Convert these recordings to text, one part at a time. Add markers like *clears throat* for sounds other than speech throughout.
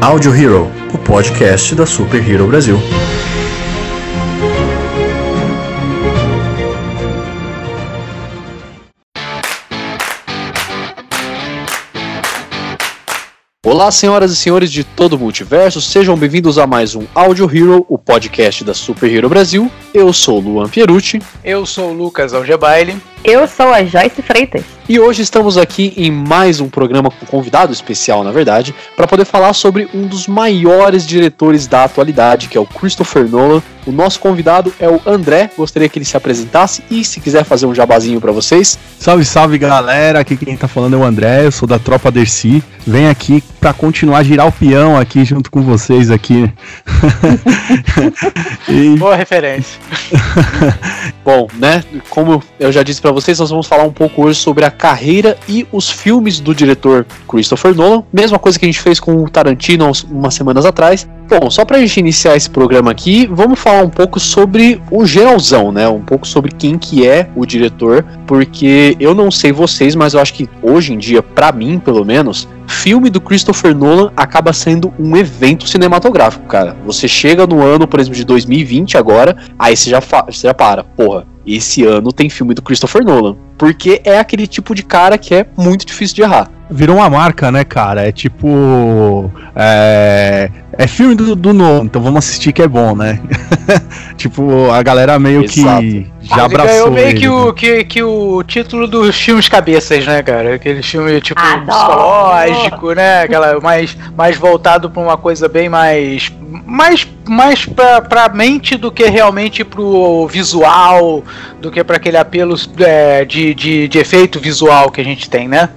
Audio Hero, o podcast da Super Hero Brasil. Olá, senhoras e senhores de todo o multiverso, sejam bem-vindos a mais um Audio Hero, o podcast da Super Hero Brasil. Eu sou o Luan Pierucci. Eu sou o Lucas Algebaile. Eu sou a Joyce Freitas. E hoje estamos aqui em mais um programa com convidado especial, na verdade, para poder falar sobre um dos maiores diretores da atualidade, que é o Christopher Nolan. O nosso convidado é o André. Gostaria que ele se apresentasse e, se quiser fazer um jabazinho para vocês. Salve, salve, galera. Aqui quem tá falando é o André. Eu sou da Tropa Dercy. Venho aqui para continuar a girar o peão aqui junto com vocês aqui. *laughs* e... Boa referência. *laughs* Bom, né? Como eu já disse para vocês, nós vamos falar um pouco hoje sobre a carreira e os filmes do diretor Christopher Nolan. Mesma coisa que a gente fez com o Tarantino umas semanas atrás. Bom, só pra gente iniciar esse programa aqui, vamos falar um pouco sobre o geralzão, né? Um pouco sobre quem que é o diretor, porque eu não sei vocês, mas eu acho que hoje em dia, para mim, pelo menos, filme do Christopher Nolan acaba sendo um evento cinematográfico, cara. Você chega no ano, por exemplo, de 2020 agora, aí você já, você já para, porra, esse ano tem filme do Christopher Nolan. Porque é aquele tipo de cara que é muito difícil de errar. Virou uma marca, né, cara? É tipo. É, é filme do, do Nolan, então vamos assistir que é bom, né? *laughs* tipo, a galera meio Exato. que já ah, abraçou. Ganhou meio ele, que, o, né? que, que o título dos filmes cabeças, né, cara? Aquele filme tipo Adoro. psicológico, né? Aquela mais, mais voltado pra uma coisa bem mais. Mais, mais pra, pra mente do que realmente pro visual, do que para aquele apelo é, de, de, de efeito visual que a gente tem, né?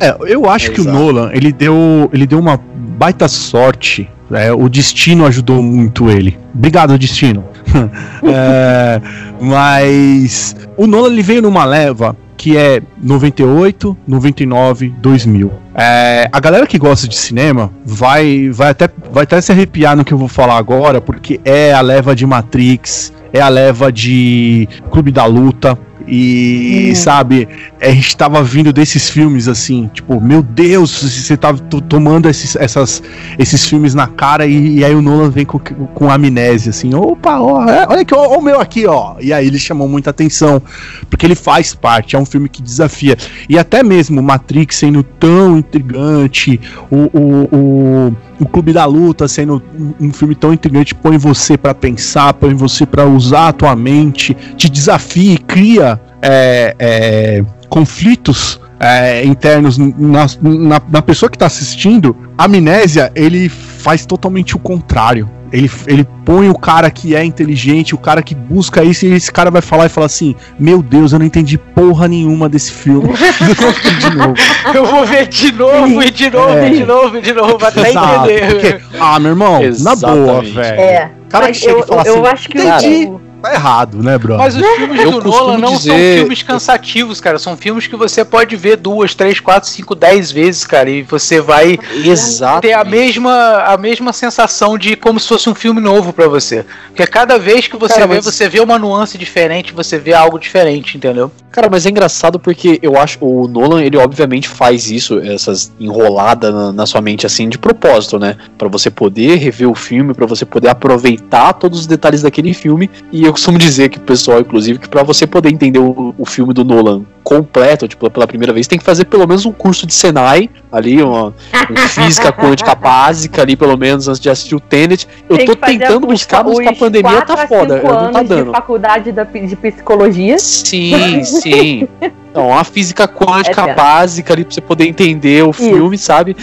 É, eu acho é que exato. o Nolan, ele deu, ele deu uma baita sorte. É, o destino ajudou muito ele. Obrigado, destino. *laughs* é, mas o Nolan ele veio numa leva que é 98, 99, 2000. É, a galera que gosta de cinema vai, vai, até, vai até se arrepiar no que eu vou falar agora, porque é a leva de Matrix, é a leva de Clube da Luta, e, hum. sabe, a gente tava vindo desses filmes assim, tipo, meu Deus, você tava tá tomando esses, essas, esses filmes na cara e, e aí o Nolan vem com, com amnésia, assim, opa, ó, é, olha aqui, ó, o meu aqui, ó. E aí ele chamou muita atenção, porque ele faz parte, é um filme que desafia. E até mesmo Matrix sendo tão intrigante, o, o, o o Clube da Luta sendo um, filme tão intrigante, põe você para pensar, põe você para usar a tua mente, te desafia e cria é, é, conflitos é, internos na, na, na, pessoa que está assistindo. Amnésia, ele faz totalmente o contrário. Ele, ele põe o cara que é inteligente, o cara que busca isso, e esse cara vai falar e falar assim: Meu Deus, eu não entendi porra nenhuma desse filme. *laughs* de novo. Eu vou ver de novo, e de novo, é. e de novo, e de novo, até Exato, entender. Porque, ah, meu irmão, Exatamente. na boa, velho. É. Cara que chega eu, e fala eu, assim: Eu acho que entendi. O tá errado, né, bro? Mas os filmes eu do Nolan não dizer... são filmes cansativos, cara. São filmes que você pode ver duas, três, quatro, cinco, dez vezes, cara. E você vai Exatamente. ter a mesma, a mesma sensação de como se fosse um filme novo para você. Porque cada vez que você cara, vê, mas... você vê uma nuance diferente, você vê algo diferente, entendeu? Cara, mas é engraçado porque eu acho o Nolan, ele obviamente faz isso, essas enroladas na, na sua mente assim de propósito, né? Para você poder rever o filme, para você poder aproveitar todos os detalhes daquele filme. E eu costumo dizer que o pessoal, inclusive, que para você poder entender o, o, filme do Nolan completo, tipo, pela primeira vez, tem que fazer pelo menos um curso de Senai, ali, uma, uma física *laughs* quântica básica ali, pelo menos, antes de assistir o Tenet. Eu tem tô tentando buscar, mas a pandemia tá foda, não tá dando. De faculdade de psicologia. Sim, sim. *laughs* Então, a física quântica é básica ali pra você poder entender o filme, Isso. sabe?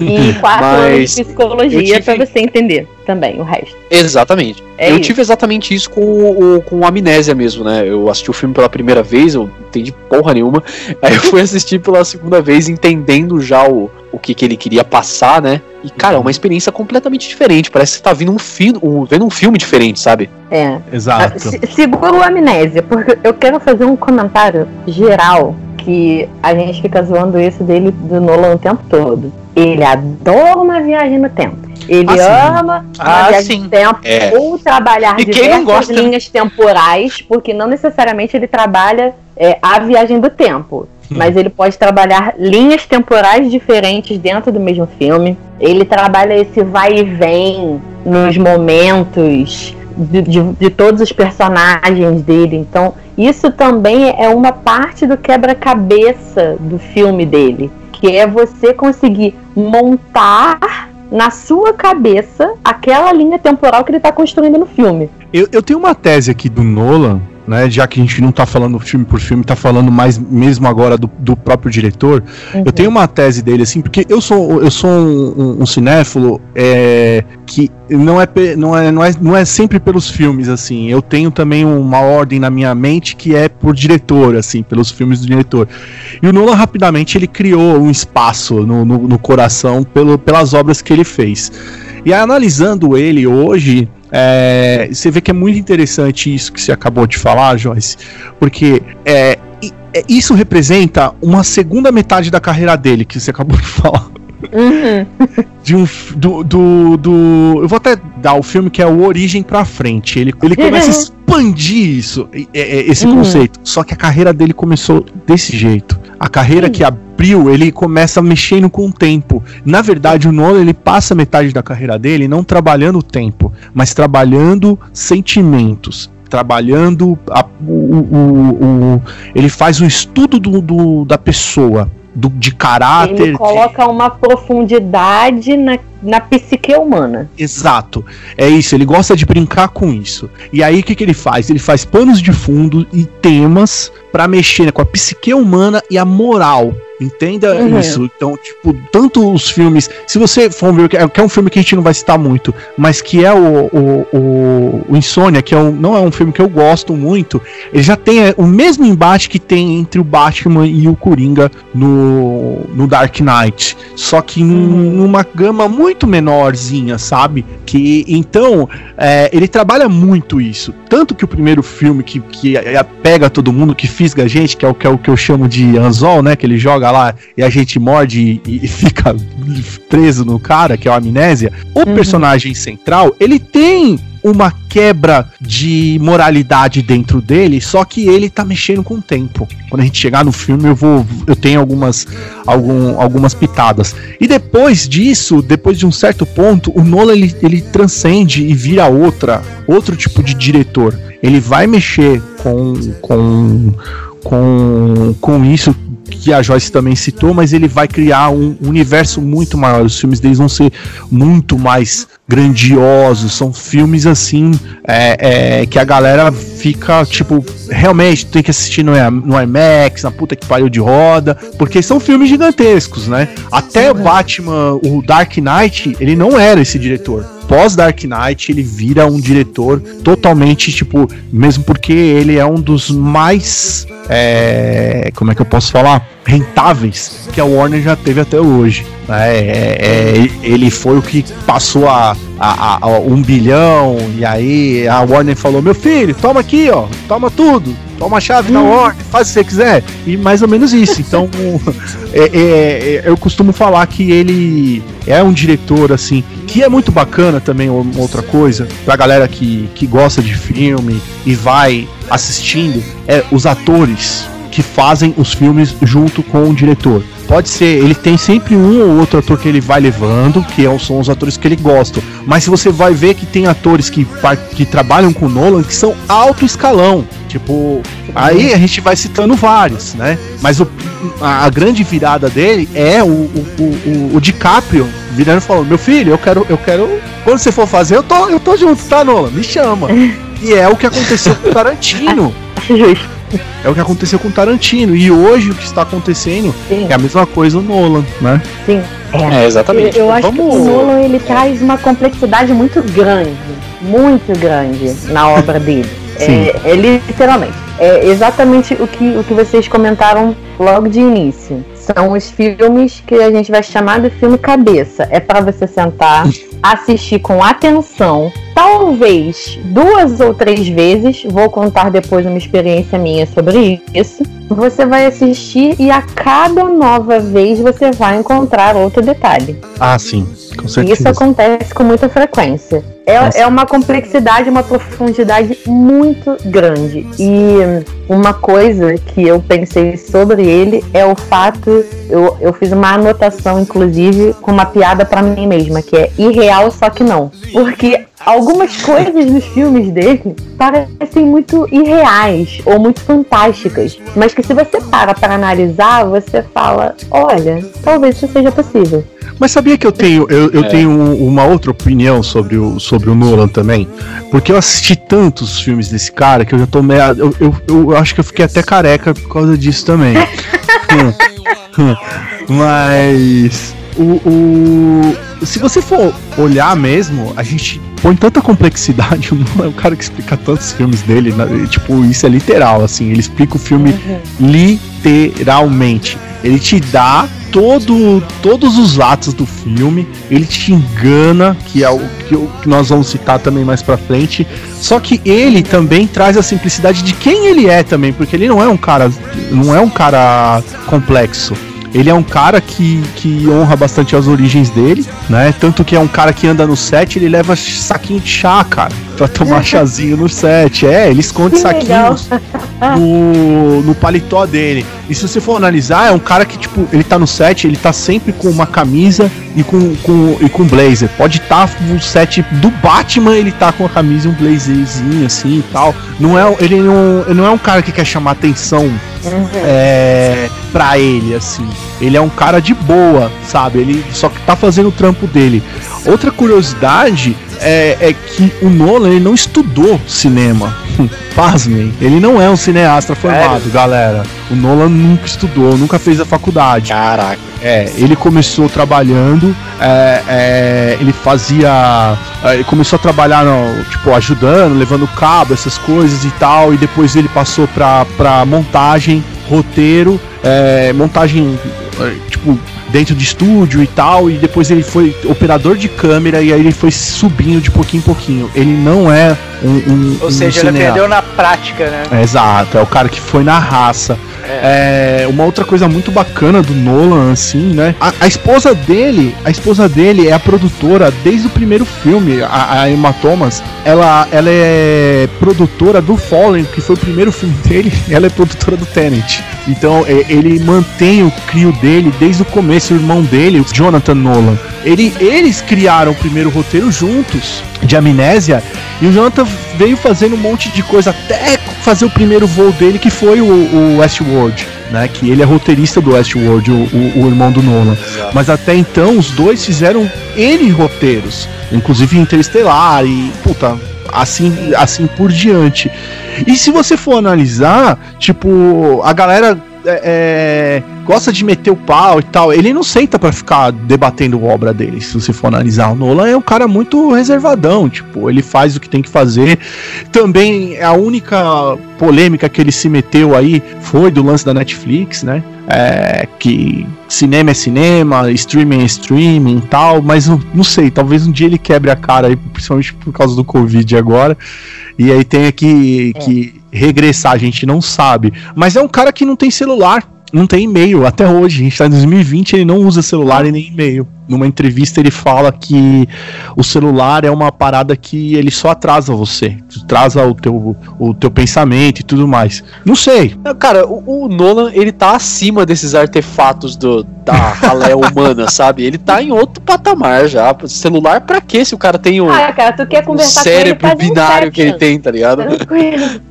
E quatro Mas anos de psicologia tive... pra você entender também o resto. Exatamente. É eu isso. tive exatamente isso com o, com Amnésia mesmo, né? Eu assisti o filme pela primeira vez, eu não entendi porra nenhuma. Aí eu fui assistir pela segunda vez, entendendo já o, o que, que ele queria passar, né? E, cara, é uma experiência completamente diferente. Parece que você tá vendo um, fi um, vendo um filme diferente, sabe? É. Exato. Ah, se, segura o amnésia, porque eu quero fazer um comentário geral que a gente fica zoando isso dele do Nolan o tempo todo. Ele adora uma viagem no tempo. Ele ah, ama ah, viagem sim. no tempo é. ou trabalhar e diversas linhas temporais, porque não necessariamente ele trabalha é, a viagem do tempo. mas ele pode trabalhar linhas temporais diferentes dentro do mesmo filme. Ele trabalha esse vai e vem nos momentos de, de, de, todos os personagens dele. Então, isso também é uma parte do quebra-cabeça do filme dele, que é você conseguir montar na sua cabeça aquela linha temporal que ele está construindo no filme. Eu, eu tenho uma tese aqui do Nolan né? Já que a gente não tá falando filme por filme, tá falando mais mesmo agora do, do próprio diretor. Uhum. Eu tenho uma tese dele, assim, porque eu sou, eu sou um, um, um cinéfilo é, que não é, não, é, não, é, não é sempre pelos filmes, assim. Eu tenho também uma ordem na minha mente que é por diretor, assim, pelos filmes do diretor. E o Nolan, rapidamente, ele criou um espaço no, no, no coração pelo, pelas obras que ele fez. E analisando ele hoje, é, você vê que é muito interessante isso que você acabou de falar, Joyce, porque é, é, isso representa uma segunda metade da carreira dele, que você acabou de falar. Uhum. De um, do, do, do, Eu vou até dar o filme que é o Origem pra frente. Ele, ele começa a *laughs* expandir isso, esse uhum. conceito. Só que a carreira dele começou desse jeito. A carreira que abriu, ele começa mexendo com o tempo. Na verdade, o Nolan ele passa metade da carreira dele não trabalhando o tempo, mas trabalhando sentimentos trabalhando a, o, o, o, ele faz um estudo do, do, da pessoa do, de caráter. Ele coloca de... uma profundidade na, na psique humana. Exato. É isso, ele gosta de brincar com isso. E aí o que, que ele faz? Ele faz panos de fundo e temas para mexer com a psique humana e a moral Entenda uhum. isso. Então, tipo, tanto os filmes. Se você for ver, que é um filme que a gente não vai citar muito, mas que é o, o, o, o Insônia, que é um, não é um filme que eu gosto muito, ele já tem é, o mesmo embate que tem entre o Batman e o Coringa no, no Dark Knight. Só que uhum. numa gama muito menorzinha, sabe? Que então é, ele trabalha muito isso. Tanto que o primeiro filme que, que pega todo mundo, que fisga a gente, que é o que, é o que eu chamo de anzol, né? Que ele joga lá e a gente morde e, e *laughs* fica preso no cara, que é o amnésia. O uhum. personagem central, ele tem uma quebra de moralidade dentro dele, só que ele tá mexendo com o tempo. Quando a gente chegar no filme, eu vou eu tenho algumas algum, algumas pitadas. E depois disso, depois de um certo ponto, o Nolan ele, ele transcende e vira outra, outro tipo de diretor. Ele vai mexer com com com, com isso que a Joyce também citou, mas ele vai criar um universo muito maior. Os filmes deles vão ser muito mais grandiosos. São filmes assim é, é, que a galera fica tipo realmente tem que assistir no, no IMAX, na puta que pariu de roda, porque são filmes gigantescos, né? Até o Batman, o Dark Knight, ele não era esse diretor pós Dark Knight ele vira um diretor totalmente tipo, mesmo porque ele é um dos mais é, como é que eu posso falar? rentáveis que a Warner já teve até hoje. Né? É, é, ele foi o que passou a, a, a, um bilhão, e aí a Warner falou: Meu filho, toma aqui, ó, toma tudo, toma a chave da Warner, faz o que você quiser. E mais ou menos isso. Então, *laughs* é, é, é, eu costumo falar que ele é um diretor, assim, que é muito bacana também, outra coisa, pra galera que, que gosta de filme e vai assistindo, é os atores que fazem os filmes junto com o diretor. Pode ser, ele tem sempre um ou outro ator que ele vai levando, que é são os atores que ele gosta. Mas se você vai ver que tem atores que, que trabalham com Nolan que são alto escalão. Tipo, aí a gente vai citando vários, né? Mas o, a, a, grande virada dele é o, o, o, o DiCaprio virando e falando: Meu filho, eu quero, eu quero. Quando você for fazer, eu tô, eu tô junto, tá, Nolan? Me chama. *laughs* E é o que aconteceu com o Tarantino. *laughs* Justo. É o que aconteceu com Tarantino. E hoje o que está acontecendo Sim. é a mesma coisa o Nolan, né? Sim. É, é exatamente. Eu, eu acho Vamos... que o Nolan ele traz uma complexidade muito grande, muito grande na obra dele. *laughs* É, é, literalmente. É exatamente o que, o que vocês comentaram logo de início. São os filmes que a gente vai chamar de filme cabeça. É para você sentar, *laughs* assistir com atenção, talvez duas ou três vezes. Vou contar depois uma experiência minha sobre isso. Você vai assistir e a cada nova vez você vai encontrar outro detalhe. Ah, sim, com certeza. Isso acontece com muita frequência. É, é uma complexidade, uma profundidade muito grande. E uma coisa que eu pensei sobre ele é o fato, eu, eu fiz uma anotação, inclusive, com uma piada para mim mesma, que é irreal, só que não. Porque algumas *laughs* coisas nos filmes dele parecem muito irreais ou muito fantásticas, mas que se você para para analisar, você fala, olha, talvez isso seja possível. Mas sabia que eu tenho, eu, eu é. tenho uma outra opinião sobre o, sobre o Nolan também? Porque eu assisti tantos filmes desse cara que eu já tô meio. Eu, eu, eu acho que eu fiquei até careca por causa disso também. *laughs* Mas. O, o, se você for olhar mesmo, a gente põe tanta complexidade. *laughs* O Nolan é o cara que explica tantos filmes dele. Né? Tipo, isso é literal, assim. Ele explica o filme uhum. literalmente. Ele te dá todo, todos os atos do filme, ele te engana, que é o que, que nós vamos citar também mais pra frente. Só que ele também traz a simplicidade de quem ele é também, porque ele não é um cara, não é um cara complexo. Ele é um cara que, que honra bastante as origens dele, né? Tanto que é um cara que anda no set, ele leva saquinho de chá, cara, pra tomar *laughs* chazinho no set. É, ele esconde que saquinhos no, no paletó dele. E se você for analisar, é um cara que, tipo, ele tá no set, ele tá sempre com uma camisa e com, com, e com blazer. Pode estar tá no set do Batman, ele tá com a camisa e um blazerzinho assim e tal. Não é, ele, não, ele não é um cara que quer chamar atenção uhum. é, pra ele, assim. Ele é um cara de boa, sabe? Ele só que tá fazendo o trampo dele. Outra curiosidade é, é que o Nolan ele não estudou cinema. *laughs* Pasmem, ele não é um cineasta formado, galera. O Nolan nunca estudou, nunca fez a faculdade. Caraca. É, ele começou trabalhando, é, é, ele fazia. É, ele começou a trabalhar, no, tipo, ajudando, levando cabo, essas coisas e tal, e depois ele passou pra, pra montagem, roteiro, é, montagem, tipo, dentro de estúdio e tal, e depois ele foi operador de câmera e aí ele foi subindo de pouquinho em pouquinho. Ele não é um. um Ou seja, um ele aprendeu na prática, né? É, exato, é o cara que foi na raça. É. é. uma outra coisa muito bacana do Nolan, assim, né? A, a, esposa dele, a esposa dele é a produtora desde o primeiro filme, a, a Emma Thomas. Ela, ela é produtora do Fallen, que foi o primeiro filme dele. *laughs* Ela é produtora do Tenet. Então é, ele mantém o crio dele desde o começo. O irmão dele, o Jonathan Nolan. Ele, eles criaram o primeiro roteiro juntos de amnésia e o Jonathan veio fazendo um monte de coisa até fazer o primeiro voo dele que foi o, o Westworld, né? Que ele é roteirista do Westworld, o, o, o irmão do Nolan. Exato. Mas até então os dois fizeram N roteiros, inclusive Interestelar e puta, assim, assim por diante. E se você for analisar, tipo, a galera é, é, gosta de meter o pau e tal. Ele não senta para ficar debatendo obra dele. Se você for analisar, o Nolan é um cara muito reservadão. Tipo, ele faz o que tem que fazer. Também a única polêmica que ele se meteu aí foi do lance da Netflix, né? É, que cinema é cinema, streaming é streaming e tal, mas não, não sei, talvez um dia ele quebre a cara aí, principalmente por causa do Covid agora, e aí tenha que, é. que regressar, a gente não sabe. Mas é um cara que não tem celular, não tem e-mail até hoje. A gente tá em 2020, ele não usa celular e nem e-mail. Numa entrevista ele fala que o celular é uma parada que ele só atrasa você, atrasa o teu, o teu pensamento e tudo mais. Não sei. Cara, o, o Nolan, ele tá acima desses artefatos do, da ralé *laughs* humana, sabe? Ele tá em outro patamar já. Celular pra quê se o cara tem o, ah, cara, tu quer conversar o cérebro com ele, binário que ele tem, tá ligado? Tranquilo. *laughs*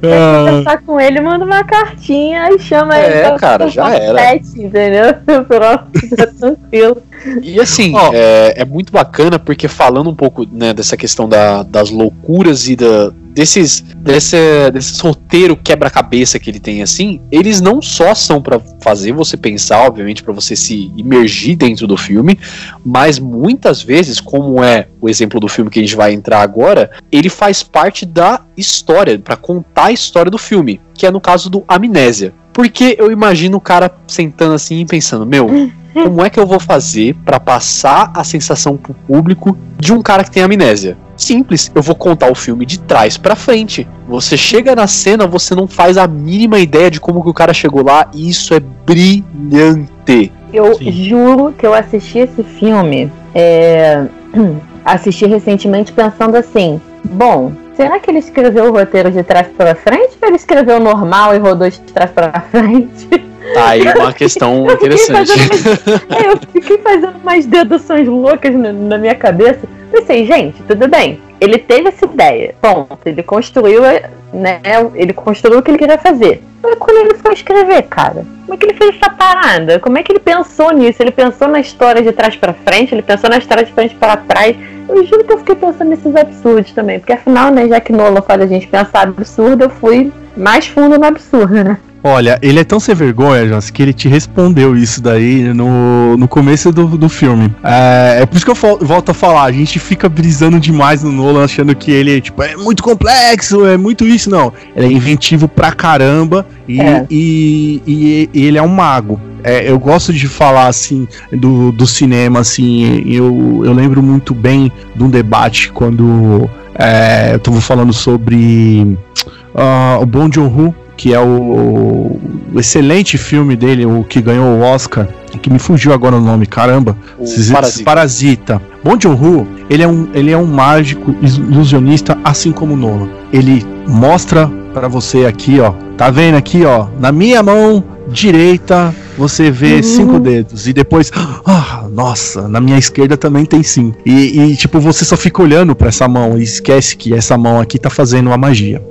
Quer conversar com ele, manda uma cartinha e chama é, ele. É, cara, já era. Pet, entendeu? *laughs* Pronto, tá tranquilo. E assim, oh. é, é, muito bacana porque falando um pouco né, dessa questão da, das loucuras e da, desses desse, desse roteiro quebra-cabeça que ele tem assim, eles não só são para fazer você pensar, obviamente, para você se imergir dentro do filme, mas muitas vezes, como é o exemplo do filme que a gente vai entrar agora, ele faz parte da história, para contar a história do filme, que é no caso do Amnésia. Porque eu imagino o cara sentando assim e pensando, meu, *laughs* como é que eu vou fazer para passar a sensação pro público de um cara que tem amnésia? Simples, eu vou contar o filme de trás para frente. Você chega na cena, você não faz a mínima ideia de como que o cara chegou lá e isso é brilhante. Eu Sim. juro que eu assisti esse filme é, *clears throat* assisti recentemente pensando assim: bom, será que ele escreveu o roteiro de trás para frente ou ele escreveu normal e rodou de trás para frente? Tá aí uma questão eu interessante. é, eu fiquei fazendo umas deduções loucas na, na minha cabeça. Pensei, gente, tudo bem. Ele teve essa ideia. Ponto. Ele construiu, né? Ele construiu o que ele queria fazer. Mas quando ele foi escrever, cara, como é que ele fez essa parada? Como é que ele pensou nisso? Ele pensou na história de trás para frente, ele pensou na história de frente para trás. Eu juro que eu fiquei pensando nesses absurdos também. Porque afinal, né, já que Nola faz a gente pensar absurdo, eu fui mais fundo no absurdo, né? Olha, ele é tão sem vergonha, Joss, que ele te respondeu isso daí no, no começo do, do filme. É, é por isso que eu volto a falar, a gente fica brisando demais no Nolan, achando que ele tipo, é muito complexo, é muito isso. Não, ele é inventivo pra caramba e, é. e, e, e ele é um mago. É, eu gosto de falar assim do, do cinema, assim, eu, eu lembro muito bem de um debate quando é, eu tava falando sobre uh, o Bon Joon-ho que é o, o, excelente filme dele, o que ganhou o Oscar, que me fugiu agora o nome, caramba. O Parasita. Parasita. Bong Joon-ho, ele é um ele é um mágico ilusionista assim como Nolan. Ele mostra para você aqui, ó, tá vendo aqui, ó, na minha mão direita você vê uhum. cinco dedos e depois, ah, nossa, na minha esquerda também tem sim. E, e tipo, você só fica olhando para essa mão e esquece que essa mão aqui tá fazendo uma magia.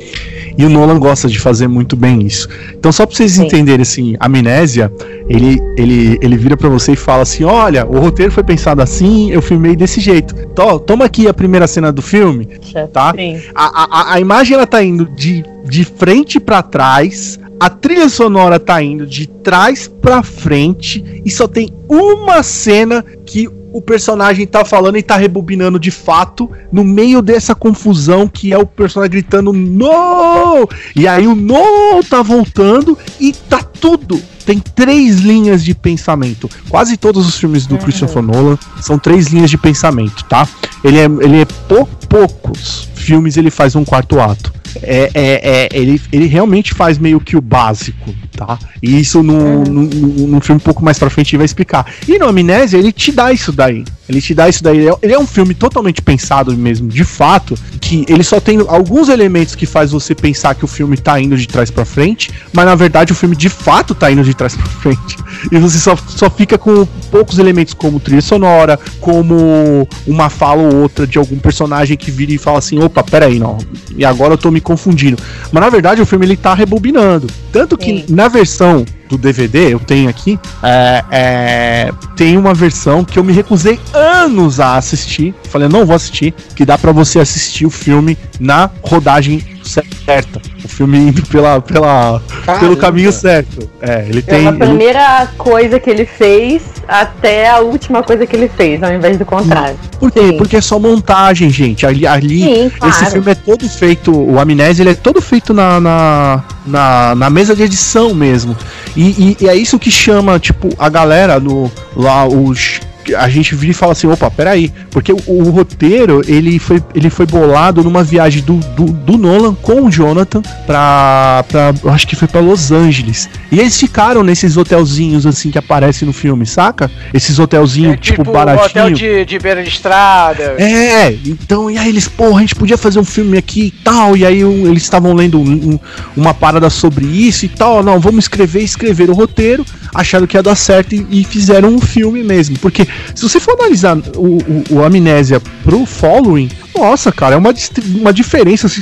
E o Nolan gosta de fazer muito bem isso. Então, só pra vocês sim. entenderem assim, amnésia, ele, ele, ele vira para você e fala assim: olha, o roteiro foi pensado assim, eu filmei desse jeito. Então, toma aqui a primeira cena do filme, tá? A, a, a imagem ela tá indo de, de frente para trás a trilha sonora tá indo de trás para frente e só tem uma cena que o personagem tá falando e tá rebobinando de fato no meio dessa confusão que é o personagem gritando no! E aí o no tá voltando e tá tudo tem três linhas de pensamento. Quase todos os filmes do Christopher Nolan são três linhas de pensamento, tá? Ele é, ele é por poucos filmes ele faz um quarto ato é, é, é, ele, ele realmente faz meio que o básico, tá? E isso no, no filme um pouco mais pra frente ele vai explicar. E no Amnésia ele te dá isso daí. Ele te dá isso daí. Ele é um filme totalmente pensado mesmo, de fato, que ele só tem alguns elementos que faz você pensar que o filme tá indo de trás para frente, mas na verdade o filme de fato tá indo de trás *laughs* para frente. E você só, só fica com poucos elementos como trilha sonora, como uma fala ou outra de algum personagem que vira e fala assim: opa, peraí, não. E agora eu tô me confundindo. Mas na verdade o filme ele tá rebobinando. Tanto que Sim. na versão do DVD, eu tenho aqui, é, é, tem uma versão que eu me recusei anos a assistir. Falei, não vou assistir, que dá para você assistir o filme na rodagem certa. O filme indo pela, pela, pelo caminho certo. É, ele tem. É a primeira ele... coisa que ele fez até a última coisa que ele fez, ao invés do contrário. Por quê? Sim. Porque é só montagem, gente. Ali, ali Sim, claro. esse filme é todo feito. O Amnésia ele é todo feito na, na, na, na mesa de edição mesmo. E, e, e, é isso que chama, tipo, a galera no, lá, os a gente vira e fala assim, opa, peraí, porque o, o, roteiro ele foi, ele foi bolado numa viagem do, do, do Nolan com o Jonathan pra, pra eu acho que foi para Los Angeles. E eles ficaram nesses hotelzinhos assim que aparecem no filme, saca? Esses hotelzinhos, é, tipo, tipo baratinho. hotel de, de beira de estrada. É, então, e aí eles, porra, a gente podia fazer um filme aqui e tal, e aí um, eles estavam lendo um, um, uma parada sobre isso e tal, não, vamos escrever, escrever o roteiro, acharam que ia dar certo e, e fizeram um filme mesmo, porque se você for analisar o, o, o Amnésia pro Following, nossa, cara, é uma, uma diferença assim,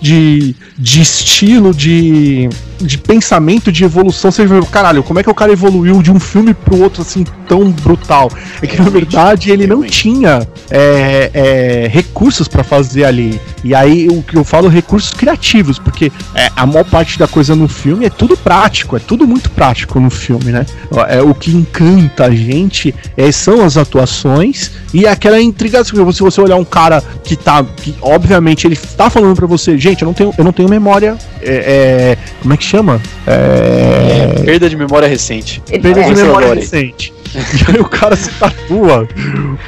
de, de estilo, de, de pensamento, de evolução. Você vê, caralho, como é que o cara evoluiu de um filme pro outro assim tão brutal? É que na verdade ele não tinha é, é, recursos para fazer ali. E aí o que eu falo, recursos criativos, porque é, a maior parte da coisa no filme é tudo prático, é tudo muito prático no filme, né? É, o que encanta a gente é, são as atuações e aquela intriga. Se você olhar um cara que tá. Que, obviamente ele tá falando para você, gente, eu não tenho, eu não tenho memória. É, é, como é que chama? É... é perda de memória recente. Perda de memória recente. *laughs* E aí o cara se tatua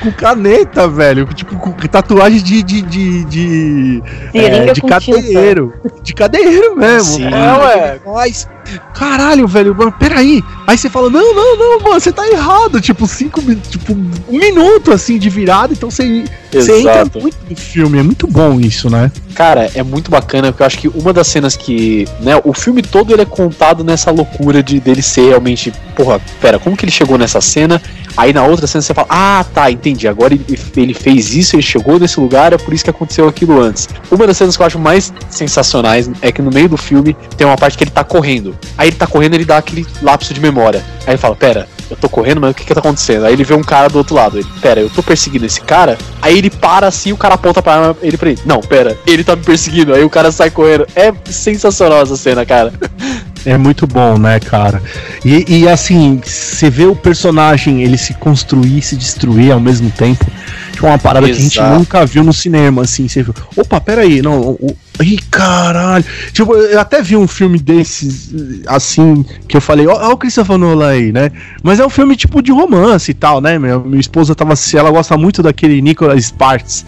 com caneta, velho. Tipo, com tatuagem de. de, de, de, é, de cadeiro. de cadeiro mesmo. Sim. É, ué. Mas, caralho, velho, mano, peraí. Aí você fala, não, não, não, mano, você tá errado. Tipo, cinco minutos, tipo, um minuto assim de virada, então você, você entra muito no filme. É muito bom isso, né? Cara, é muito bacana, porque eu acho que uma das cenas que. Né, o filme todo ele é contado nessa loucura de dele ser realmente. Porra, pera, como que ele chegou nessa cena? Aí na outra cena você fala, ah, tá, entendi. Agora ele, ele fez isso, ele chegou nesse lugar, é por isso que aconteceu aquilo antes. Uma das cenas que eu acho mais sensacionais é que no meio do filme tem uma parte que ele tá correndo. Aí ele tá correndo, ele dá aquele lapso de memória. Aí ele fala, pera, eu tô correndo, mas o que que tá acontecendo? Aí ele vê um cara do outro lado. Ele, pera, eu tô perseguindo esse cara? Aí ele para assim, o cara aponta pra ele pra ele, não, pera, ele tá me perseguindo. Aí o cara sai correndo. É sensacional essa cena, cara. *laughs* É muito bom, né, cara? E, e, assim, você vê o personagem ele se construir e se destruir ao mesmo tempo. Tipo, uma parada que a gente Exato. nunca viu no cinema, assim. Você viu, opa, peraí, não. O- ih, caralho. Tipo, eu até vi um filme desses, assim, que eu falei, ó, ó o Christopher Nolan aí, né? Mas é um filme tipo de romance e tal, né? Minha, minha esposa tava se ela gosta muito daquele Nicholas Sparks.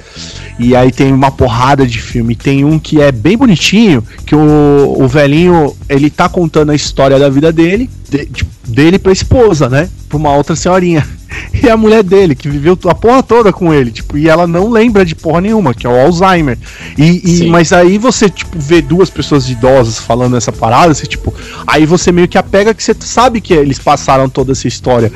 E aí tem uma porrada de filme. Tem um que é bem bonitinho, que o, o velhinho, ele tá contando a história da vida dele, de- tipo, dele pra esposa, né? Pra uma outra senhorinha. *laughs* E a mulher dele, que viveu a porra toda com ele, tipo, e ela não lembra de porra nenhuma, que é o Alzheimer. E, e- mas aí você, tipo, vê duas pessoas idosas falando essa parada, você, tipo, aí você meio que apega que você sabe que eles passaram toda essa história.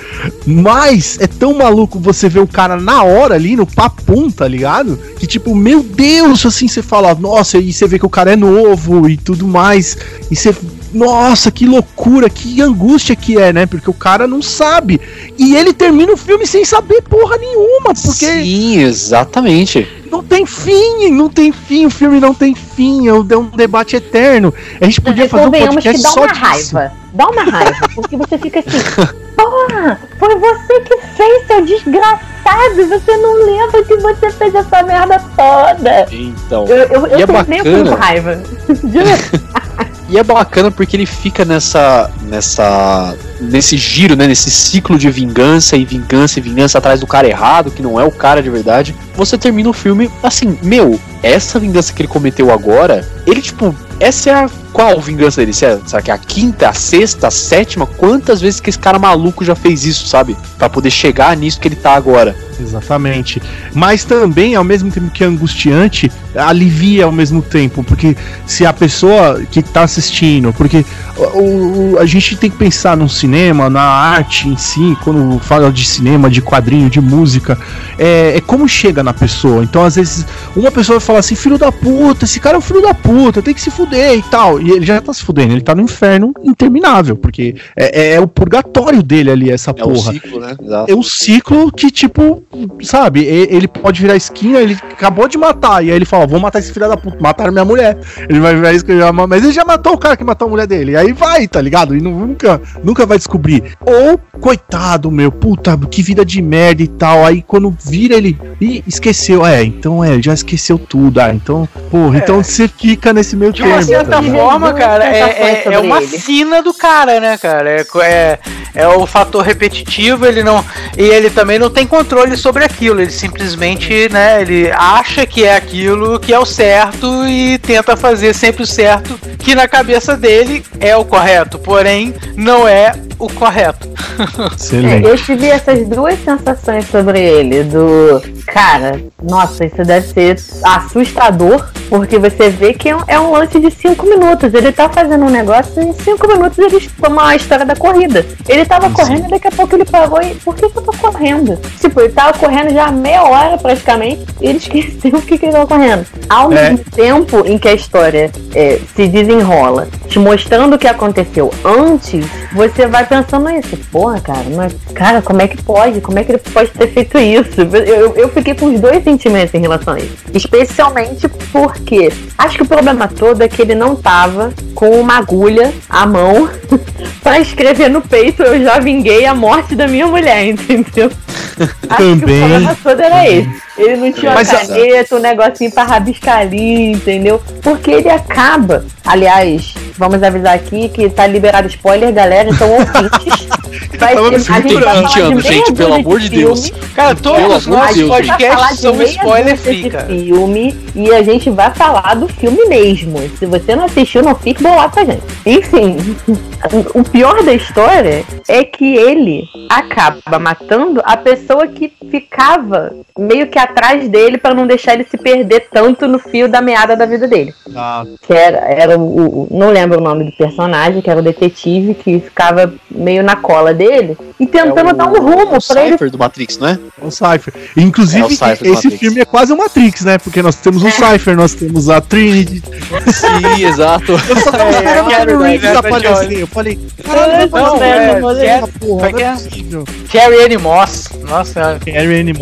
Mas é tão maluco você ver o cara na hora ali, no papum, tá ligado? Que tipo, meu Deus, assim, você fala, nossa, e você vê que o cara é novo e tudo mais. E você. Nossa, que loucura, que angústia que é, né? Porque o cara não sabe. E ele termina o filme sem saber porra nenhuma, porque Sim, exatamente. não tem fim, não tem fim, o filme não tem fim, é um, é um debate eterno. A gente podia fazer um Convenhamos que podcast dá só uma disso. raiva. Dá uma raiva, *laughs* porque você fica assim, porra, foi você que fez, seu desgraçado, você não lembra que você fez essa merda toda. Então. Eu, eu, eu E é terminei o filme com bacana. raiva. *laughs* *laughs* E é bacana porque ele fica nessa. nessa. Nesse giro, né? Nesse ciclo de vingança e vingança e vingança atrás do cara errado, que não é o cara de verdade. Você termina o filme assim, meu, essa vingança que ele cometeu agora, ele, tipo, essa é a. Qual vingança dele? Será será que é a quinta, a sexta, a sétima? Quantas vezes que esse cara maluco já fez isso, sabe? Pra poder chegar nisso que ele tá agora. Exatamente. Mas também, ao mesmo tempo que é angustiante, alivia ao mesmo tempo. Porque se a pessoa que tá assistindo, porque o, o- a gente tem que pensar no cinema, na arte em si, quando fala de cinema, de quadrinho, de música, é, é como chega na pessoa. Então, às vezes, uma pessoa vai falar assim: filho da puta, esse cara é um filho da puta, tem que se fuder e tal. E ele já tá se fudendo, ele tá no inferno interminável, porque é, é- é o purgatório dele ali, essa É o porra ciclo, né? Exato. é um ciclo que, tipo, sabe, ele pode virar esquina, ele acabou de matar, e aí ele fala, vou matar esse filho da puta, mataram minha mulher. Ele vai virar esquina, mas ele já matou o cara que matou a mulher dele. E aí vai, tá ligado? E nunca, nunca vai descobrir. Ou, coitado, meu, puta, que vida de merda e tal. Aí quando vira ele, ih, esqueceu. É, então é, já esqueceu tudo. Ah, então, porra, então você fica nesse meio De uma termo. certa tá ligado? forma, cara, é, é, é uma ele. sina do cara, né, cara? É, é, é o fator repetitivo, ele não. E ele também não tem controle sobre aquilo. Ele simplesmente, né, ele acha que é aquilo que é o certo e tenta fazer sempre o certo, que na cabeça dele é o correto, porém não é o correto. É, eu tive essas duas sensações sobre ele. Do cara, nossa, isso deve ser assustador, porque você vê que é um, é lance de cinco minutos. Ele tá fazendo um negócio e em cinco minutos ele toma a história da corrida. Ele tava correndo e daqui a pouco ele parou e. Por que, que eu tô correndo? Tipo, ele tava correndo já meia hora praticamente e ele *laughs* esqueceu o que, que ele tava correndo. Ao É. mesmo tempo em que a história é, se desenrola, te mostrando o que aconteceu antes, você vai pensando isso. Porra, cara, mas, cara, como é que pode? Como é que ele pode ter feito isso? Eu, eu, eu fiquei com os dois sentimentos em relação a isso. Especialmente porque acho que o problema todo é que ele não tava com uma agulha à mão *laughs* pra escrever no peito eu já vinguei a morte da minha mulher, *laughs* entendeu? Acho que o Também. problema todo era esse. Ele não tinha uma caneta, um negocinho pra rabiscar ali, entendeu? Porque ele acaba. Aliás, vamos avisar aqui que tá liberado spoiler, galera. Então, ouvintes, *laughs* vai me a gente Tem vai segurando. 20 falar anos, gente, pelo amor de Deus. filme. Cara, todos falar podcasts de são spoiler cara. filme e a gente vai falar do filme mesmo. Se você não assistiu, não fique bolado com a gente. Enfim, *laughs* o pior da história é que ele acaba matando a pessoa que ficava meio que atrás dele pra não deixar ele se perder tanto no fio da meada da vida dele. Ah, Que era, era o, o- Não lembro o nome do personagem, que era o detetive que ficava meio na cola dele e tentando É o- dar um rumo o pra ele Cypher do Matrix, não é? o Cypher. Inclusive, É o Cypher esse Matrix. filme é quase o Matrix, né? Porque nós temos o É. Cypher, nós temos a Trinity. Sim, *laughs* exato. Eu só tava É, esperando o é Keanu Reeves é aparecer. Eu falei, caralho, vai Não, aparecer é, essa porra, é, essa porra, vai não que é é. possível. Carrie Ann Moss. Nossa senhora. Carrie Ann Moss. Só Carrie Ann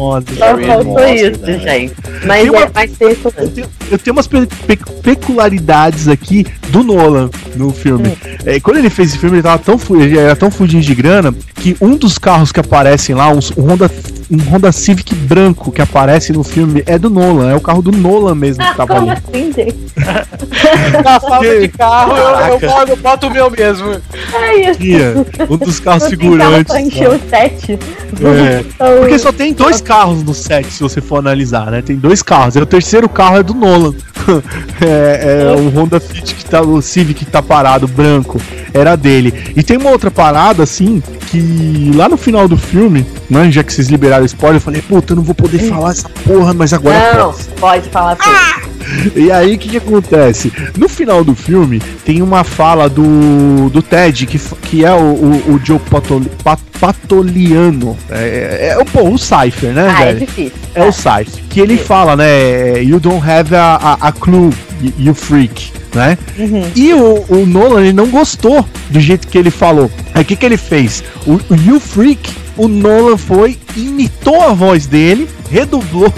faltou Moss, isso, né? gente. Mas Tem uma- é, vai ser isso Eu mesmo. tenho, eu tenho umas pe- pe- peculiaridades aqui do Nolan no filme. É, quando ele fez esse filme, ele, tava tão, ele era tão fudido de grana que um dos carros que aparecem lá, um, um Honda, um Honda Civic branco que aparece no filme, é do Nolan. É o carro do Nolan mesmo que Ah, tava ali. assim? *laughs* Na falta de carro, eu, eu, eu boto o meu mesmo. É isso. Um dos carros tem carro figurantes. pra encher lá. o set. É. *laughs* Então, Porque só tem dois carros no set, se você for analisar, né? Tem dois carros. E o terceiro carro é do Nolan. *laughs* é, é o Honda Fit que tá, o Civic que tá parado, branco, era dele. E tem uma outra parada, assim, que lá no final do filme, né? Já que vocês liberaram spoiler, eu falei, puta, eu não vou poder falar essa porra, mas agora Não, posso. pode falar tudo. E aí, o que, que acontece? No final do filme, tem uma fala do, do Ted, que, que é o, o, o Joe Patoli, Pat- Patoliano. É, é, é o, pô, o Cypher, né, Ah, é velho? difícil. É o Cypher. Que ele fala, né? You don't have a, a, a clue, you- freak, né? Uhum. E o, o Nolan, ele não gostou do jeito que ele falou. Aí o que, que ele fez? O, o You Freak, o Nolan foi, imitou a voz dele, redublou.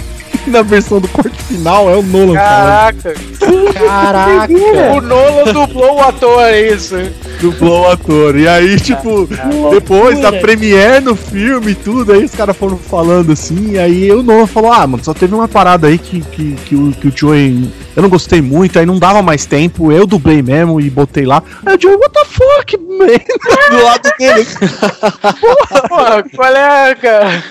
E *laughs* Na versão do corte final é o Nolan falando. Caraca. Caraca. O Nolan dublou o ator, é isso. Dublou o ator. E aí, tipo, depois da premiere no filme e tudo, aí os caras foram falando assim, e aí o Nolan falou, ah, mano, só teve uma parada aí que, que, que, o, que o Joey. Eu não gostei muito, aí não dava mais tempo, eu dublei mesmo e botei lá. Aí o Joey, what the fuck, man? *laughs* Do lado dele. Porra, qual é, cara?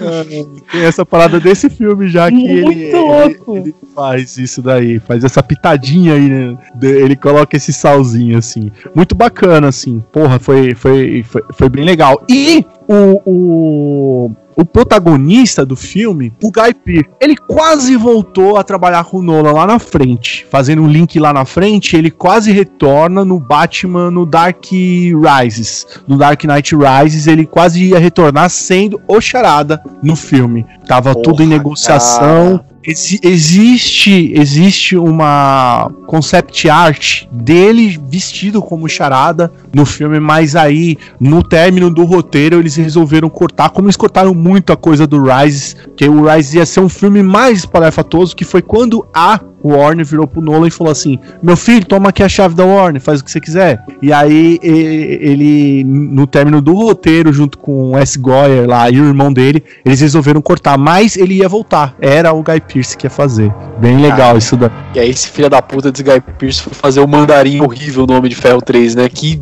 Tem essa parada desse filme já que Muito ele, louco. ele, ele faz isso daí, faz essa pitadinha aí, né? Ele coloca esse salzinho assim. Muito bacana, assim. Porra, foi, foi, foi, foi bem legal. E o, o, o protagonista do filme, o Guy Pearce, ele quase voltou a trabalhar com o Nolan lá na frente. Fazendo um link lá na frente, ele quase retorna no Batman no Dark Rises. No Dark Knight Rises, ele quase ia retornar sendo o Charada no filme. Tava Porra, tudo em negociação. Exi- existe existe uma concept art dele vestido como charada no filme, mas aí no término do roteiro eles resolveram cortar, como eles cortaram muito a coisa do Rise, que o Rise ia ser um filme mais espalhafatoso, que foi quando a Warner virou pro Nolan e falou assim: Meu filho, toma aqui a chave da Warner, faz o que você quiser. E aí ele, no término do roteiro, junto com o S. Goyer lá e o irmão dele, eles resolveram cortar, mas ele ia voltar. Era o Guy Pearce que ia fazer. Bem legal isso daí. E aí esse filho da puta desse Guy Pierce foi fazer o mandarim horrível no Homem de Ferro 3, né? Que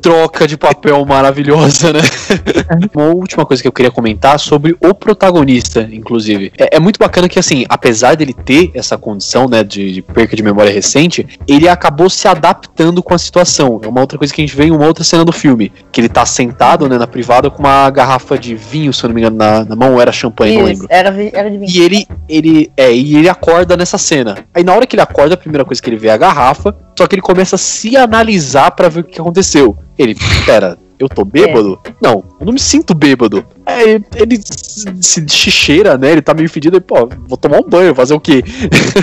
troca de papel maravilhosa, né? *laughs* Uma última coisa que eu queria comentar sobre o protagonista, inclusive. É, é muito bacana que, assim, apesar dele ter essa condição, né, de, de perca de memória recente, ele acabou se adaptando com a situação. É uma outra coisa que a gente vê em uma outra cena do filme, que ele tá sentado, né, na privada com uma garrafa de vinho, se eu não me engano, na, na mão, ou era champanhe, não Isso, lembro. era, era de 20. E ele, ele, é, e ele acorda nessa cena. Aí na hora que ele acorda, a primeira coisa que ele vê é a garrafa, só que ele começa a se analisar pra ver o que aconteceu. Ele, pera, eu tô bêbado? Não, eu não me sinto bêbado. Aí ele se se cheira, né? Ele tá meio fedido e, pô, vou tomar um banho, fazer o quê?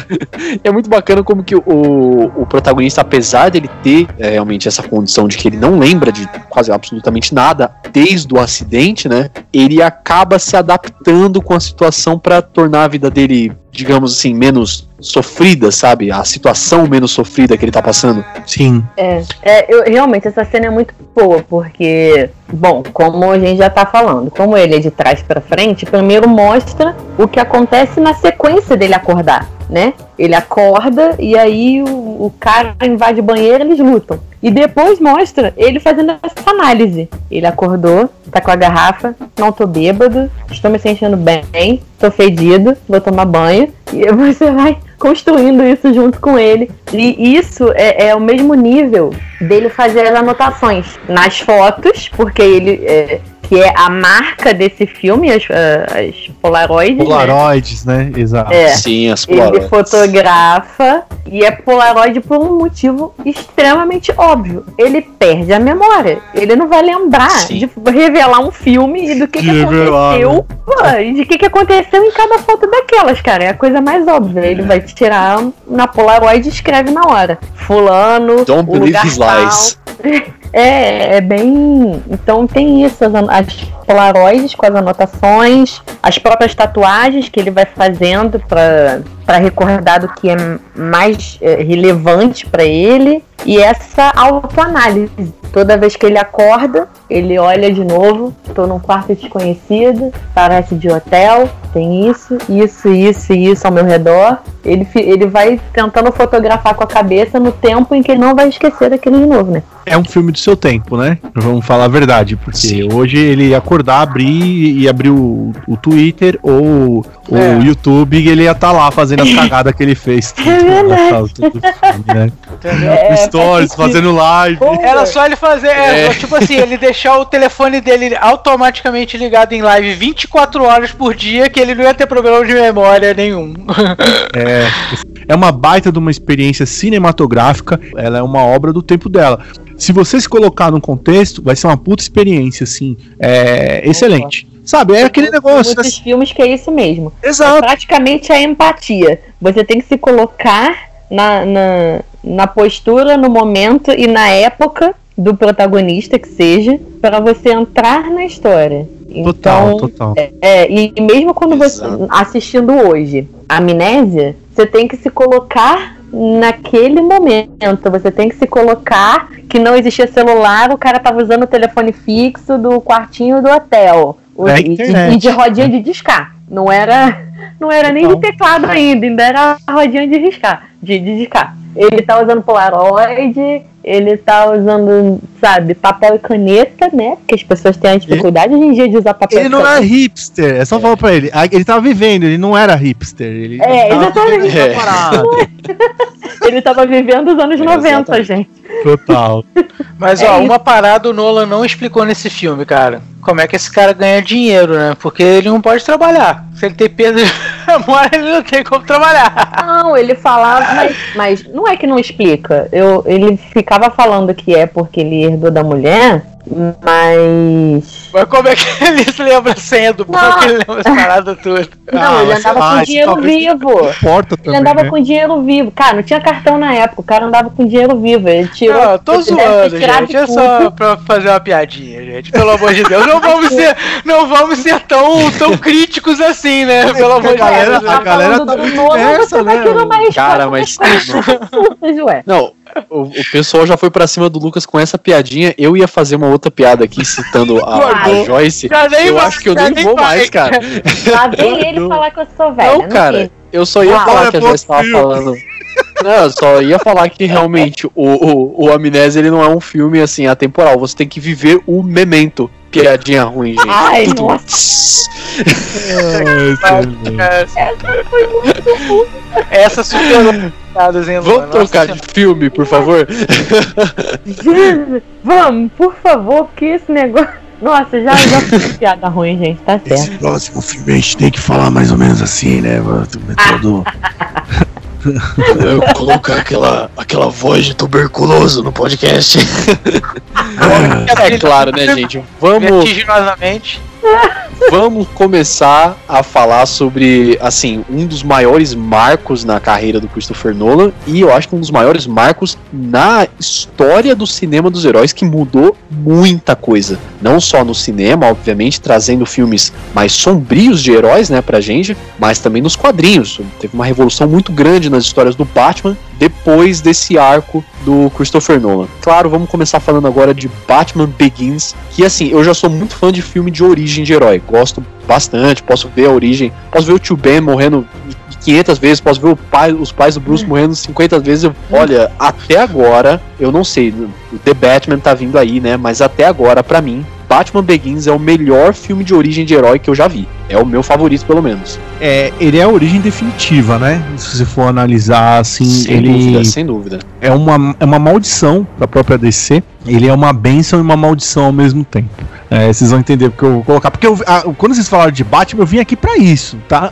*laughs* é muito bacana como que o, o protagonista, apesar dele ter é, realmente essa condição de que ele não lembra de quase absolutamente nada desde o acidente, né? Ele acaba se adaptando com a situação pra tornar a vida dele, digamos assim, menos sofrida, sabe? A situação menos sofrida que ele tá passando. Sim. É, é, eu, realmente essa cena é muito boa, porque, bom, como a gente já tá falando, como ele é de trás pra frente, primeiro mostra o que acontece na sequência dele acordar, né? Ele acorda e aí o, o cara invade o banheiro e eles lutam. E depois mostra ele fazendo essa análise. Ele acordou, tá com a garrafa, não tô bêbado, estou me sentindo bem, tô fedido, vou tomar banho. E *laughs* você vai construindo isso junto com ele. E isso é, é o mesmo nível dele fazer as anotações nas fotos, porque ele. É, que é a marca desse filme, as, as Polaroids. Né? Polaroids, né? né? Exato. É, Sim, as Polaroids. Ele fotografa e é Polaroid por um motivo extremamente óbvio. Ele perde a memória. Ele não vai lembrar Sim. de revelar um filme e do que, que aconteceu. Né? e de que, que aconteceu em cada foto daquelas, cara. É a coisa mais óbvia. Ele vai tirar na Polaroid e escreve na hora. Fulano. Don't believe his lies. *laughs* É, é bem. Então tem isso, as, as polaroids com as anotações, as próprias tatuagens que ele vai fazendo para recordar do que é mais é, relevante para ele e essa autoanálise. Toda vez que ele acorda, ele olha de novo, estou num quarto desconhecido, parece de hotel, tem isso, isso, isso e isso ao meu redor. Ele, ele vai tentando fotografar com a cabeça no tempo em que ele não vai esquecer daquilo de novo, né? É um filme do seu tempo, né? Vamos falar a verdade, porque Sim. hoje ele acordar, abrir e abrir o, o Twitter ou o é. YouTube e ele ia estar tá lá fazendo as cagadas que ele fez. É verdade. *laughs* Tudo, né? É, Stories, fazendo live. Era só ele fazer, é, é. tipo assim, ele deixar o telefone dele automaticamente ligado em live 24 horas por dia, que ele não ia ter problema de memória nenhum. É, é uma baita de uma experiência cinematográfica, ela é uma obra do tempo dela. Se você se colocar num contexto, vai ser uma puta experiência, assim, é, excelente. Sabe, é aquele negócio. Muitos filmes que é isso mesmo. Exato. É praticamente a empatia. Você tem que se colocar na, na, na postura, no momento e na época do protagonista que seja, para você entrar na história. Total, então, total. É, é, e mesmo quando Exato. você assistindo hoje, Amnésia, você tem que se colocar naquele momento. Você tem que se colocar que não existia celular, o cara tava usando o telefone fixo do quartinho do hotel. É e, e, de rodinha de discar. Não era, não era nem de teclado ainda, ainda era a rodinha de riscar, de, de discar. Ele tá usando Polaroid, ele tá usando, sabe, papel e caneta, né? Porque as pessoas têm a dificuldade ele, hoje em dia de usar papel Ele não é hipster, é só é. falar pra ele. Ele tava vivendo, ele não era hipster. Ele é, exatamente. É. *laughs* ele tava vivendo os anos é, 90, exatamente. gente. Total. *laughs* Mas, é ó, isso. uma parada o Nolan não explicou nesse filme, cara. Como é que esse cara ganha dinheiro, né? Porque ele não pode trabalhar. Se ele tem perda de memória, ele não tem como trabalhar. Não, ele falava, mas, mas não é que não explica. Eu, ele ficava falando que é porque ele herdou da mulher, mas. Mas como é que *laughs* ele se lembra a senha do banco? Ele lembra as paradas tudo? *laughs* Não, ah, ele andava com dinheiro vivo. Porta também, ele andava né? com dinheiro vivo. Cara, não tinha cartão na época, o cara andava com dinheiro vivo. Ele tirou. Não, tô zoando, gente. É só pra fazer uma piadinha, gente. Pelo amor de Deus. Não vamos ser, não vamos ser tão, tão críticos assim, né? Pelo amor de Deus. A galera tá essa, né? Cara, mas. *laughs* Não o, o, pessoal já foi para cima do Lucas com essa piadinha. Eu ia fazer uma outra piada aqui citando a, *laughs* a Joyce. eu acho que eu nem vou vai. mais, cara. Lá vem *laughs* ele falar que eu sou velha. Não, cara, eu só ia falar que a Joyce tava falando. Não, eu só ia falar que realmente o, o, o Amnésia ele não é um filme assim atemporal. Você tem que viver o memento. Piadinha ruim, gente. Ai, Tudo. nossa. Essa foi muito ruim. Essa super Vamos trocar de filme, por favor? vamos, por favor, porque esse negócio. Nossa, já, já foi piada ruim, gente, tá certo. Esse próximo filme a gente tem que falar mais ou menos assim, né? *laughs* Todo... *laughs* Eu colocar aquela, aquela voz de tuberculoso no podcast. *laughs* é claro, né, *laughs* gente? Vamos. Vamos começar a falar sobre, assim, um dos maiores marcos na carreira do Christopher Nolan e eu acho que um dos maiores marcos na história do cinema dos heróis que mudou muita coisa. Não só no cinema, obviamente, trazendo filmes mais sombrios de heróis, né, pra gente, mas também nos quadrinhos. Teve uma revolução muito grande nas histórias do Batman depois desse arco do Christopher Nolan. Claro, vamos começar falando agora de Batman Begins, que assim, eu já sou muito fã de filme de origem de herói, gosto bastante, posso ver a origem, posso ver o Tio Ben morrendo 500 vezes, posso ver pai, os pais do Bruce hum. morrendo 50 vezes. Olha, até agora, eu não sei, o The Batman tá vindo aí, né? Mas até agora, para mim, Batman Begins é o melhor filme de origem de herói que eu já vi. É o meu favorito, pelo menos. É, ele é a origem definitiva, né? Se você for analisar assim, sem ele dúvida, sem dúvida. É uma, é uma maldição pra própria DC. Ele é uma benção e uma maldição ao mesmo tempo. É, vocês vão entender porque eu vou colocar. Porque eu, a, quando vocês falaram de Batman, eu vim aqui para isso, tá?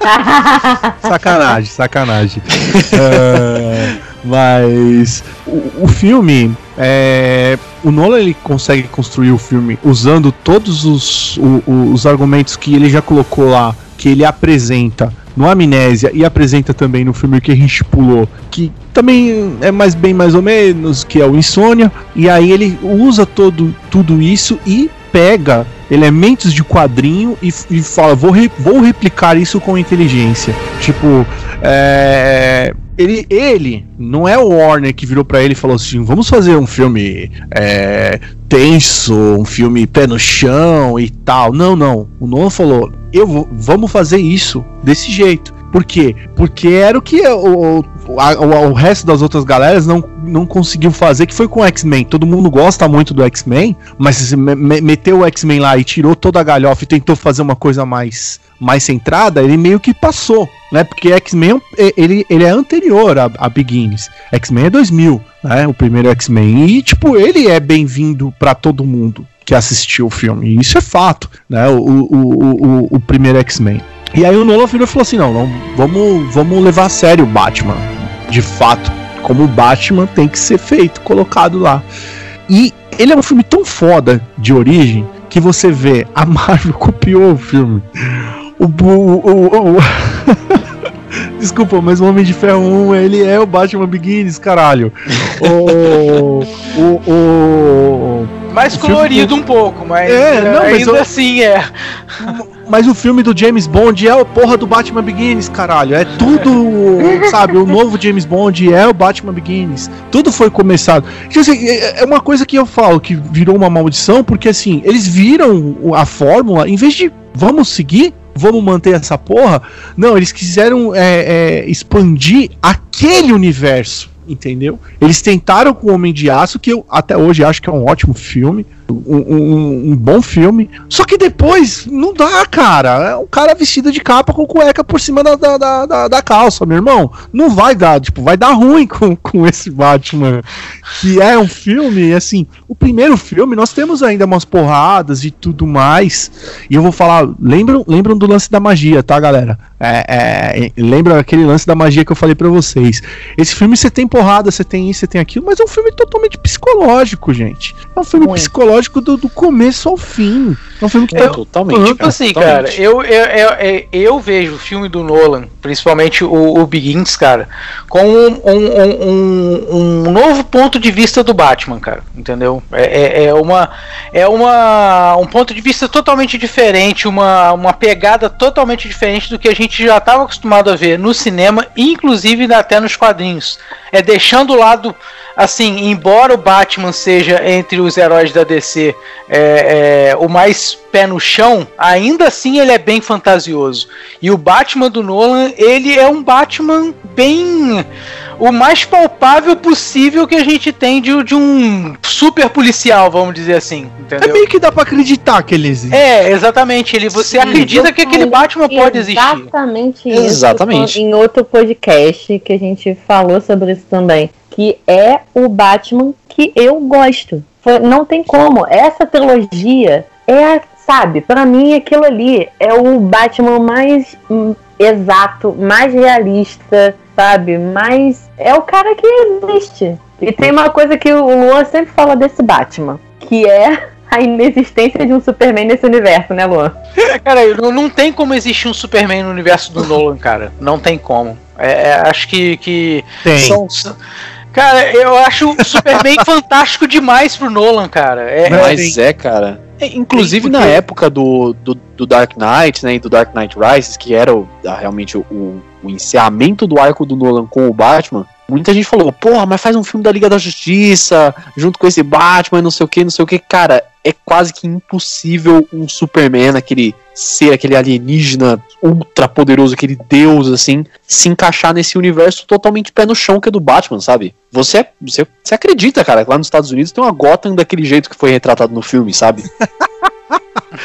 *laughs* sacanagem, sacanagem. uh, *laughs* mas o, o filme, é, o Nolan ele consegue construir o filme usando todos os, o, os argumentos que ele já colocou lá, que ele apresenta no Amnésia e apresenta também no filme que a gente pulou, que também é mais bem mais ou menos, que é o Insônia, e aí ele usa todo, tudo isso e pega elementos de quadrinho e, e fala, vou, re, vou replicar isso com inteligência. Tipo, é, ele, ele, não é o Warner que virou para ele e falou assim: vamos fazer um filme é, tenso, um filme pé no chão e tal. Não, não. O Nolan falou: eu vou, vamos fazer isso desse jeito. Por quê? Porque era o que o, o, a, o, resto das outras galeras não, não conseguiu fazer, que foi com o X-Men. Todo mundo gosta muito do X-Men, mas se me, meteu o X-Men lá e tirou toda a galhofa e tentou fazer uma coisa mais, mais centrada, ele meio que passou, né? Porque X-Men é, ele, ele é anterior a, a Begins. X-Men é 2000, né? O primeiro X-Men. E, tipo, ele é bem-vindo para todo mundo que assistiu o filme. E isso é fato, né? O, o, o, o primeiro X-Men. E aí o Nolan virou falou assim: não, não vamos, vamos levar a sério o Batman. De fato, como o Batman tem que ser feito, colocado lá. E ele é um filme tão foda de origem que você vê, a *laughs* Marvel copiou o filme. O. o, o, o *laughs* Desculpa, mas o Homem de Ferro 1, ele é o Batman Begins, caralho. *laughs* o, o, o, Mais colorido um pouco, mas, é, não, mas ainda eu... assim é. Mas o filme do James Bond é a porra do Batman Begins, caralho. É tudo, *laughs* sabe? O novo James Bond é o Batman Begins. Tudo foi começado. Assim, é, é uma coisa que eu falo que virou uma maldição, porque assim, eles viram a fórmula, em vez de vamos seguir, vamos manter essa porra. Não, eles quiseram é, é, expandir aquele universo entendeu? Eles tentaram com o Homem de Aço, que eu até hoje acho que é um ótimo filme um, um, um, bom filme. Só que depois não dá, cara. É um cara vestido de capa com cueca por cima da, da, da, da, calça, meu irmão. Não vai dar, tipo, vai dar ruim *laughs* com, com esse Batman. Que é um filme, assim, o primeiro filme, nós temos ainda umas porradas e tudo mais. E eu vou falar, lembram, lembram do lance da magia, tá, galera? É, é, lembra aquele lance da magia que eu falei para vocês. Esse filme você tem porrada, você tem isso, você tem aquilo, mas é um filme totalmente psicológico, gente. É um filme Muito. psicológico psicológico do, do começo ao fim. É um filme que é, tá totalmente. Tipo assim, totalmente. cara, eu, eu, eu, eu, vejo o filme do Nolan, principalmente o, o Begins, cara, com um, um, um, um, novo ponto de vista do Batman, cara. Entendeu? É, é, é, uma, é uma, um ponto de vista totalmente diferente, uma, uma pegada totalmente diferente do que a gente já estava acostumado a ver no cinema, inclusive até nos quadrinhos. É deixando o lado assim, embora o Batman seja entre os heróis da DC é, é, o mais pé no chão, ainda assim ele é bem fantasioso. E o Batman do Nolan, ele é um Batman bem o mais palpável possível que a gente tem de, de um super policial, vamos dizer assim. Entendeu? É meio que dá pra acreditar que ele existe. É, exatamente. Ele, você Sim, acredita que aquele Batman pode existir. Exatamente isso. Exatamente. Em outro podcast que a gente falou sobre isso também que é o Batman que eu gosto. Não tem como. Essa trilogia é, sabe, para mim aquilo ali é o Batman mais hum, exato, mais realista, sabe? Mais. É o cara que existe. E tem uma coisa que o Luan sempre fala desse Batman, que é *laughs* a inexistência de um Superman nesse universo, né, Luan? *laughs* cara, não, não tem como existir um Superman no universo do Nolan, cara. Não tem como. É, é acho que, que tem. São, Cara, eu acho o Superman *laughs* fantástico demais pro Nolan, cara. É, Mas é, cara. É, inclusive na época do, do, do, Dark Knight, né, e do Dark Knight Rises, que era o, realmente o, o encerramento do arco do Nolan com o Batman, muita gente falou, porra, mas faz um filme da Liga da Justiça, junto com esse Batman, não sei o que, não sei o que. Cara, é quase que impossível um Superman, aquele ser aquele alienígena ultra poderoso, aquele deus, assim, se encaixar nesse universo totalmente pé no chão que é do Batman, sabe? Você, você, você acredita, cara, que lá nos Estados Unidos tem uma Gotham daquele jeito que foi retratado no filme, sabe? *laughs*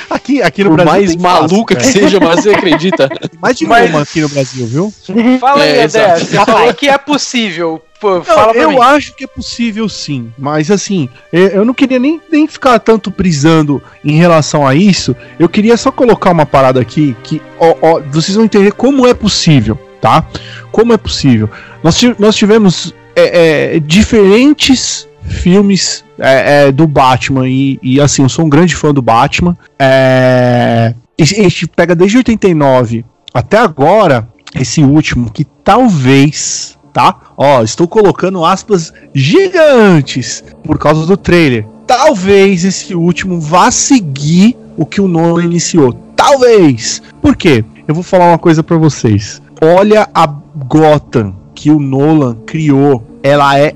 aqui, aqui no Por Brasil. mais tem maluca que fácil, seja, mas você acredita. *laughs* Mais de Mas- uma aqui no Brasil, viu? Fala aí, É, André. Você falou que é possível. Pô, Não, eu mim. acho que é possível sim, mas assim, eu eu não queria nem, nem ficar tanto brisando em relação a isso. Eu queria só colocar uma parada aqui que ó, ó, vocês vão entender como é possível, tá? Como é possível. Nós, nós tivemos é, é, diferentes filmes é, é, do Batman e, e, assim, eu sou um grande fã do Batman. É, a gente pega desde 89 até agora, esse último, que talvez, tá? Ó, estou colocando aspas gigantes por causa do trailer. Talvez esse último vá seguir o que o Nolan iniciou. Talvez. Por quê? Eu vou falar uma coisa pra vocês. Olha a Gotham que o Nolan criou. Ela é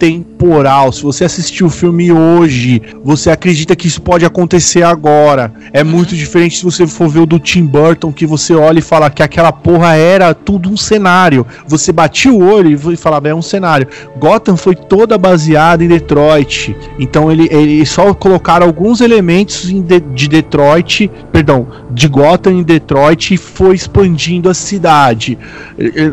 atemporal. Se você assistiu o filme hoje, você acredita que isso pode acontecer agora. É muito diferente se você for ver o do Tim Burton, que você olha e fala que aquela porra era tudo um cenário. Você batia o olho e falava, é um cenário. Gotham foi toda baseada em Detroit. Então ele, ele só colocaram alguns elementos em de, de Detroit, perdão, de Gotham em Detroit e foi expandindo a cidade.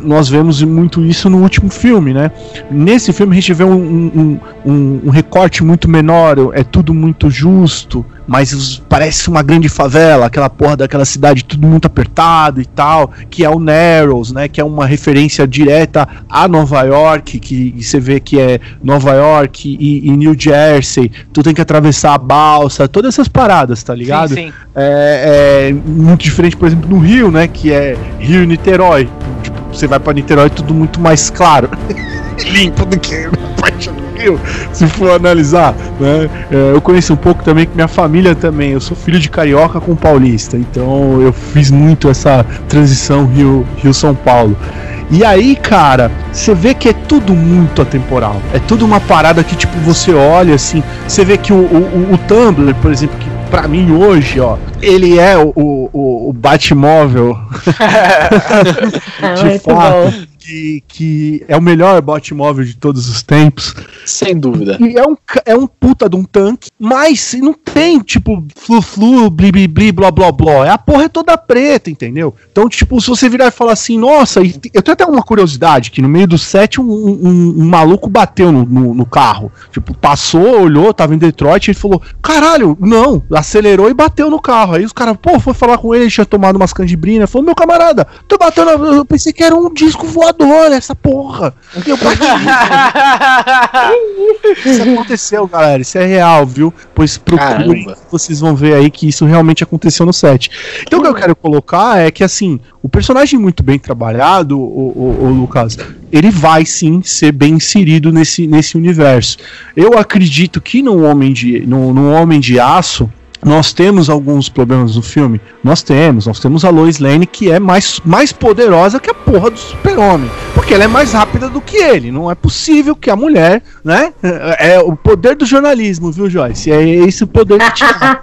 Nós vemos muito isso no último filme, né? Nesse filme a gente vê um, um, um, um recorte muito menor, é tudo muito justo, mas parece uma grande favela, aquela porra daquela cidade tudo muito apertado e tal, que é o Narrows, né? Que é uma referência direta a Nova York, que você vê que é Nova York e, e New Jersey, tu tem que atravessar a balsa, todas essas paradas, tá ligado? Sim, sim. é, é muito diferente, por exemplo, no Rio, né? Que é Rio e Niterói. Tipo, você vai pra Niterói tudo muito mais claro. *laughs* Limpo do que parte do Rio, se for analisar. Né? É, eu conheço um pouco também que minha família também. Eu sou filho de carioca com paulista, então eu fiz muito essa transição Rio- Rio-São Paulo. E aí, cara, você vê que é tudo muito atemporal. É tudo uma parada que, tipo, você olha assim. Você vê que o, o, o Tumblr, por exemplo, que pra mim hoje, ó, ele é o, o, o Batmóvel *laughs* *laughs* Ah, de muito fato. Que, que é o melhor Batmóvel de todos os tempos. Sem dúvida. E é um, é um puta de um tanque, mas não tem, tipo, flu-flu, bli-bli-bli, blá blá blá. É a porra é toda preta, entendeu? Então, tipo, se você virar e falar assim, nossa, e eu tenho até uma curiosidade, que no meio do set um, um- um maluco bateu no, no, no carro. Tipo, passou, olhou, tava em Detroit, ele falou, caralho, não, acelerou e bateu no carro. Aí os caras, pô, foi falar com ele, ele tinha tomado umas canjibrinas, falou, meu camarada, tu bateu na... Eu pensei que era um disco voador, essa porra. E eu bati isso aconteceu, galera. Isso é real, viu? Pois procurem, vocês vão ver aí que isso realmente aconteceu no set. Então o que eu quero colocar é que assim, o personagem muito bem trabalhado, o, o, o Lucas, ele vai sim ser bem inserido nesse, nesse universo. Eu acredito que no Homem de, no Homem de Aço. Nós temos alguns problemas no filme. Nós temos. Nós temos a Lois Lane que é mais, mais poderosa que a porra do super-homem. Porque ela é mais rápida do que ele. Não é possível que a mulher, né? É é o poder do jornalismo, viu, Joyce? É esse o poder que te dá.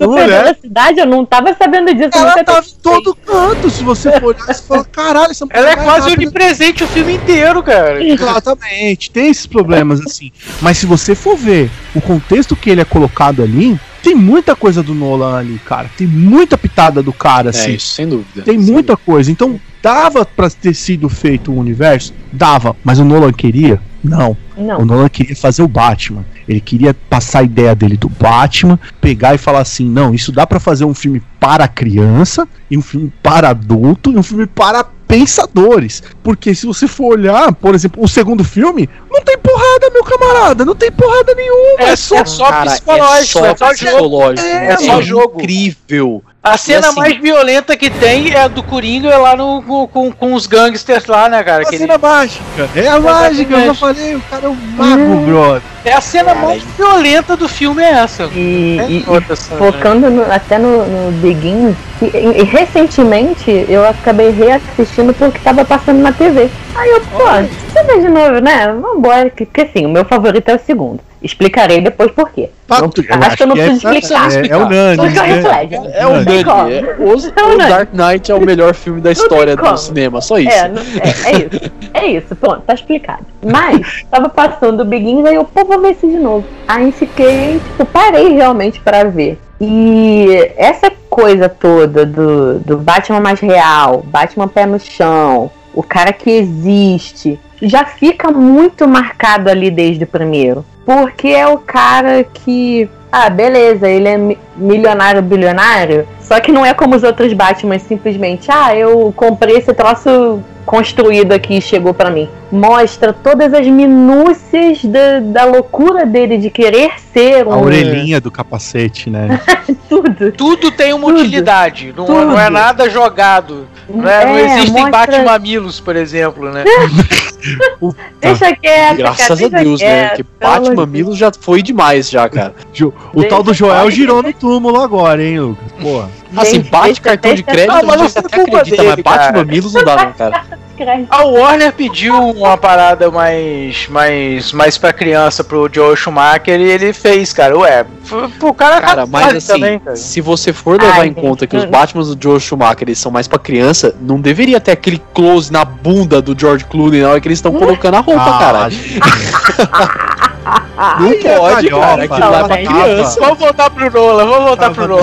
A Super mulher, velocidade, eu não tava sabendo disso. ela tá em todo canto. Se você for olhar, você fala, caralho, essa mulher Ela é mais quase rápida onipresente o filme inteiro, cara. Exatamente, tem esses problemas assim. Mas se você for ver o contexto que ele é colocado ali, tem muita coisa do Nolan ali, cara. Tem muita pitada do cara, É assim. isso, sem dúvida. Tem Sem muita coisa. Então, dava pra ter sido feito o universo? Dava. Mas o Nolan queria? Não. O Não. Nolan queria fazer o Batman. Ele queria passar a ideia dele do Batman, pegar e falar assim: não, isso dá pra fazer um filme para criança, e um filme para adulto, e um filme para pensadores. Porque se você for olhar, por exemplo, o segundo filme, não tem porrada, meu camarada, não tem porrada nenhuma. É, só. é só Cara, psicológico, é é só só psicológico. É, é só jogo. incrível. A cena assim- mais violenta que tem é a do Coringa lá no, com, com, os gangsters lá, né, cara? A Que ele- cena mágica. É a mágica, eu já falei, o cara é um mago, Hum. brother. É a cena mais violenta do filme, é essa. E, É e- outra cena. focando no- até no, no Begins, que, e, e recentemente eu acabei reassistindo porque tava passando na TV. Aí eu, pô, Olha. deixa eu ver de novo, né? Vambora, que- porque assim, o meu favorito é o segundo. Explicarei depois por quê. Impacto, eu acho que eu não preciso é, explicar. É, é unânime. Né? É unânime. É, o, o Dark Knight é o melhor filme da história do cinema, só isso. É, não, é, é, isso. É isso, pronto, tá explicado. Mas, tava passando o Begins, aí eu, pô, vou ver esse de novo. Aí fiquei, tipo, parei realmente para ver. E essa coisa toda do, do Batman mais real, Batman pé no chão, o cara que existe, já fica muito marcado ali desde o primeiro. Porque é o cara que. Ah, beleza, ele é milionário, bilionário. Só que não é como os outros Batman, simplesmente, ah, eu comprei esse troço construído aqui e chegou para mim. Mostra todas as minúcias da, da loucura dele de querer ser um. A orelhinha do capacete, né? *laughs* Tudo. Tudo tem uma Tudo. utilidade. Não, não, é nada jogado. Não, é, é, não existem mostra... Batmamilos, por exemplo, né? *laughs* deixa quieto. Graças a Deus, né? Que Batmamilos já foi demais, já, cara. O tal do Joel girou no túmulo agora, hein, Lucas? Porra. Assim, bate cartão de crédito, ah, mas você até acredita, dele, mas Batmamilos não dá, não, cara. *laughs* A Warner pediu uma parada mais, mais, mais pra criança pro Joe Schumacher e ele fez, cara. Ué, pro cara, cara mas assim, também, cara. se você for levar Ai, em conta que os Batman do Joe Schumacher eles são mais pra criança, não deveria ter aquele close na bunda do George Clooney na hora que eles estão colocando a roupa, ah, cara. *laughs* não pode, cara. Aquilo lá é pra criança. Vamos voltar pro Nola, vamos voltar pro Nola.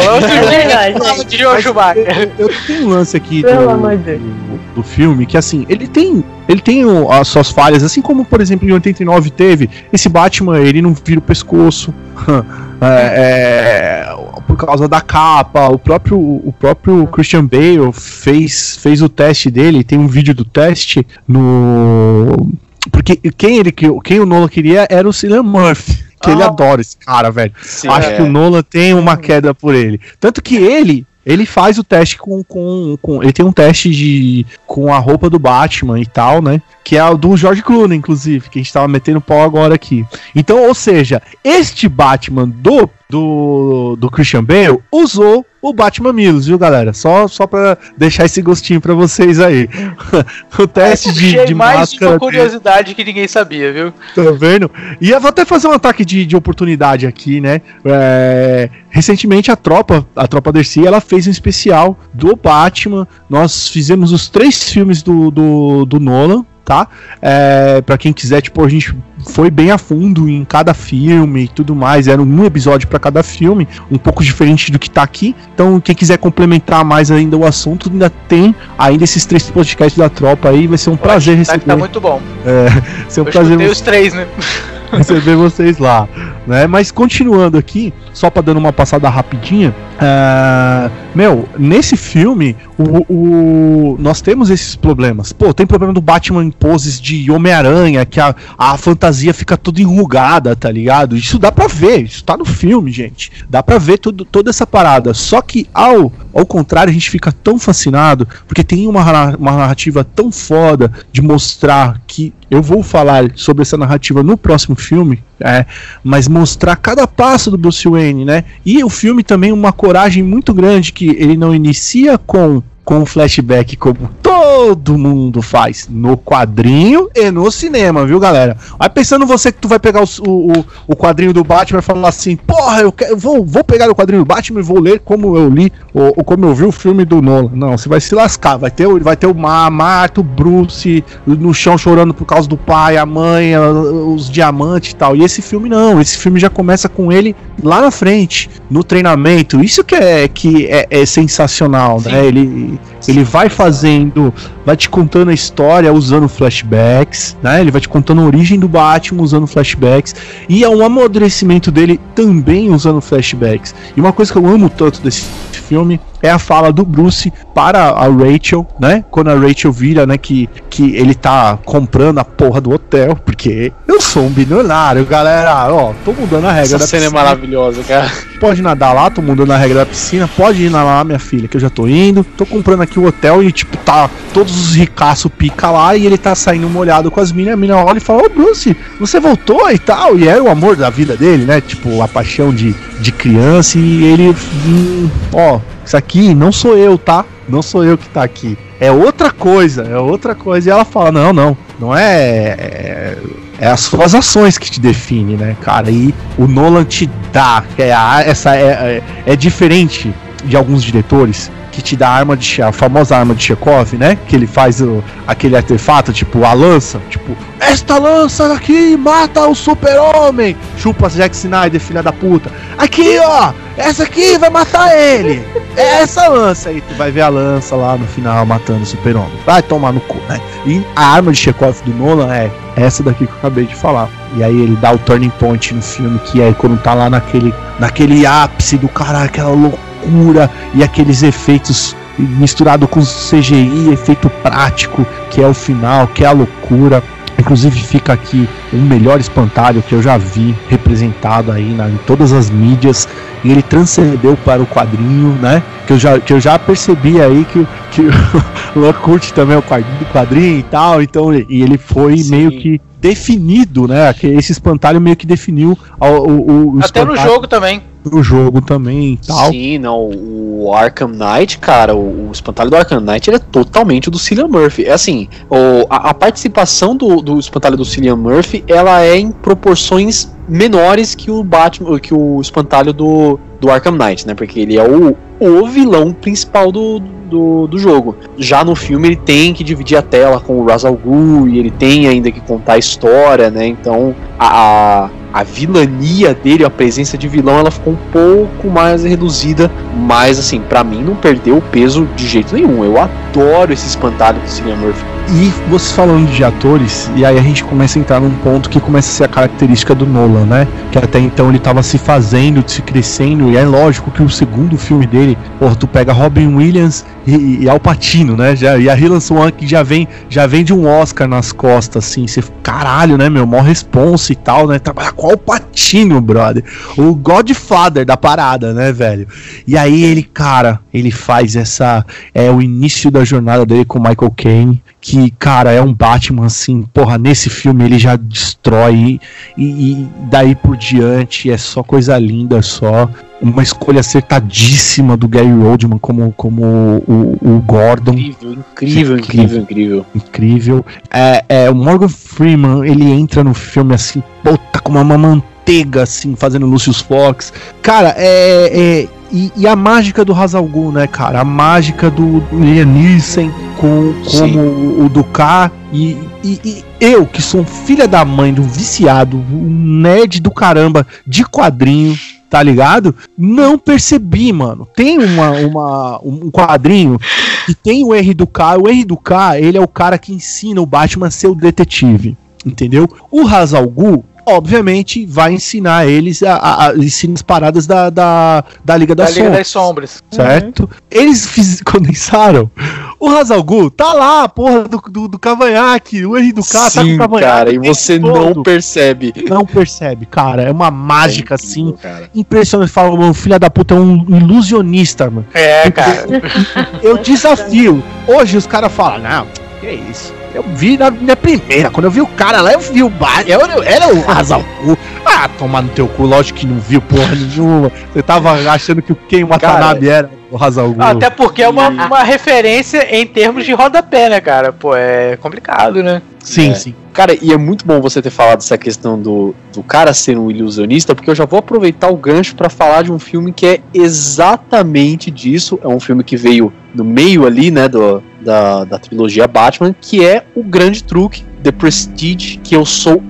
de Joe Schumacher. Eu, eu tenho um lance aqui do, do, do filme que assim ele tem ele tem as suas falhas, assim como, por exemplo, em 89 teve. Esse Batman, ele não vira o pescoço. *laughs* é, é, por causa da capa. O próprio, o próprio Christian Bale fez, fez o teste dele. Tem um vídeo do teste no. Porque quem, ele, quem o Nolan queria era o Cillian Murphy. Que ele adora esse cara, velho. Sim, Acho é. que o Nolan tem uma queda por ele. Tanto que ele ele faz o teste com, com, com, Ele tem um teste de. com a roupa do Batman e tal, né? Que é o do George Clooney, inclusive, que a gente tava metendo pau agora aqui. Então, ou seja, este Batman do do, do Christian Bale usou o Batman Milos, viu, galera? Só, só pra deixar esse gostinho pra vocês aí. *laughs* o teste de, de mais máscara. uma curiosidade que ninguém sabia, viu? Tá vendo? E eu vou até fazer um ataque de, de oportunidade aqui, né? É, recentemente a tropa, a tropa Dercy, ela fez um especial do Batman. Nós fizemos os três filmes do, do, do Nolan, tá? É, para quem quiser, tipo, a gente foi bem a fundo em cada filme e tudo mais. Era um episódio para cada filme, um pouco diferente do que tá aqui. Então, quem quiser complementar mais ainda o assunto, ainda tem ainda esses três podcasts da tropa aí. Vai ser um prazer tá receber. Tá muito bom. É, ser um Eu prazer. os três, né? *laughs* receber vocês lá, né? Mas continuando aqui, só para dando uma passada rapidinha, uh, meu, nesse filme o, o, nós temos esses problemas. Pô, tem problema do Batman em poses de Homem-Aranha, que a, a fantasia fica toda enrugada, tá ligado? Isso dá pra ver, isso tá no filme, gente. Dá pra ver tudo, toda essa parada. Só que ao, ao contrário, a gente fica tão fascinado, porque tem uma, uma narrativa tão foda de mostrar que eu vou falar sobre essa narrativa no próximo filme, é, mas mostrar cada passo do Bruce Wayne, né? E o filme também uma coragem muito grande que ele não inicia com com flashback como todo mundo faz no quadrinho e no cinema, viu, galera? Vai pensando você que tu vai pegar o, o, o quadrinho do Batman e falar assim, porra, eu, quero, vou, vou pegar o quadrinho do Batman e vou ler como eu li, ou, ou, como eu vi o filme do Nolan. Não, você vai se lascar, vai ter, vai ter o Marto, o Bruce no chão chorando por causa do pai, a mãe, os diamantes e tal. E esse filme não, esse filme já começa com ele lá na frente, no treinamento. Isso que é, que é, é sensacional, Sim. né? Ele ele vai fazendo, виду vai te contando a história usando flashbacks, né? Ele vai te contando a origem do Batman usando flashbacks e é um amadurecimento dele também usando flashbacks. E uma coisa que eu amo tanto desse filme é a fala do Bruce para a Rachel, né? Quando a Rachel vira, né, que, que ele tá comprando a porra do hotel, porque eu sou um bilionário, galera. Ó, tô mudando a regra Essa da cena é piscina. é maravilhosa, cara. Pode nadar lá, tô mudando a regra da piscina. Pode ir lá, minha filha, que eu já tô indo. Tô comprando aqui o hotel e, tipo, tá todos os ricaços pica lá e ele tá saindo molhado com as minas. A mina olha e fala: Ô, Bruce, você voltou e tal. E é o amor da vida dele, né? Tipo, a paixão de, de criança. E ele, hum, ó, isso aqui não sou eu, tá? Não sou eu que tá aqui. É outra coisa, é outra coisa. E ela fala: Não, não, não é. é é as suas ações que te definem, né, cara? E o Nolan te dá, é, essa é, é, é diferente de alguns diretores que te dá a arma de a famosa arma de Chekhov, né? Que ele faz o, aquele artefato, tipo a lança, tipo, esta lança aqui mata o super-homem. Chupa Jack Snyder, filha da puta. Aqui, ó, essa aqui vai matar ele. É essa lança aí. Tu vai ver a lança lá no final matando o super-homem. Vai tomar no cu, né? E a arma de Chekhov do Nolan é essa daqui que eu acabei de falar. E aí ele dá o turning point no filme, que é quando tá lá naquele, naquele ápice do caralho, aquela loucura loucura e aqueles efeitos misturado com CGI, efeito prático, que é o final, que é a loucura. Inclusive fica aqui o melhor espantalho que eu já vi representado aí na, em todas as mídias. E ele transcendeu para o quadrinho, né? Que eu já, que eu já percebi aí que, que *laughs* o Luan curte também o quadrinho, quadrinho e tal. Então, e ele foi Sim. meio que definido, né? Esse espantalho meio que definiu o, o, o Até no jogo também no jogo também e tal. Sim, não. O Arkham Knight, cara, o, o espantalho do Arkham Knight ele é totalmente do Cillian Murphy. É assim, o, a, a, participação do, do espantalho do Cillian Murphy ela é em proporções menores que o Batman, que o espantalho do, do Arkham Knight, né? Porque ele é o, o vilão principal do, do, do jogo. Já no filme ele tem que dividir a tela com o Ra's al Ghul e ele tem ainda que contar a história, né? Então a, a vilania dele, a presença de vilão, ela ficou um pouco mais reduzida, mas assim, para mim não perdeu o peso de jeito nenhum. Eu adoro esse espantalho do Cillian Murphy. E você falando de atores, e aí a gente começa a entrar num ponto que começa a ser a característica do Nolan, né? Que até então ele tava se fazendo, se crescendo, e é lógico que o segundo filme dele, porra, tu pega Robin Williams e, e Al Pacino, né? Já, e a Hilary Swank que já vem, já vem de um Oscar nas costas, assim, você, caralho, né, meu? Mó responsa e tal, né? Trabalhar com Al Pacino, brother. O Godfather da parada, né, velho? E aí ele, cara, ele faz essa. É o início da jornada dele com Michael Caine que, cara, é um Batman assim, porra, nesse filme ele já destrói e, e, daí por diante é só coisa linda, só uma escolha acertadíssima do Gary Oldman como, como o, o Gordon. Incrível, incrível, incrível, incrível. Incrível. É, é, o Morgan Freeman, ele entra no filme assim, puta, com uma manteiga, assim, fazendo Lucius Fox. Cara, é, é e, e, a mágica do Hazalgu, né, cara? A mágica do Liam Nielsen com, como o, o Duká. E, e, e, eu, que sou filha da mãe do viciado, um nerd do caramba de quadrinho, tá ligado? Não percebi, mano. Tem uma, uma, um quadrinho que tem o R do K. O R do K, ele é o cara que ensina o Batman a ser o detetive. Entendeu? O Hazalgu, obviamente, vai ensinar eles a, a, a ensinar as paradas da, da, da Liga, das, da Liga das Sombras. Certo? Uhum. Eles fiz, *laughs* condensaram. O Hazalgu tá lá, porra, do, do, do cavanhaque. O Henry do K tá com o cavanhaque. Cara, e você todo. não percebe. Não percebe, cara. É uma mágica é incrível, assim. Cara. Impressionante. Fala, mano, filho da puta é um ilusionista, mano. É, cara. *laughs* Eu desafio. Hoje os caras falam, não, que é isso eu vi na minha primeira. Quando eu vi o cara lá, eu vi o bar. Era o Hazalgu. Ah, tomar no teu cu, lógico que não viu porra nenhuma. Você tava achando que o Ken Watanabe era o Hazalgu. Até porque é uma, uma referência em termos de rodapé, né, cara? Pô, é complicado, né? Sim, é. sim. Cara, e é muito bom você ter falado essa questão do, do cara ser um ilusionista, porque eu já vou aproveitar o gancho para falar de um filme que é exatamente disso. É um filme que veio no meio ali, né, do, da, da trilogia Batman, que é o grande truque, The Prestige, que eu sou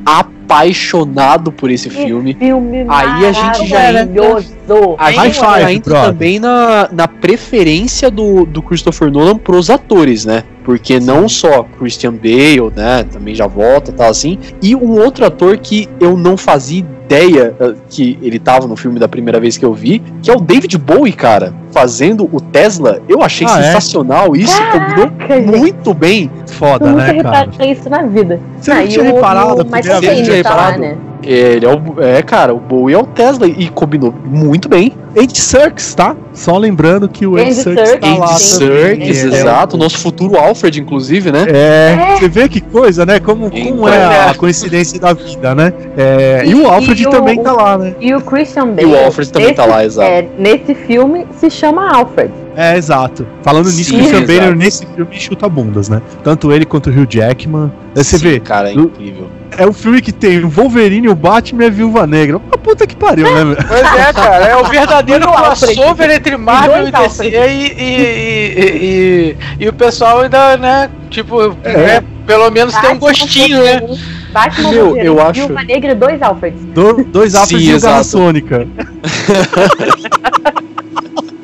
apaixonado por esse filme. filme Aí a gente já entra, a gente já entra também na, na preferência do, do Christopher Nolan pros atores, né? Porque não só Christian Bale, né, também já volta, tal assim, e um outro ator que eu não fazia ideia eh, que ele tava no filme da primeira vez que eu vi, que é o David Bowie, cara, fazendo o Tesla. Eu achei ah, é? sensacional é? isso, Caraca, combinou muito bem. Foda, né, cara? isso na vida. Você não, não tinha reparado, mas você tinha reparado. né? Ele é, o, é, cara, o Bowie é o Tesla e combinou muito bem. Andy Serkis, tá? Só lembrando que o Andy, Andy Serkis tá lá. Andy Serkis, é, exato. O nosso futuro Alfred, inclusive, né? É, é. você vê que coisa, né? Como, como é a coincidência da vida, né? É, e, e, o Alfred e também o, tá lá, né? E o Christian Bale. E o Alfred também tá nesse, tá lá, exato. É, nesse filme se chama Alfred. É, exato. Falando nisso, Sim, Christian Bale nesse filme chuta bundas, né? Tanto ele quanto o Hugh Jackman. Aí você Sim, vê, cara, é o- incrível. é um filme que tem o Wolverine, o Batman e a Viúva Negra. Uma puta que pariu, né, *laughs* velho? Pois é, cara, é o verdadeiro E o Alfred? crossover entre Marvel E DC e, e, e, e, e o pessoal ainda, né, tipo, né, pelo menos tem um gostinho, né? Batman, Meu, Wolverine, eu acho- Viúva Negra e dois Alfreds. Do- dois Sim, Alfred e exato. Sônica. *laughs*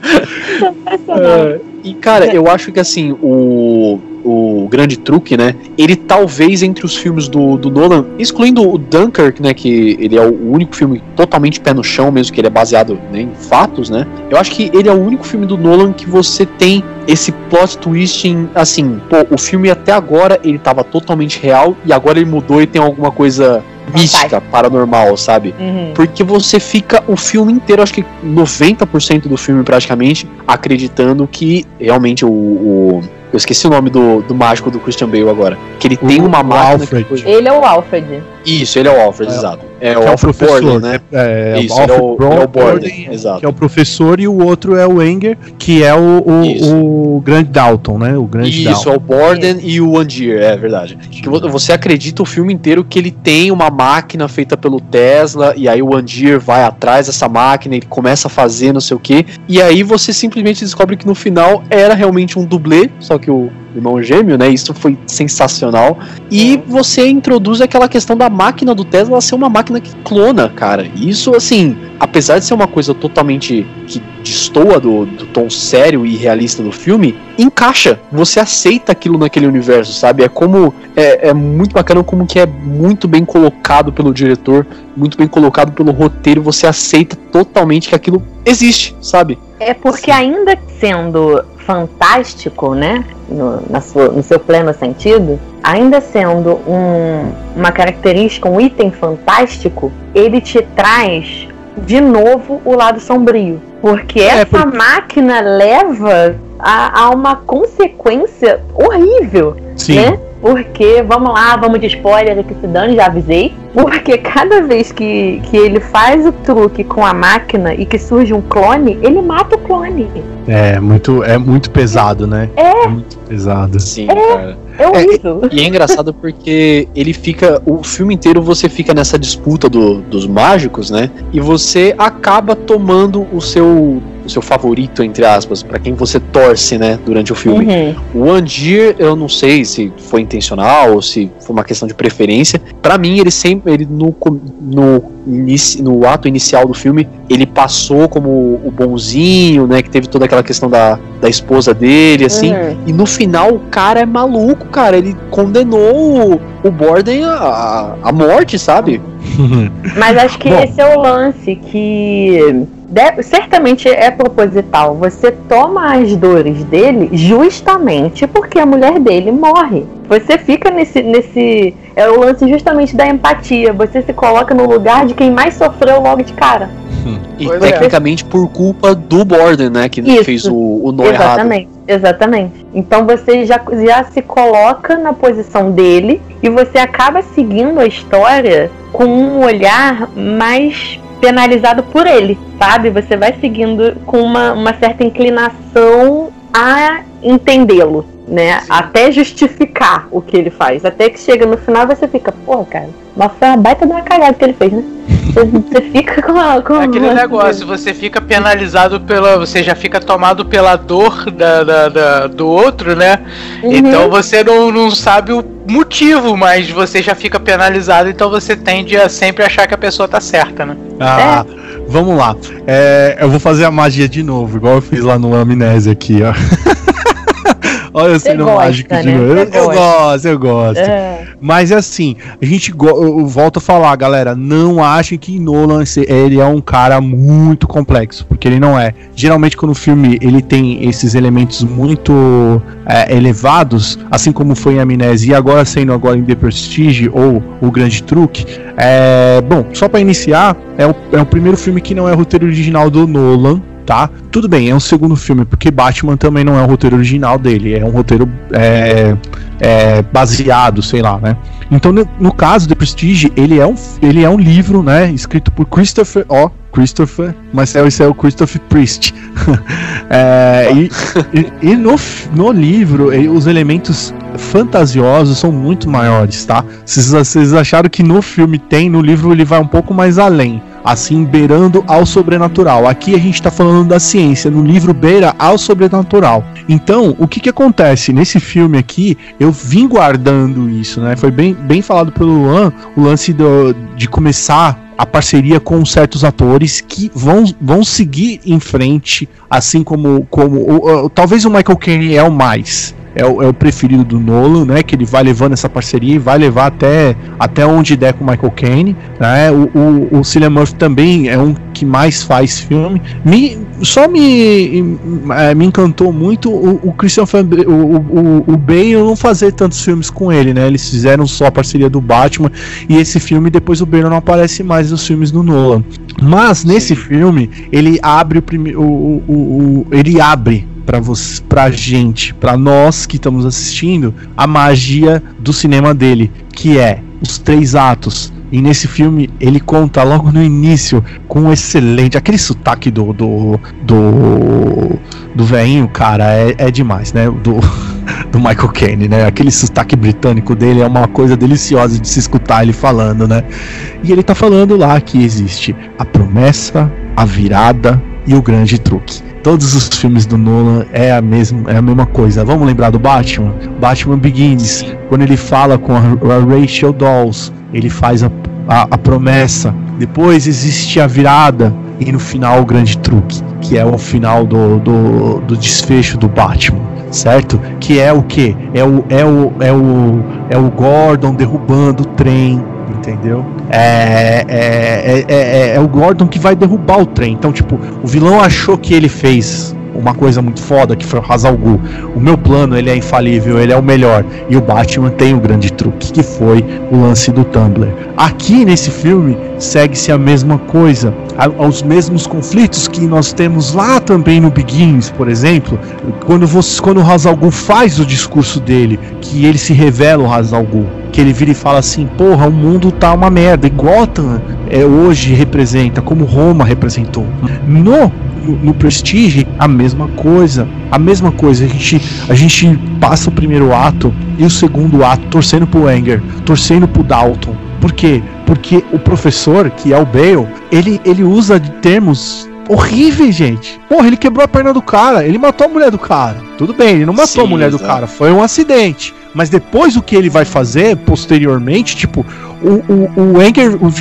*laughs* É, e cara, eu acho que assim, o, o grande truque, né? Ele talvez entre os filmes do, do Nolan, excluindo o Dunkirk, né? Que ele é o único filme totalmente pé no chão, mesmo que ele é baseado né, em fatos, né? Eu acho que ele é o único filme do Nolan que você tem esse plot twist em, assim, pô, o filme até agora ele tava totalmente real e agora ele mudou e tem alguma coisa mística, paranormal, sabe? Uhum. Porque você fica o filme inteiro, acho que 90% do filme praticamente, acreditando que realmente o. o- eu esqueci o nome do, do mágico do Christian Bale agora. Que ele tem O- uma o máquina. Alfred. Que Ele é o Alfred. Isso, ele é o Alfred, É. exato. É, o é o Alfred professor, né? né? É, Isso, ele é o, é o Borden, exato. que é o professor, e o outro é o Enger, que é o, o, o grande Dalton, né? O grande Isso, é o Borden e o Angier, é verdade. Que vo- você acredita o filme inteiro que ele tem uma máquina feita pelo Tesla, e aí o Angier vai atrás dessa máquina, ele começa a fazer não sei o que, e aí você simplesmente descobre que no final era realmente um dublê, só que o irmão gêmeo, né? Isso foi sensacional. E você introduz aquela questão da máquina do Tesla ser uma máquina que clona, cara. E Isso, assim, apesar de ser uma coisa totalmente que destoa do, do tom sério e realista do filme, encaixa. Você aceita aquilo naquele universo, sabe? É como. É, é muito bacana como que é muito bem colocado pelo diretor, muito bem colocado pelo roteiro. Você aceita totalmente que aquilo existe, sabe? É porque ainda sendo fantástico, né? No, na sua, no seu pleno sentido, ainda sendo um, uma característica, um item fantástico, ele te traz de novo o lado sombrio. Porque essa porque- máquina leva a, a uma consequência horrível Sim. né? Porque, vamos lá, vamos de spoiler aqui se dane, já avisei. Porque cada vez que, que ele faz o truque com a máquina e que surge um clone, ele mata o clone. É muito, é muito pesado, né? É. muito pesado. Sim, cara. É horrível. E é engraçado porque ele fica. O filme inteiro você fica nessa disputa do- dos mágicos, né? E você acaba tomando o seu. O seu favorito, entre aspas, pra quem você torce, né, durante o filme. Uhum. O Andir, eu não sei se foi intencional ou se foi uma questão de preferência. Pra mim, ele sempre, ele no, no, inici- no ato inicial do filme, ele passou como o bonzinho, né? Que teve toda aquela questão da, da esposa dele, assim. Uhum. E no final o cara é maluco, cara. Ele condenou o, o Borden à, à morte, sabe? *laughs* Mas acho que Bom. esse é o lance que de- certamente é proposital. Você toma as dores dele justamente porque a mulher dele morre. Você fica nesse, nesse. É o lance justamente da empatia. Você se coloca no lugar de quem mais sofreu logo de cara. E Pois é. tecnicamente por culpa do Borden, né? Que Isso. fez o, o nó errado. Exatamente, exatamente. Então você já, já se coloca na posição dele e você acaba seguindo a história com um olhar mais penalizado por ele, sabe? Você vai seguindo com uma, uma certa inclinação a entendê-lo, né? Até justificar o que ele faz. Até que chega no final você fica, porra, cara, mas foi uma baita de uma cagada que ele fez, né? *laughs* Você, você fica com a. Com É aquele uma- negócio, você fica penalizado pela. Você já fica tomado pela dor da, da- da- do outro, né? Uhum. Então você não, não sabe o motivo, mas você já fica penalizado, então você tende a sempre achar que a pessoa tá certa, né? Ah, vamos lá. É, eu vou fazer a magia de novo, igual eu fiz lá no Amnésia aqui, ó. *laughs* Olha eu sendo gosta, mágico de né? novo. Eu, eu gosto, eu gosto. É. Mas assim, a gente go- eu volto a falar, galera, não achem que Nolan ele é um cara muito complexo, porque ele não é. Geralmente quando o filme ele tem esses elementos muito é, elevados, assim como foi em Amnésia e agora sendo agora em The Prestige ou O Grande Truque, é, bom, só pra iniciar, é o, é o primeiro filme que não é roteiro original do Nolan, tá? Tudo bem, é um segundo filme, porque Batman também não é o roteiro original dele, é um roteiro é, é, baseado, sei lá, né? Então, no, no, caso The Prestige, ele é um, ele é um livro, né, escrito por Christopher, ó, Christopher, mas esse é o Christopher Priest. *laughs* é, e, e, e no, no livro, os elementos fantasiosos são muito maiores, tá? Vocês, vocês acharam que no filme tem, no livro ele vai um pouco mais além assim beirando ao sobrenatural. Aqui a gente está falando da ciência, no livro beira ao sobrenatural. Então, o que que acontece nesse filme aqui? Eu vim guardando isso, né? Foi bem, bem falado pelo Luan, o lance do, de começar a parceria com certos atores que vão, vão seguir em frente, assim como, como o, o, talvez o Michael Caine é o mais é o, é o, preferido do Nolan, né? Que ele vai levando essa parceria e vai levar até, até onde der com o Michael Caine. Né? O, o, o Cillian Murphy também é um que mais faz filme. Me, só me, é, me encantou muito o, o Christian o, o, o Bale não fazer tantos filmes com ele, né? Eles fizeram só a parceria do Batman e esse filme depois o Bale não aparece mais nos filmes do Nolan. Mas nesse filme ele abre o primeiro, o, o, o, ele abre para você, pra gente, para nós que estamos assistindo, a magia do cinema dele, que é os três atos. E nesse filme ele conta logo no início com um excelente. Aquele sotaque do. do. do. do velhinho, cara, é, é demais, né? Do, *laughs* do Michael Caine, né? Aquele sotaque britânico dele é uma coisa deliciosa de se escutar ele falando, né? E ele tá falando lá que existe a promessa, a virada e o grande truque. Todos os filmes do Nolan é a mesma, é a mesma coisa. Vamos lembrar do Batman? Batman Begins, quando ele fala com a, Rachel Dawes, ele faz a, a, a promessa. Depois existe a virada e no final o grande truque, que é o final do, do, do desfecho do Batman, certo? Que é o que? É o, é, o, é, o, é o Gordon derrubando o trem, entendeu? É, é, é, é, o Gordon que vai derrubar o trem. Então, tipo, o vilão achou que ele fez uma coisa muito foda que foi o. O meu plano, ele é infalível, ele é o melhor. E o Batman tem o um grande truque, que foi o lance do Tumblr. Aqui nesse filme segue-se a mesma coisa, aos mesmos conflitos que nós temos lá também no Begins, por exemplo, quando você quando o Hazal faz o discurso dele, que ele se revela o Hazal que ele vira e fala assim: porra, o mundo tá uma merda. E Gotham é, hoje representa como Roma representou. No, no, no Prestige, a mesma coisa. A mesma coisa. A gente, a gente passa o primeiro ato e o segundo ato torcendo pro Anger, torcendo pro Dalton. Por quê? Porque o professor, que é o Bale, ele, ele usa termos horríveis, gente. Porra, ele quebrou a perna do cara, ele matou a mulher do cara. Tudo bem, ele não matou Sim, a mulher exato. do cara, foi um acidente. Mas depois o que ele vai fazer, posteriormente, tipo, o, o, o Anger, o,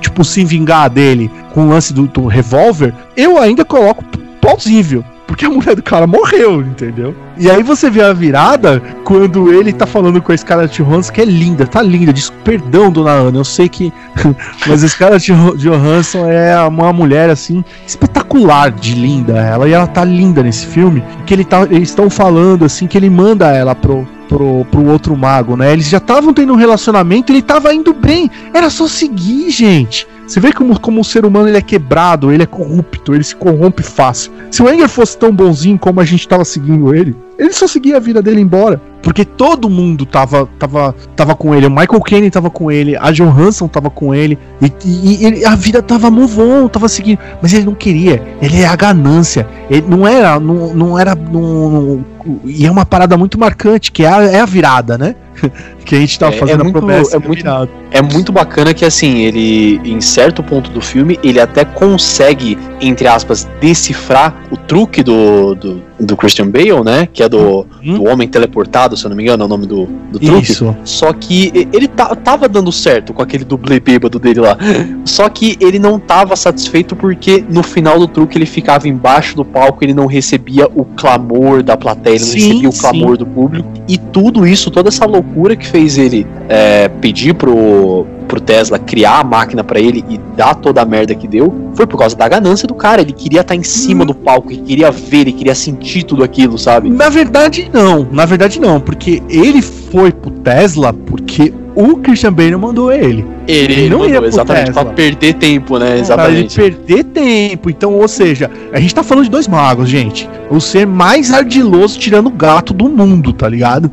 tipo, se vingar dele com o lance do, do revólver, eu ainda coloco plausível. Porque a mulher do cara morreu, entendeu? E aí você vê a virada quando ele tá falando com a Scarlett Johansson, que é linda, tá linda. Diz perdão, dona Ana, eu sei que. *laughs* Mas a Scarlett Johansson é uma mulher, assim, espetacular de linda. Ela e ela tá linda nesse filme. Que ele tá, eles estão falando, assim, que ele manda ela pro, pro, pro outro mago, né? Eles já estavam tendo um relacionamento, ele tava indo bem. Era só seguir, gente. Você vê como, como o ser humano ele é quebrado, ele é corrupto, ele se corrompe fácil. Se o Enger fosse tão bonzinho como a gente tava seguindo ele, ele só seguia a vida dele embora. Porque todo mundo tava, tava, tava com ele. O Michael Caine tava com ele, a Johansson tava com ele. E, e, e a vida tava move on, tava seguindo. Mas ele não queria. Ele é a ganância. Ele não era. Não, não era. Não, não, e é uma parada muito marcante, que é a, é a virada, né? *laughs* que a gente tava é, fazendo é muito, a promessa. É muito, é muito bacana que, assim, ele, em certo ponto do filme, ele até consegue, entre aspas, decifrar o truque do, do, do Christian Bale, né? Que é do, uhum. do Homem Teleportado, se eu não me engano, é o nome do, do truque. Isso. Só que ele tava dando certo com aquele dublê bêbado dele lá. Só que ele não tava satisfeito porque no final do truque ele ficava embaixo do palco, ele não recebia o clamor da plateia, ele não recebia o clamor sim. do público. E tudo isso, toda essa loucura que fez ele é, pedir pro, pro Tesla criar a máquina para ele e dar toda a merda que deu, foi por causa da ganância do cara. Ele queria estar tá em cima do palco, ele queria ver, ele queria sentir tudo aquilo, sabe? Na verdade, não. Na verdade, não. Porque ele foi pro Tesla porque o Christian Bale mandou ele. Ele, ele não ia exatamente para perder tempo, né? Exatamente. Pra ele perder tempo. Então, ou seja, a gente tá falando de dois magos, gente. O ser mais ardiloso tirando gato do mundo, tá ligado?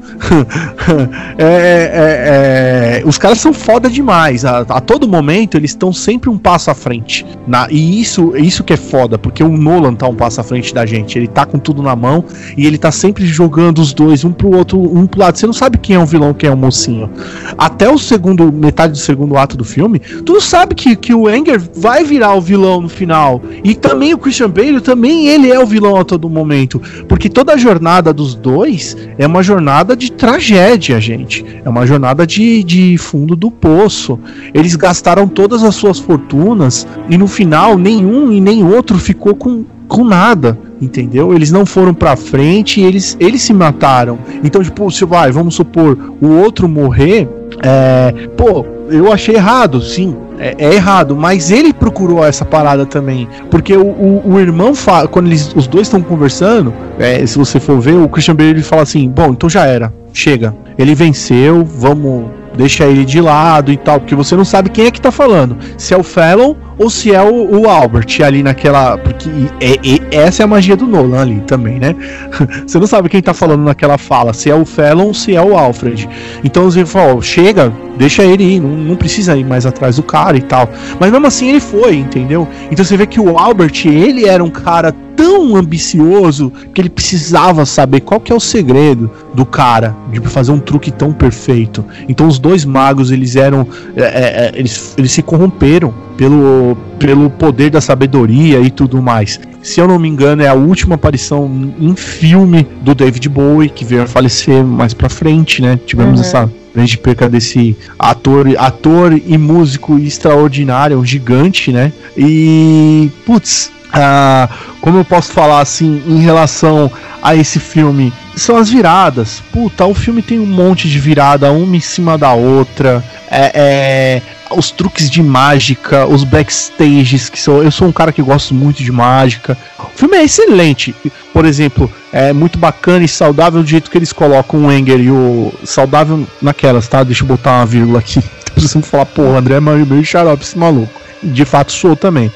*laughs* é, é, é, os caras são foda demais. A, a todo momento eles estão sempre um passo à frente. Na, e isso, isso que é foda, porque o Nolan tá um passo à frente da gente. Ele tá com tudo na mão e ele tá sempre jogando os dois, um pro outro, um pro lado. Você não sabe quem é o vilão, quem é o mocinho. Até o segundo, metade do segundo ato do filme, tu sabe que, que o Anger vai virar o vilão no final. E também o Christian Bale, também ele é o vilão a todo momento. Porque toda a jornada dos dois é uma jornada de tragédia, gente. É uma jornada de, de fundo do poço. Eles gastaram todas as suas fortunas e no final nenhum e nem outro ficou com, com nada, entendeu? Eles não foram para frente, eles, eles se mataram. Então, tipo, se vai, vamos supor, o outro morrer, é, pô, eu achei errado, sim. É, é, errado, mas ele procurou essa parada também. Porque o, o, o irmão, fala, quando eles, os dois estão conversando, é, se você for ver, o Christian Bale ele fala assim: Bom, então já era, chega. Ele venceu, vamos deixa ele de lado e tal, porque você não sabe quem é que tá falando. Se é o Fallon ou se é o, o Albert ali naquela. Porque é, é, essa é a magia do Nolan ali também, né? *laughs* você não sabe quem tá falando naquela fala, se é o Fallon ou se é o Alfred. Então você fala, chega, deixa ele ir, não, não precisa ir mais atrás do cara e tal. Mas mesmo assim ele foi, entendeu? Então você vê que o Albert, ele era um cara tão ambicioso que ele precisava saber qual que é o segredo do cara de fazer um truque tão perfeito. Então os dois magos eles eram, é, é, é eles, eles se corromperam pelo, pelo poder da sabedoria e tudo mais. Se eu não me engano, é a última aparição em filme do David Bowie, que veio a falecer mais pra frente, né? Tivemos uhum. essa grande perca desse ator, ator e músico extraordinário, um gigante, né? E, putz, ah, como eu posso falar assim em relação a esse filme? São as viradas. Puta, o filme tem um monte de virada, uma em cima da outra. É, é, os truques de mágica, os backstages, que sou. Eu sou um cara que gosto muito de mágica. O filme é excelente. Por exemplo, é muito bacana e saudável o jeito que eles colocam o Enger e o. Saudável naquelas, tá? Deixa eu botar uma vírgula aqui. *laughs* Precisamos falar, pô, o André é meio xarope esse maluco. De fato sou também.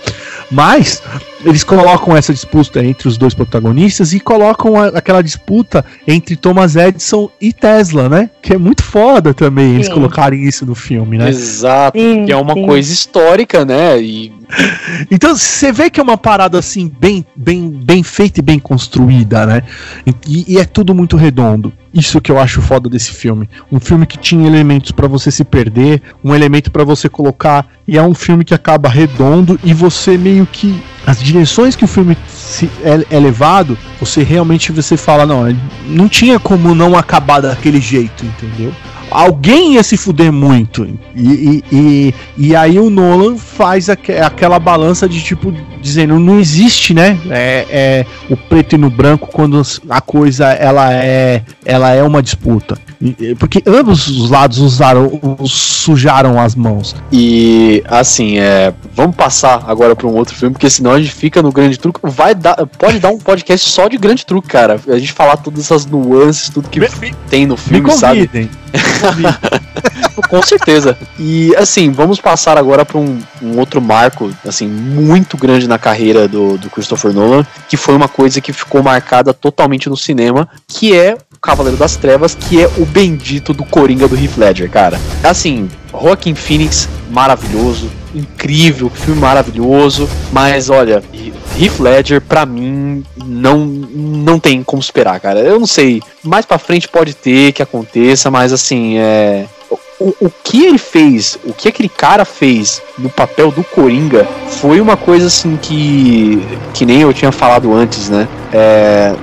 Mas eles colocam essa disputa entre os dois protagonistas e colocam a, aquela disputa entre Thomas Edison e Tesla, né? Que é muito foda também sim. eles colocarem isso no filme, né? Exato, sim, que é uma sim. coisa histórica, né? E... *laughs* Então você vê que é uma parada assim bem, bem, bem feita e bem construída, né? E, e é tudo muito redondo. Isso que eu acho foda desse filme. Um filme que tinha elementos para você se perder, um elemento para você colocar, e é um filme que acaba redondo e você meio que as direções que o filme é, é, levado, você realmente você fala, não, não tinha como não acabar daquele jeito, entendeu? Alguém ia se fuder muito. E, e, e, e aí o Nolan faz aqu aquela balança de tipo, dizendo, não existe, né? É, é, o preto e no branco quando a coisa ela é, ela é uma disputa. Porque ambos os lados usaram, sujaram as mãos. E assim, é, vamos passar agora para um outro filme, porque senão a gente fica no grande truque. Vai dar, pode dar um podcast só de grande truque, cara. A gente falar todas essas nuances, tudo que me, tem no filme, sabe? *laughs* *laughs* Com certeza. E assim, vamos passar agora para um, um, outro marco, assim, muito grande na carreira do, do Christopher Nolan, que foi uma coisa que ficou marcada totalmente no cinema, que é Cavaleiro das Trevas, que é o bendito do Coringa do Heath Ledger, cara. Assim, Joaquin Phoenix, maravilhoso, incrível, filme maravilhoso, mas olha, Heath Ledger, pra mim, não, não tem como esperar, cara. Eu não sei, mais pra frente pode ter que aconteça, mas assim, é. O, o que ele fez, o que aquele cara fez no papel do Coringa foi uma coisa assim que. que nem eu tinha falado antes, né? É,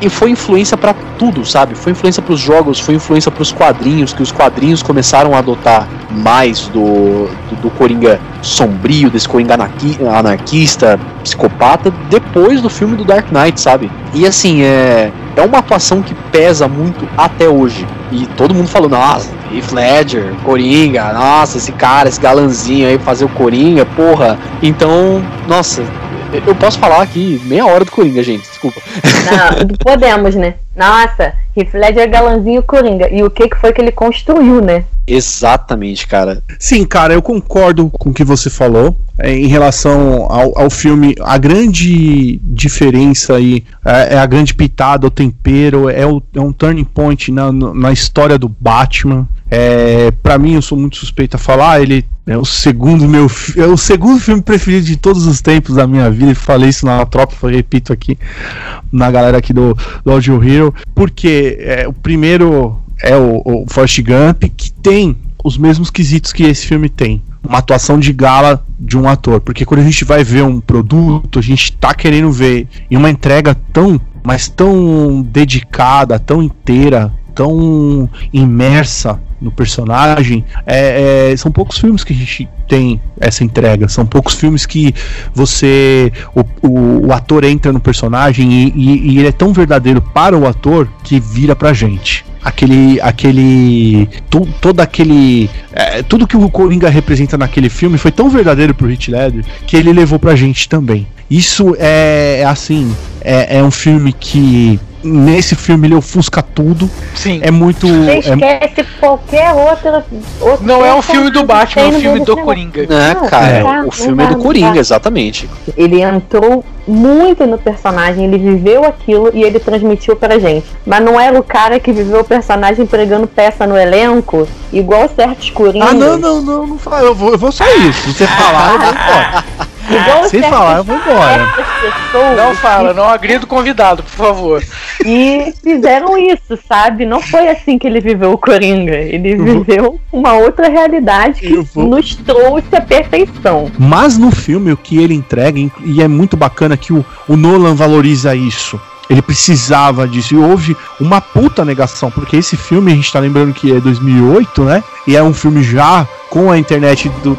e foi influência para tudo, sabe? Foi influência para os jogos, foi influência para os quadrinhos, que os quadrinhos começaram a adotar mais do, do, do Coringa sombrio, desse Coringa anarqui, anarquista, psicopata, depois do filme do Dark Knight, sabe? E assim, é, é uma atuação que pesa muito até hoje. E todo mundo falou, nossa, Heath Ledger, Coringa, nossa, esse cara, esse galanzinho aí fazer o Coringa, porra. Então, nossa, eu posso falar aqui meia hora do Coringa, gente, desculpa. Não, *laughs* podemos, né? Nossa, Heath Ledger é galanzinho Coringa. E o que, que foi que ele construiu, né? Exatamente, cara. Sim, cara, eu concordo com o que você falou. É, em relação ao, ao, filme, a grande diferença aí é, é, a grande pitada, o tempero, é, o, é um turning point na, na história do Batman. É, para mim, eu sou muito suspeito a falar, ele é o segundo meu é o segundo filme preferido de todos os tempos da minha vida. Falei isso na tropa, repito aqui na galera aqui do, do Audio Hero, porque é, o primeiro é o, o Forrest Gump, que tem os mesmos quesitos que esse filme tem. Uma atuação de gala de um ator. Porque quando a gente vai ver um produto, a gente tá querendo ver em uma entrega tão, mas tão dedicada, tão inteira, tão imersa no personagem. É, é, são poucos filmes que a gente tem essa entrega. São poucos filmes que você. O, o, o ator entra no personagem e, e, e, ele é tão verdadeiro para o ator que vira pra gente. Aquele. aquele to, todo aquele. É, tudo que o Coringa representa naquele filme foi tão verdadeiro pro Heath Ledger que ele levou pra gente também. Isso é, é assim. É, é um filme que nesse filme ele ofusca tudo. Sim. É muito. Você é esquece é... qualquer outra. outra não é um filme do Batman, é um filme do Coringa. Não, cara, é, o filme é do Coringa, exatamente. Ele entrou muito no personagem, ele viveu aquilo e ele transmitiu pra gente. Mas não era o cara que viveu o personagem pregando peça no elenco, igual certos Coringas. Ah, não, não, não, não fala. Eu vou, eu vou sair. Se você falar, eu vou embora. Igual Sem falar, eu vou embora. Não fala, não agrida o convidado, por favor. E fizeram isso, sabe? Não foi assim que ele viveu o Coringa. Ele viveu uma outra realidade que vou... nos trouxe a perfeição. Mas no filme, o que ele entrega, e é muito bacana que o, o Nolan valoriza isso. Ele precisava disso. E houve uma puta negação, porque esse filme, a gente tá lembrando que é 2008, né? E é um filme já com a internet do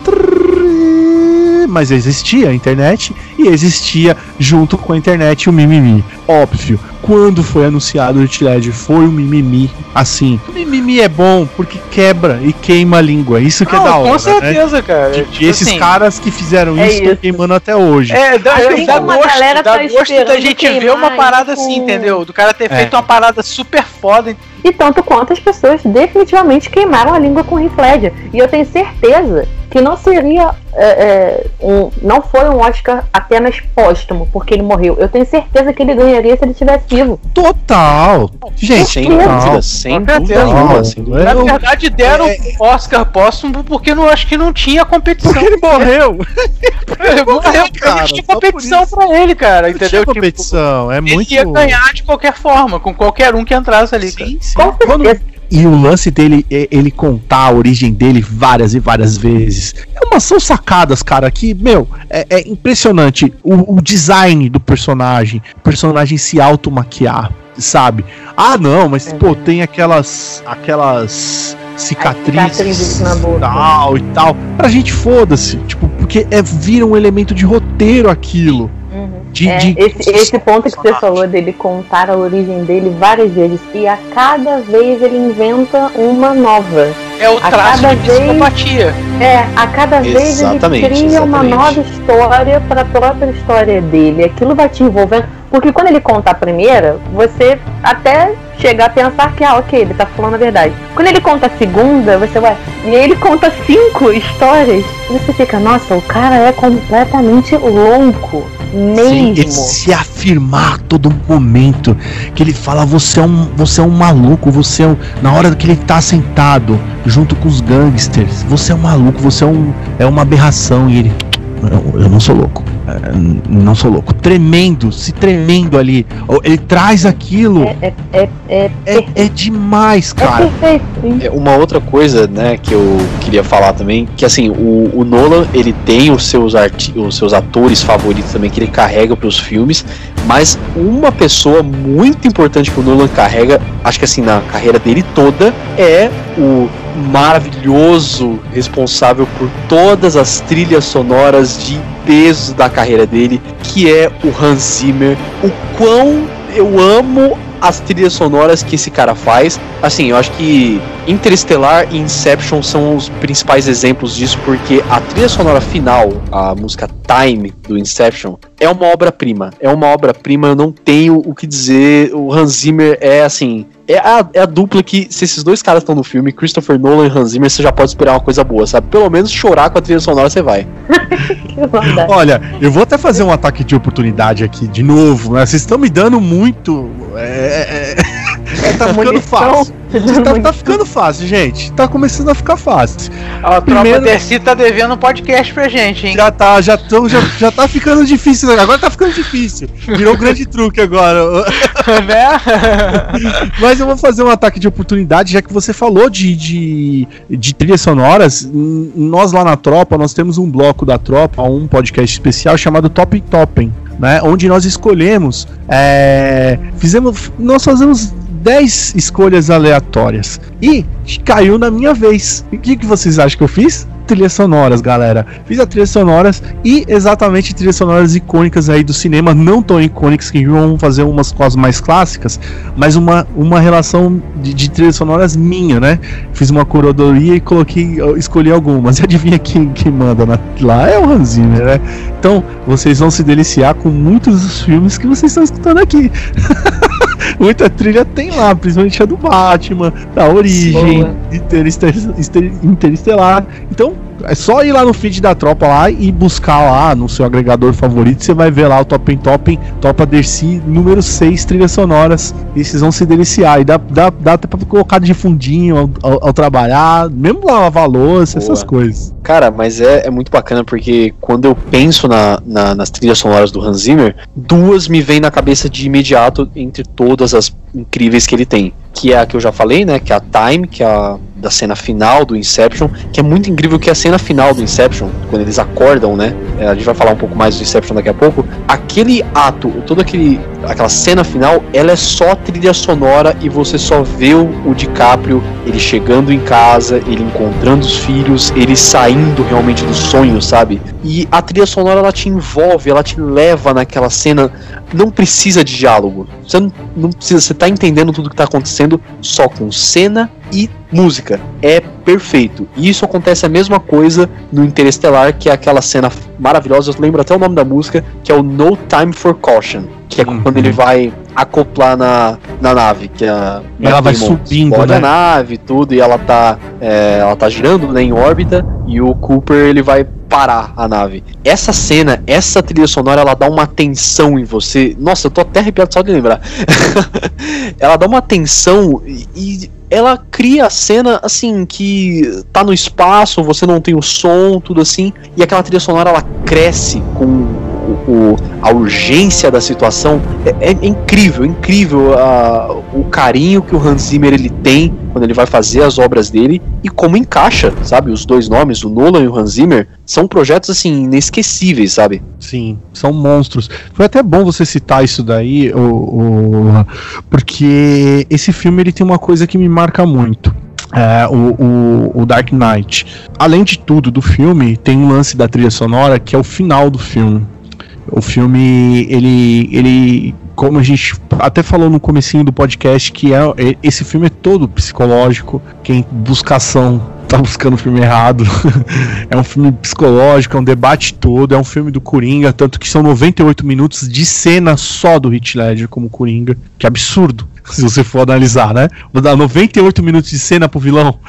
mas existia a internet e existia junto com a internet o mimimi. Óbvio, quando foi anunciado o Heath foi um mimimi assim. O mimimi é bom porque quebra e queima a língua. Isso que é da hora. Com certeza, né? cara. De, tipo esses assim, caras que fizeram é isso estão queimando até hoje. É, dá, assim dá gosto, dá tá gosto da gente ver uma parada assim, entendeu? Do cara ter é. feito uma parada super foda. E tanto quanto as pessoas definitivamente queimaram a língua com o Heath Ledger. E eu tenho certeza que não seria é, é, um, não foi um Oscar apenas póstumo porque ele morreu. Eu tenho certeza que ele ganharia se ele estivesse vivo. Total. Gente, sem dúvida, sem dúvida. Na verdade deram é, Oscar póstumo porque não acho que não tinha competição. Porque ele morreu. *laughs* ele morreu, cara. Não tinha competição pra ele, cara, entendeu? Tipo, competição, é muito. Ele ia ganhar de qualquer forma, com qualquer um que entrasse ali, sim, cara. Sim. Com certeza. E o lance dele é ele contar a origem dele várias e várias vezes. É uma, são sacadas, cara, que, meu, é, é impressionante. O, o, design do personagem, o personagem se automaquiar, sabe? Ah, não, mas, pô, tem aquelas. aquelas cicatrizes tal e tal. Pra gente foda-se, tipo, porque é, vira um elemento de roteiro aquilo. De, é, de... Esse, esse ponto que você falou dele contar a origem dele várias vezes e a cada vez ele inventa uma nova. É o a traço cada de psicopatia. Vez, é, a cada vez ele cria exatamente. uma nova história para a própria história dele. Aquilo vai te envolvendo. Porque quando ele conta a primeira, você até chega a pensar que, ah, ok, ele tá falando a verdade. Quando ele conta a segunda, você vai. E aí ele conta cinco histórias. E você fica, nossa, o cara é completamente louco. Mesmo. Sim, ele se afirmar a todo momento. Que ele fala, você é um, você é um maluco, você é um. Na hora que ele tá sentado junto com os gangsters, você é um maluco, você é um. É uma aberração. E ele. Eu, eu não sou louco. É, não sou louco. Tremendo, se tremendo ali. Ele traz aquilo. É, é, é, é, é, é demais, cara. É uma outra coisa, né, que eu queria falar também, que assim, o, o Nolan, ele tem os seus, arti os seus atores favoritos também que ele carrega para os filmes, mas uma pessoa muito importante que o Nolan carrega, acho que assim, na carreira dele toda, é o maravilhoso responsável por todas as trilhas sonoras de peso da carreira dele, que é o Hans Zimmer. O quão eu amo as trilhas sonoras que esse cara faz. Assim, eu acho que Interestelar e Inception são os principais exemplos disso, porque a trilha sonora final, a música Time do Inception, é uma obra-prima. É uma obra-prima, eu não tenho o que dizer. O Hans Zimmer é assim é a, é a dupla que, se esses dois caras estão no filme, Christopher Nolan e Hans Zimmer, você já pode esperar uma coisa boa, sabe? Pelo menos chorar com a trilha sonora você vai. *laughs* Olha, eu vou até fazer um ataque de oportunidade aqui de novo, né? Vocês estão me dando muito. É, é, é, tá *laughs* ficando fácil. Tá, tá, ficando fácil, gente. Tá começando a ficar fácil. A Primeiro... tropa DC tá devendo um podcast pra gente, hein? Já tá, já, tô, já, já tá ficando difícil. Agora tá ficando difícil. Virou um grande truque agora. *laughs* né? *laughs* Mas eu vou fazer um ataque de oportunidade, já que você falou de, de, de trilhas sonoras. Nós lá na tropa, nós temos um bloco da tropa, um podcast especial chamado Top Toppen. Né, onde nós escolhemos, é, fizemos, nós fazemos 10 escolhas aleatórias. E caiu na minha vez. E o que, que vocês acham que eu fiz? Trilhas sonoras, galera. Fiz as trilhas sonoras e exatamente trilhas sonoras icônicas aí do cinema, não tão icônicas que vão fazer umas com as mais clássicas, mas uma, uma relação de, de trilhas sonoras minha, né? Fiz uma curadoria e coloquei, escolhi algumas. E *laughs* adivinha quem, quem manda na, lá? É o Hans Zimmer, né? Então, vocês vão se deliciar com muitos dos filmes que vocês estão escutando aqui. *laughs* Muita trilha tem lá, principalmente a do Batman, da Origem, Interestelar. Então, é só ir lá no feed da tropa lá e buscar lá no seu agregador favorito. Você vai ver lá o Top Top Topa Dercy número 6 trilhas sonoras. E vocês vão se deliciar. E dá, dá, dá até pra colocar de fundinho ao, ao, ao trabalhar, mesmo lá lavar louça, essas coisas. Cara, mas é, é muito bacana porque quando eu penso na, na, nas trilhas sonoras do Hans Zimmer, duas me vêm na cabeça de imediato entre todas as incríveis que ele tem. Que é a que eu já falei, né? Que é a Time, que é a da cena final do Inception, que é muito incrível que a cena final do Inception, quando eles acordam, né? É, a gente vai falar um pouco mais do Inception daqui a pouco. Aquele ato, toda aquele, aquela cena final, ela é só trilha sonora e você só vê o, DiCaprio, ele chegando em casa, ele encontrando os filhos, ele saindo realmente do sonho, sabe? E a trilha sonora ela te envolve, ela te leva naquela cena. Não precisa de diálogo. Você não, não precisa, você tá entendendo tudo que tá acontecendo só com cena e música. É perfeito. E isso acontece a mesma coisa no Interestelar, que é aquela cena maravilhosa. Eu lembro até o nome da música, que é o No Time for Caution. Que é uhum. quando ele vai acoplar na, na nave. Que a, ela vai subindo, né? a nave tudo, e ela tá, é, ela tá girando né, em órbita, e o Cooper ele vai parar a nave. Essa cena, essa trilha sonora, ela dá uma tensão em você. Nossa, eu tô até arrepiado só de lembrar. *laughs* ela dá uma tensão e ela cria a cena assim que tá no espaço, você não tem o som, tudo assim, e aquela trilha sonora ela cresce com o, a urgência da situação é, é incrível, incrível uh, o carinho que o Hans Zimmer ele tem quando ele vai fazer as obras dele e como encaixa, sabe? Os dois nomes, o Nolan e o Hans Zimmer, são projetos assim inesquecíveis, sabe? Sim, são monstros. Foi até bom você citar isso daí, o, o, porque esse filme ele tem uma coisa que me marca muito. É, o, o, o, Dark Knight. Além de tudo do filme, tem um lance da trilha sonora que é o final do filme. O filme, ele, ele, como a gente até falou no comecinho do podcast, que é esse filme é todo psicológico. Quem busca ação tá buscando o filme errado. *laughs* é um filme psicológico, é um debate todo, é um filme do Coringa, tanto que são 98 minutos de cena só do Heath Ledger como Coringa, que absurdo *laughs* se você for analisar, né? Vou dar 98 minutos de cena pro vilão.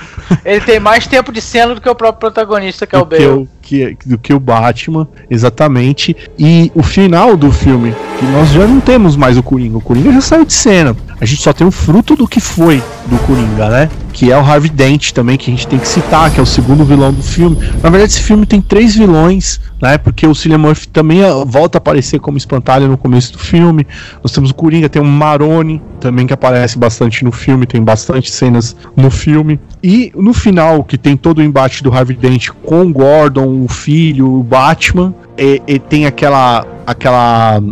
Ele tem mais tempo de cena do que o próprio protagonista, que é o Bale. Que, do que o Batman, exatamente. E o final do filme, que nós já não temos mais o Coringa. O Coringa já saiu de cena. A gente só tem o fruto do que foi do Coringa, né? Que é o Harvey Dent também, que a gente tem que citar, que é o segundo vilão do filme. Na verdade, esse filme tem três vilões, né? Porque o Cillian Murphy também ah, volta a aparecer como espantalho no começo do filme. Nós temos o Coringa, tem o Maroni também que aparece bastante no filme, tem bastante cenas no filme. E no final, que tem todo o embate do Harvey Dent com o Gordon, o filho, o Batman, e, e tem aquela aquela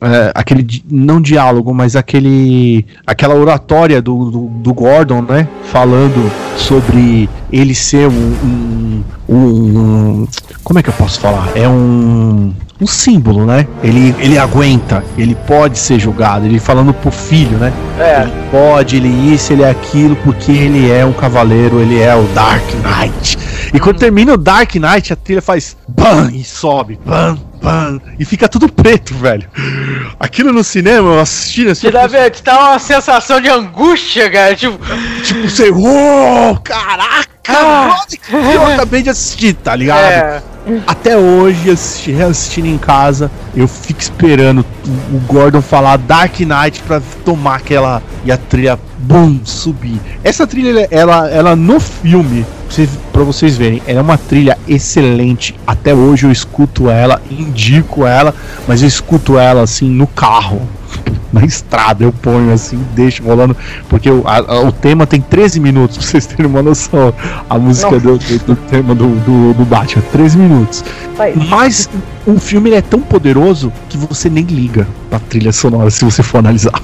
é, aquele não diálogo, mas aquele aquela oratória do, do, do, Gordon, né? Falando sobre ele ser um, um, um, como é que eu posso falar? É um um símbolo, né? Ele, ele aguenta, ele pode ser julgado. Ele falando pro filho, né? É. Ele pode, ele isso, ele é aquilo, porque ele é um cavaleiro, ele é o Dark Knight. E quando termina o Dark Knight, a trilha faz BAM e sobe, BAM Pam, e fica tudo preto, velho. Aquilo no cinema, eu assistindo assim. Te dá, velho, te dá uma sensação de angústia, cara. Tipo, tipo você, uou, caraca! Ah, eu acabei de assistir, tá ligado? É. Até hoje, assisti, reassistindo em casa, eu fico esperando o, o Gordon falar Dark Knight pra tomar aquela e a trilha, bum, subir. Essa trilha, ela, ela no filme, pra vocês verem, ela é uma trilha excelente. Até hoje eu escuto ela, indico ela, mas eu escuto ela assim no carro na estrada, eu ponho assim, deixo rolando, porque o, a, o tema tem 13 minutos, *laughs* pra vocês terem uma noção. A música do, do, do, tema do, do, do Batman, 13 minutos. Vai. Mas o filme é tão poderoso que você nem liga pra trilha sonora se você for analisar.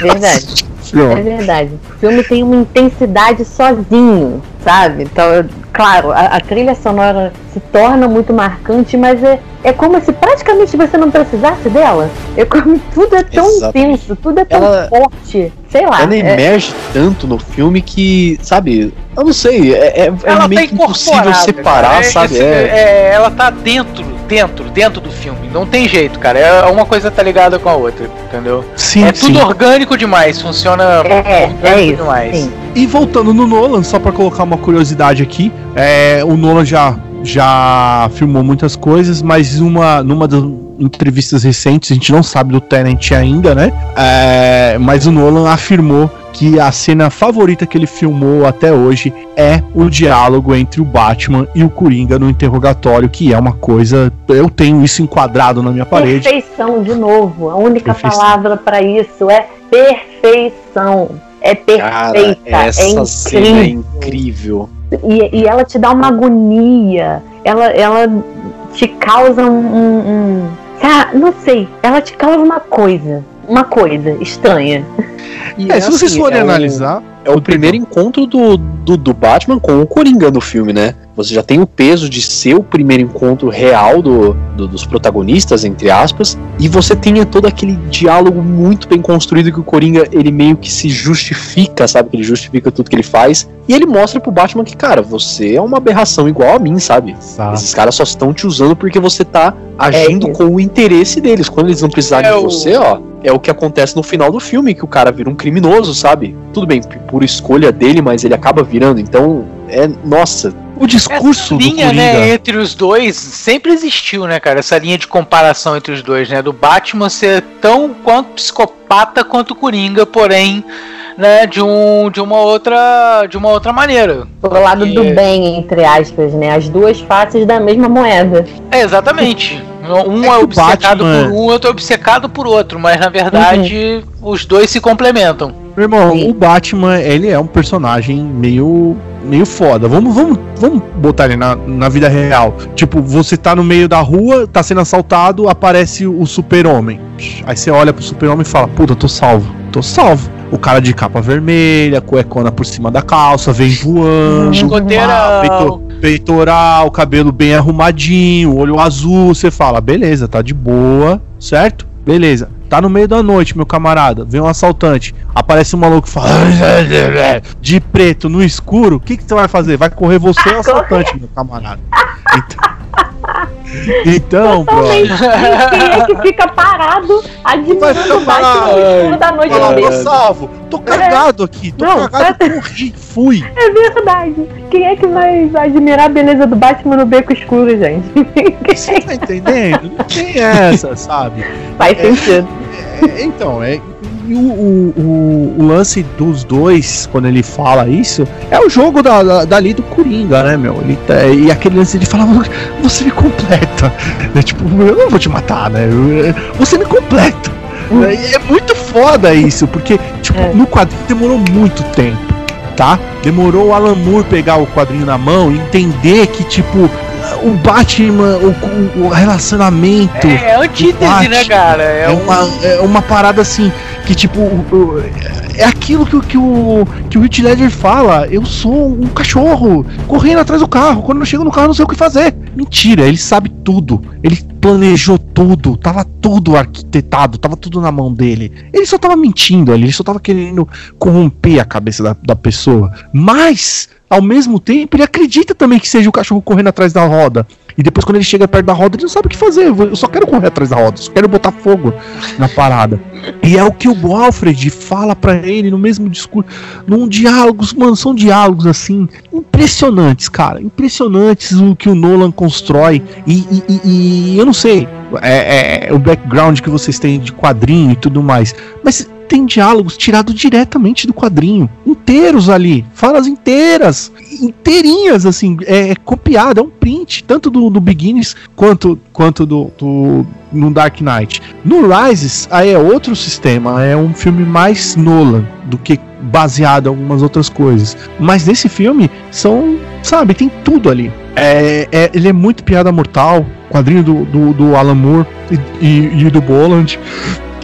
Verdade. *laughs* É verdade. O filme tem uma intensidade sozinho, sabe? Então, claro, a, a, trilha sonora se torna muito marcante, mas é, é como se praticamente você não precisasse dela. É como *laughs* tudo é tão Exatamente. intenso, tudo é tão ela, forte. Sei lá. Ela é... emerge tanto no filme que, sabe, eu não sei, é, é, é meio tá impossível separar, é, sabe? Esse, é. é, ela tá dentro, dentro, dentro do filme. Não tem jeito, cara. É uma coisa tá ligada com a outra, entendeu? Sim, é sim. tudo orgânico demais, funciona é, orgânico é isso, demais. Sim. E voltando no Nolan, só para colocar uma curiosidade aqui, é, o Nolan já já filmou muitas coisas, mas uma numa das entrevistas recentes, a gente não sabe do Tenant ainda, né? É, mas o Nolan afirmou que a cena favorita que ele filmou até hoje é o diálogo entre o Batman e o Coringa no interrogatório, que é uma coisa. Eu tenho isso enquadrado na minha parede. Perfeição, de novo. A única perfeição. palavra para isso é perfeição. É perfeita. Cara, essa é incrível. cena é incrível. E, e ela te dá uma agonia. Ela, ela te causa um, um, um. Ah, não sei. Ela te causa uma coisa. Uma coisa estranha. E é, se vocês assim, forem é analisar. É o primeiro encontro do, do, do, Batman com o Coringa no filme, né? Você já tem o peso de ser o primeiro encontro real do, do dos protagonistas, entre aspas, e você tem todo aquele diálogo muito bem construído que o Coringa ele meio que se justifica, sabe? Que ele justifica tudo que ele faz. E ele mostra pro Batman que, cara, você é uma aberração igual a mim, sabe? Exato. Esses caras só estão te usando porque você tá agindo é com o interesse deles. Quando eles não precisarem é de você, ó, é o que acontece no final do filme, que o cara vira um criminoso, sabe? Tudo bem, por escolha dele, mas ele acaba virando. Então, é. Nossa. O discurso Essa linha, do né, entre os dois sempre existiu, né, cara? Essa linha de comparação entre os dois, né? Do Batman ser tão quanto psicopata quanto Coringa, porém, né, de um de uma outra de uma outra maneira. Do lado e... do bem, entre aspas, né? As duas faces da mesma moeda. É, exatamente. Um é, é obcecado Batman... por um, outro é obcecado por outro, mas na verdade uhum. os dois se complementam. Meu irmão, Sim. o Batman, ele é um personagem meio meio foda. Vamos, vamos, vamos botar ele na, na vida real. Tipo, você tá no meio da rua, tá sendo assaltado, aparece o super-homem. Aí você olha pro super-homem e fala: Puta, tô salvo, tô salvo. O cara de capa vermelha, cuecona por cima da calça, vem voando. Escoteirão. Peitoral, cabelo bem arrumadinho, olho azul. Você fala, beleza, tá de boa, certo? Beleza. Tá no meio da noite, meu camarada. Vem um assaltante. Aparece um maluco fala. *laughs* De preto no escuro. O que, que você vai fazer? Vai correr você ou o assaltante, meu camarada? Então. Então, bro. Quem é que fica parado admirando o Batman da noite ah, Tô salvo. Tô cagado aqui. Tô Não, cagado, tá... corri, fui. É verdade. Quem é que vai admirar a beleza do Batman no beco escuro, gente? Você tá entendendo? Não tem essa, sabe? Faz é, sentido. É, então, é e o, o, o, lance dos dois, quando ele fala isso, é o jogo da, da, dali do Coringa, né, meu? Ele tá, e aquele lance de falar, você me completa. *laughs* É, tipo, eu não vou te matar, né? Você me completa. Hum. É, é muito foda isso, porque, tipo, é. no quadrinho demorou muito tempo, tá? Demorou o Alan Moore pegar o quadrinho na mão e entender que, tipo, o Batman, o, o relacionamento. É, é antítese, né, cara? É, é, um... uma, é uma parada assim, que tipo. É aquilo que, que, o, que o Heath Ledger fala. Eu sou um cachorro correndo atrás do carro. Quando eu chego no carro, não sei o que fazer. Mentira, ele sabe tudo. Ele planejou tudo. Tava tudo arquitetado, tava tudo na mão dele. Ele só tava mentindo ele só tava querendo corromper a cabeça da, da pessoa. Mas ao mesmo tempo, ele acredita também que seja o cachorro correndo atrás da roda. E depois, quando ele chega perto da roda, ele não sabe o que fazer. Eu só quero correr atrás da roda, só quero botar fogo na parada. E é o que o Alfred fala para ele no mesmo discurso, num diálogos, mano, são diálogos assim impressionantes, cara, impressionantes o que o Nolan constrói. E, e, e eu não sei, é, é, o background que vocês têm de quadrinho e tudo mais, mas tem diálogos tirados diretamente do quadrinho, inteiros ali, falas inteiras, inteirinhas, assim, é, é copiado, é um print, tanto do, do Beginnings quanto, quanto do, do no Dark Knight. No Rises, aí é outro sistema, é um filme mais Nolan do que baseado em algumas outras coisas. Mas nesse filme são, sabe, tem tudo ali. É, é, ele é muito piada mortal, quadrinho do, do, do Alan Moore e, e, e do Boland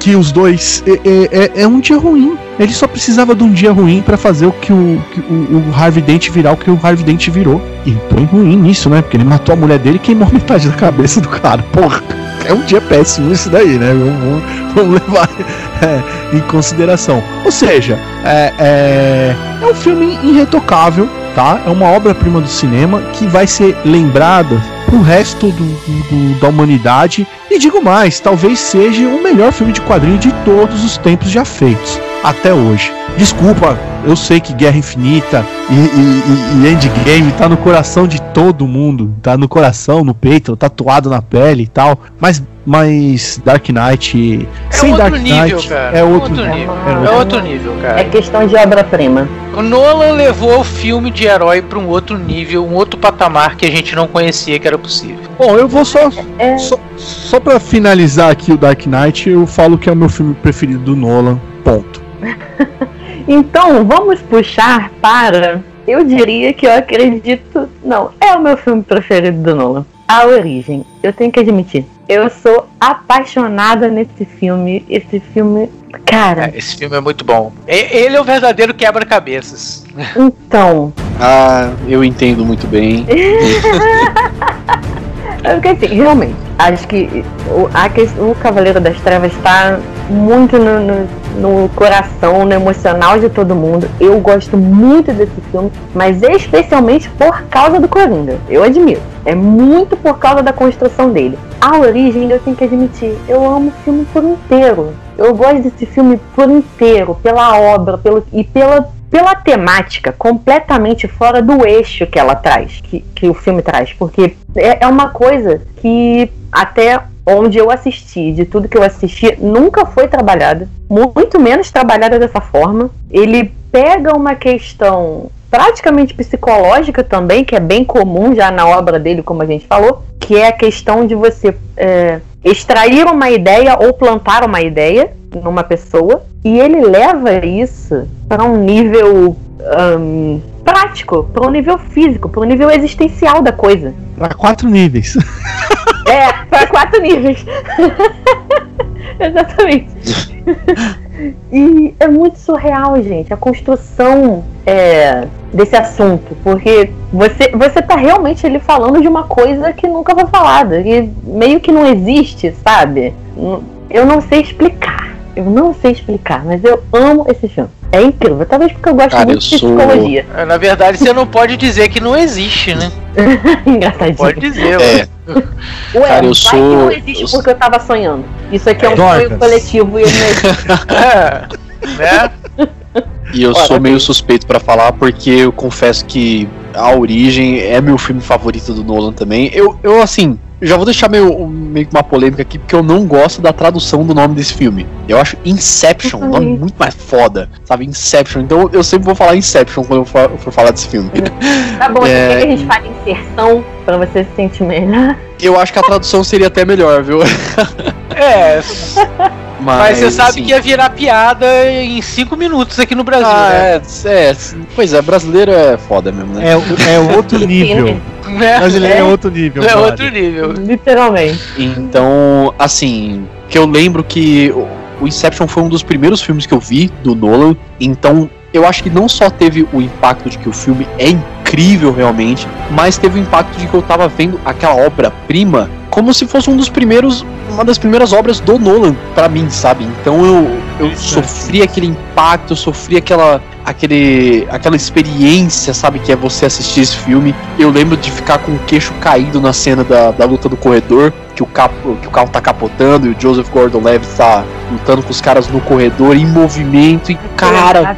que os dois é, é, é, é, um dia ruim. Ele só precisava de um dia ruim para fazer o que o, que o, o, Harvey Dent virar o que o Harvey Dent virou. E põe ruim nisso, né? Porque ele matou a mulher dele e queimou *laughs* metade da cabeça do cara. Porra, é um dia péssimo isso daí, né? Vamos, vamos levar *laughs* é, em consideração. Ou seja, é, é, é um filme irretocável, tá? É uma obra-prima do cinema que vai ser lembrada pro resto do, do, da humanidade. E digo mais, talvez seja o melhor filme de quadrinho de todos os tempos já feitos, até hoje. Desculpa, eu sei que Guerra Infinita e, e, e, Endgame tá no coração de todo mundo, tá no coração, no peito, tatuado na pele e tal, mas mas Dark Knight. É sem outro Dark nível, Knight, cara. É outro, outro nível. É, é outro nível, cara. É questão de obra-prima. O Nolan levou o filme de herói para um outro nível, um outro patamar que a gente não conhecia que era possível. Bom, eu vou só. É... Só, só para finalizar aqui o Dark Knight, eu falo que é o meu filme preferido do Nolan. Ponto. *laughs* então, vamos puxar para. Eu diria que eu acredito. Não, é o meu filme preferido do Nolan. A Origem. Eu tenho que admitir. Eu sou apaixonada nesse filme. Esse filme. Cara. É, esse filme é muito bom. Ele é o verdadeiro quebra-cabeças. Então. ah, eu entendo muito bem. *laughs* Porque assim, realmente, acho que o, a, o Cavaleiro das Trevas está muito no, no, no, coração, no emocional de todo mundo. Eu gosto muito desse filme, mas especialmente por causa do Coringa. Eu admito. É muito por causa da construção dele. A origem, eu tenho que admitir, eu amo o filme por inteiro. Eu gosto desse filme por inteiro, pela obra pelo, e pela pela temática completamente fora do eixo que ela traz, que, que o filme traz, porque é, é uma coisa que até onde eu assisti, de tudo que eu assisti, nunca foi trabalhada, muito menos trabalhada dessa forma. Ele pega uma questão praticamente psicológica também, que é bem comum já na obra dele, como a gente falou, que é a questão de você é, extrair uma ideia ou plantar uma ideia numa pessoa e ele leva isso para um nível um, prático, para um nível físico, para um nível existencial da coisa. Para quatro níveis. É, para quatro níveis. *laughs* Exatamente. *laughs* e é muito surreal, gente, a construção é, desse assunto, porque você, você tá realmente ali falando de uma coisa que nunca foi falada, e meio que não existe, sabe? Eu não sei explicar. Eu não sei explicar, mas eu amo esse filme. É incrível, talvez porque eu gosto Cara, muito eu de sou... psicologia. É, na verdade, você não pode dizer que não existe, né? *laughs* Engraçadinho. Pode dizer, é. Ué, Cara, eu sou. não existe eu porque eu tava sonhando. Isso aqui é um sonho coletivo e eu não *laughs* é, né? E eu Olha, sou meio suspeito para falar porque eu confesso que A Origem é meu filme favorito do Nolan também. Eu, eu assim, já vou deixar meio, meio uma polêmica aqui, porque eu não gosto da tradução do nome desse filme. Eu acho Inception um nome muito mais foda, sabe? Inception. Então eu sempre vou falar Inception quando eu for, for falar desse filme. *laughs* Tá bom, é... que a gente fala inserção pra você se sentir melhor? Eu acho que a tradução seria até melhor, viu? é. *laughs* Mas, Mas, você sabe que ia virar piada em 5 minutos aqui no Brasil, ah, né? É, é, pois é, brasileiro é foda mesmo, né? É, é outro nível. Né? Brasileiro é, é outro nível. É outro nível. Literalmente. Então, assim, que eu lembro que o Inception foi um dos primeiros filmes que eu vi do Nolan. Então, eu acho que não só teve o impacto de que o filme é incrível realmente, mas teve o impacto de que eu tava vendo aquela obra-prima como se fosse um dos primeiros uma das primeiras obras do Nolan para mim, sabe? Então eu, eu sofri aquele impacto, eu sofri aquela aquele aquela experiência, sabe, que é você assistir esse filme. Eu lembro de ficar com o queixo caído na cena da, da luta do corredor, que o, capo, que o carro tá capotando e o Joseph Gordon-Levitt tá lutando com os caras no corredor em movimento e cara,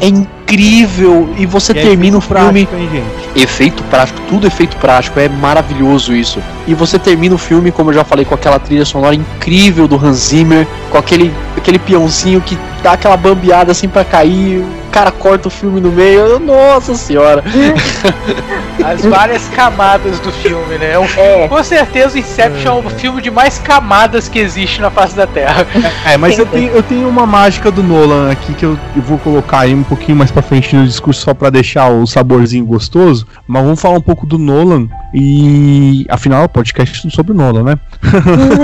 é incrível e você e é termina o filme prático, hein, efeito prático, tudo efeito prático, é maravilhoso isso. E você termina o filme, como eu já falei, com aquela trilha sonora incrível do Hans Zimmer, com aquele aquele peãozinho que dá aquela bambeada assim para cair, cara corta o filme no meio. Nossa senhora. *laughs* As várias camadas do filme, né? É. Com certeza Inception é o filme de mais camadas que existe na face da Terra. É, mas eu tenho, eu tenho uma mágica do Nolan aqui que eu, eu vou colocar aí um pouquinho mais pra frente no discurso só pra deixar o saborzinho gostoso. Mas vamos falar um pouco do Nolan e afinal o podcast é sobre o Nolan, né?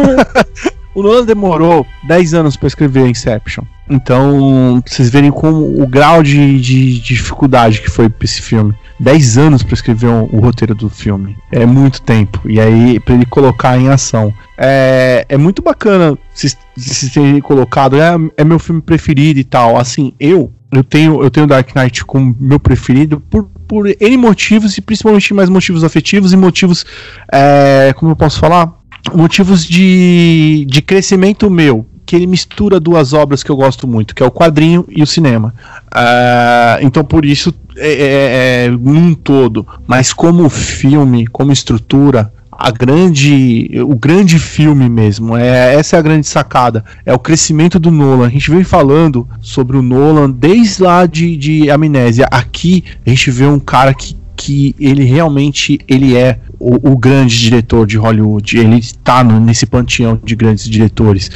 *laughs* o Nolan demorou 10 anos para escrever Inception. Então, vocês verem como o grau de, de, de dificuldade que foi pra esse filme. 10 anos para escrever um, o roteiro do filme. É muito tempo. E aí, para ele colocar em ação. É, é muito bacana se, se terem colocado. É, é meu filme preferido e tal. Assim, eu. Eu tenho, eu tenho Dark Knight como meu preferido por, por N motivos e principalmente mais motivos afetivos e motivos. É, como eu posso falar? Motivos de, de crescimento meu que ele mistura duas obras que eu gosto muito, que é o quadrinho e o cinema. Uh, então por isso é, é, é, num todo, mas como filme, como estrutura, a grande, o grande filme mesmo, é essa é a grande sacada, é o crescimento do Nolan. A gente vem falando sobre o Nolan desde lá de, de Amnésia. Aqui a gente vê um cara que que ele realmente ele é o, o grande diretor de Hollywood. Ele está nesse panteão de grandes diretores.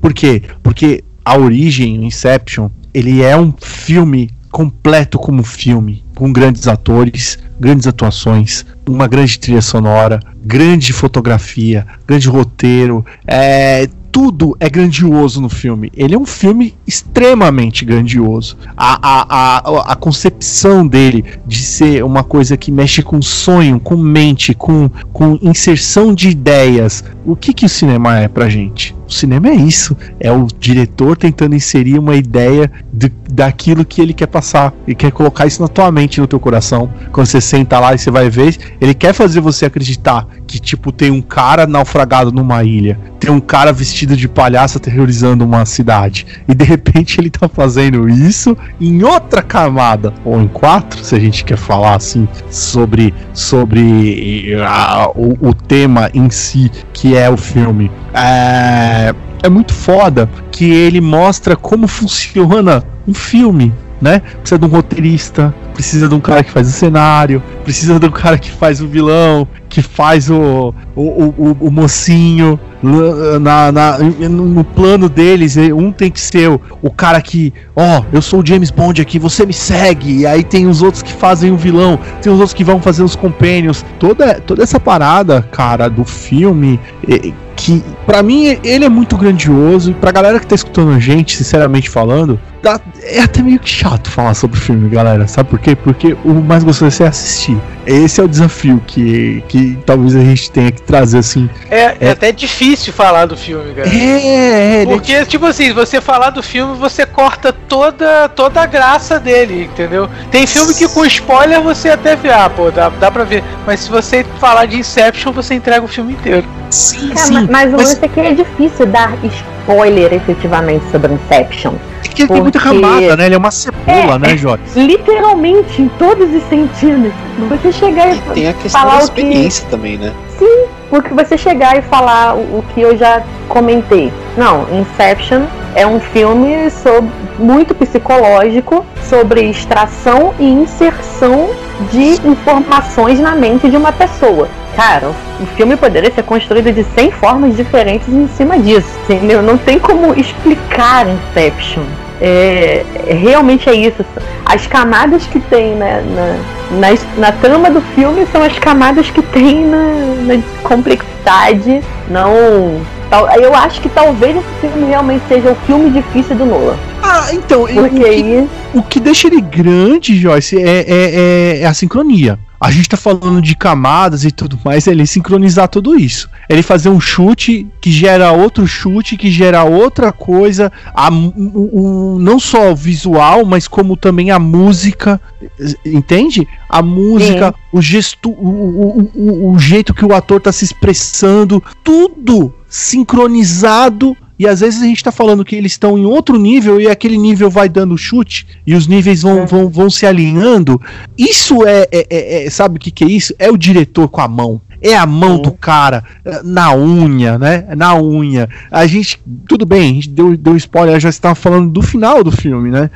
Por quê? Porque a origem, o Inception, ele é um filme completo como filme, com grandes atores, grandes atuações, uma grande trilha sonora, grande fotografia, grande roteiro, é, tudo é grandioso no filme. Ele é um filme extremamente grandioso. A, a, a, a concepção dele de ser uma coisa que mexe com sonho, com mente, com, com inserção de ideias. O que, que o cinema é pra gente? O cinema é isso. É o diretor tentando inserir uma ideia de, daquilo que ele quer passar. E quer colocar isso na tua mente, no teu coração. Quando você senta lá e você vai ver, ele quer fazer você acreditar que, tipo, tem um cara naufragado numa ilha. Tem um cara vestido de palhaço aterrorizando uma cidade. E de repente ele tá fazendo isso em outra camada. Ou em quatro, se a gente quer falar assim, sobre, sobre a, o, o tema em si, que é o filme. É, é muito foda que ele mostra como funciona um filme, né? Precisa de um roteirista, precisa de um cara que faz o cenário, precisa de um cara que faz o vilão, que faz o, o, o, o mocinho. Na, na, no plano deles, um tem que ser o, o cara que, ó, oh, eu sou o James Bond aqui, você me segue. E aí tem os outros que fazem o vilão, tem os outros que vão fazer os companions. Toda, toda essa parada, cara, do filme, que para mim ele é muito grandioso e pra galera que tá escutando a gente, sinceramente falando, tá, é até meio que chato falar sobre o filme, galera. Sabe por quê? Porque o mais gostoso é assistir. Esse é o desafio que, que talvez a gente tenha que trazer assim. É, é, é até difícil falar do filme, cara. É, é Porque, é tipo assim, você falar do filme, você corta toda, toda a graça dele, entendeu? Tem filme que com spoiler você até vê, ah, pô, dá, dá pra ver. Mas se você falar de Inception, você entrega o filme inteiro. Sim, é, sim. Mas, mas o lance é que é difícil dar spoiler efetivamente sobre Inception. Que ele tem muita camada, né? Ele é uma cebola, é, né, é Jorge? Literalmente, em todos os sentidos. Você chegar e, e tem a questão falar da experiência que... também, né? Sim, porque você chegar e falar o, o, que eu já comentei. Não, Inception é um filme sobre, muito psicológico sobre extração e inserção de informações na mente de uma pessoa. Cara, o filme poderia ser construído de 100 formas diferentes em cima disso, entendeu? Não tem como explicar Inception. É, realmente é isso. As camadas que tem né, na, na, na, trama do filme são as camadas que tem na, na complexidade. Não. Eu acho que talvez esse filme realmente seja o filme difícil do Nolan. Ah, então, Porque o, que, aí... o que deixa ele grande, Joyce, é, é, é, é a sincronia. A gente tá falando de camadas e tudo mais, ele sincronizar tudo isso. Ele fazer um chute que gera outro chute, que gera outra coisa, a, o, o não só o visual, mas como também a música, entende? A música, Sim. o gesto, o, o, o jeito que o ator tá se expressando, tudo sincronizado e às vezes a gente tá falando que eles estão em outro nível e aquele nível vai dando chute e os níveis vão, é. vão, vão se alinhando. Isso é, é, é, é sabe o que, que é isso? É o diretor com a mão. É a mão do cara eh, na unha, né? Na unha. A gente, tudo bem, a gente deu, deu spoiler, já estava falando do final do filme, né?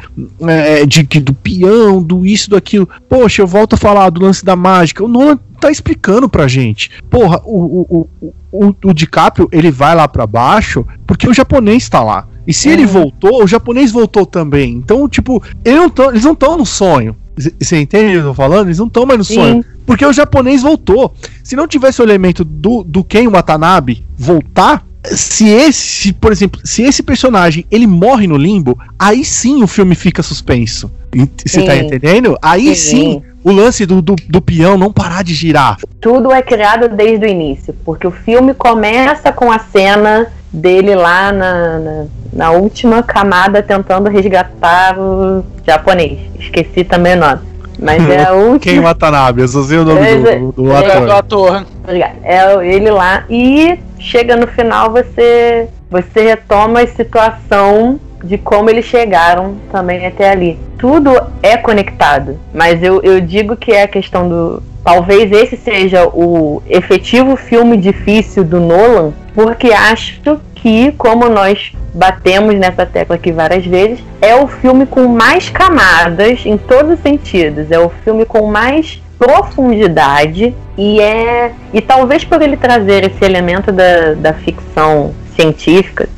É, de, do peão, do isso, do aquilo. Poxa, eu volto a falar do lance da mágica. O Nolan tá explicando pra gente. Porra, o, o, o, o, DiCaprio, ele vai lá para baixo porque o japonês tá lá. E se uhum. ele voltou, o japonês voltou também. Então, tipo, eles não estão no sonho. Você entende o que eu tô falando? Eles não estão mais no sonho. Porque o japonês voltou. Se não tivesse o elemento do, do Ken Watanabe voltar, se esse, por exemplo, se esse personagem ele morre no limbo, aí sim o filme fica suspenso. Você tá entendendo? Aí sim. sim o lance do, do, do, peão não parar de girar. Tudo é criado desde o início, porque o filme começa com a cena dele lá na, na, na última camada tentando resgatar o japonês. Esqueci também o nome. Mas é a *laughs* última. Quem Watanabe? Eu só sei o nome é, do, do, do é, ator. do ator. É ele lá. E chega no final, você, você retoma a situação de como eles chegaram também até ali. Tudo é conectado, mas eu, eu digo que é a questão do. Talvez esse seja o efetivo filme difícil do Nolan, porque acho que, como nós batemos nessa tecla aqui várias vezes, é o filme com mais camadas em todos os sentidos. É o filme com mais profundidade e é e talvez por ele trazer esse elemento da, da ficção científica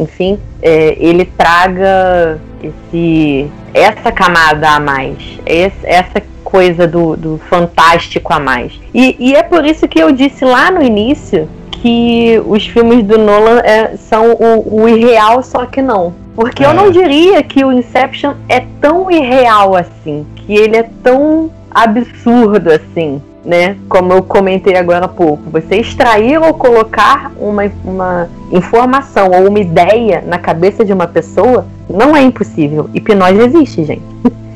enfim, é, ele traga esse, essa camada a mais, esse, essa coisa do, do fantástico a mais. E, e, é por isso que eu disse lá no início que os filmes do Nolan é, são o, o, irreal, só que não. Porque é. eu não diria que o Inception é tão irreal assim, que ele é tão absurdo assim né? Como eu comentei agora há pouco, você extrair ou colocar uma, uma informação ou uma ideia na cabeça de uma pessoa não é impossível. Hipnose existe, gente.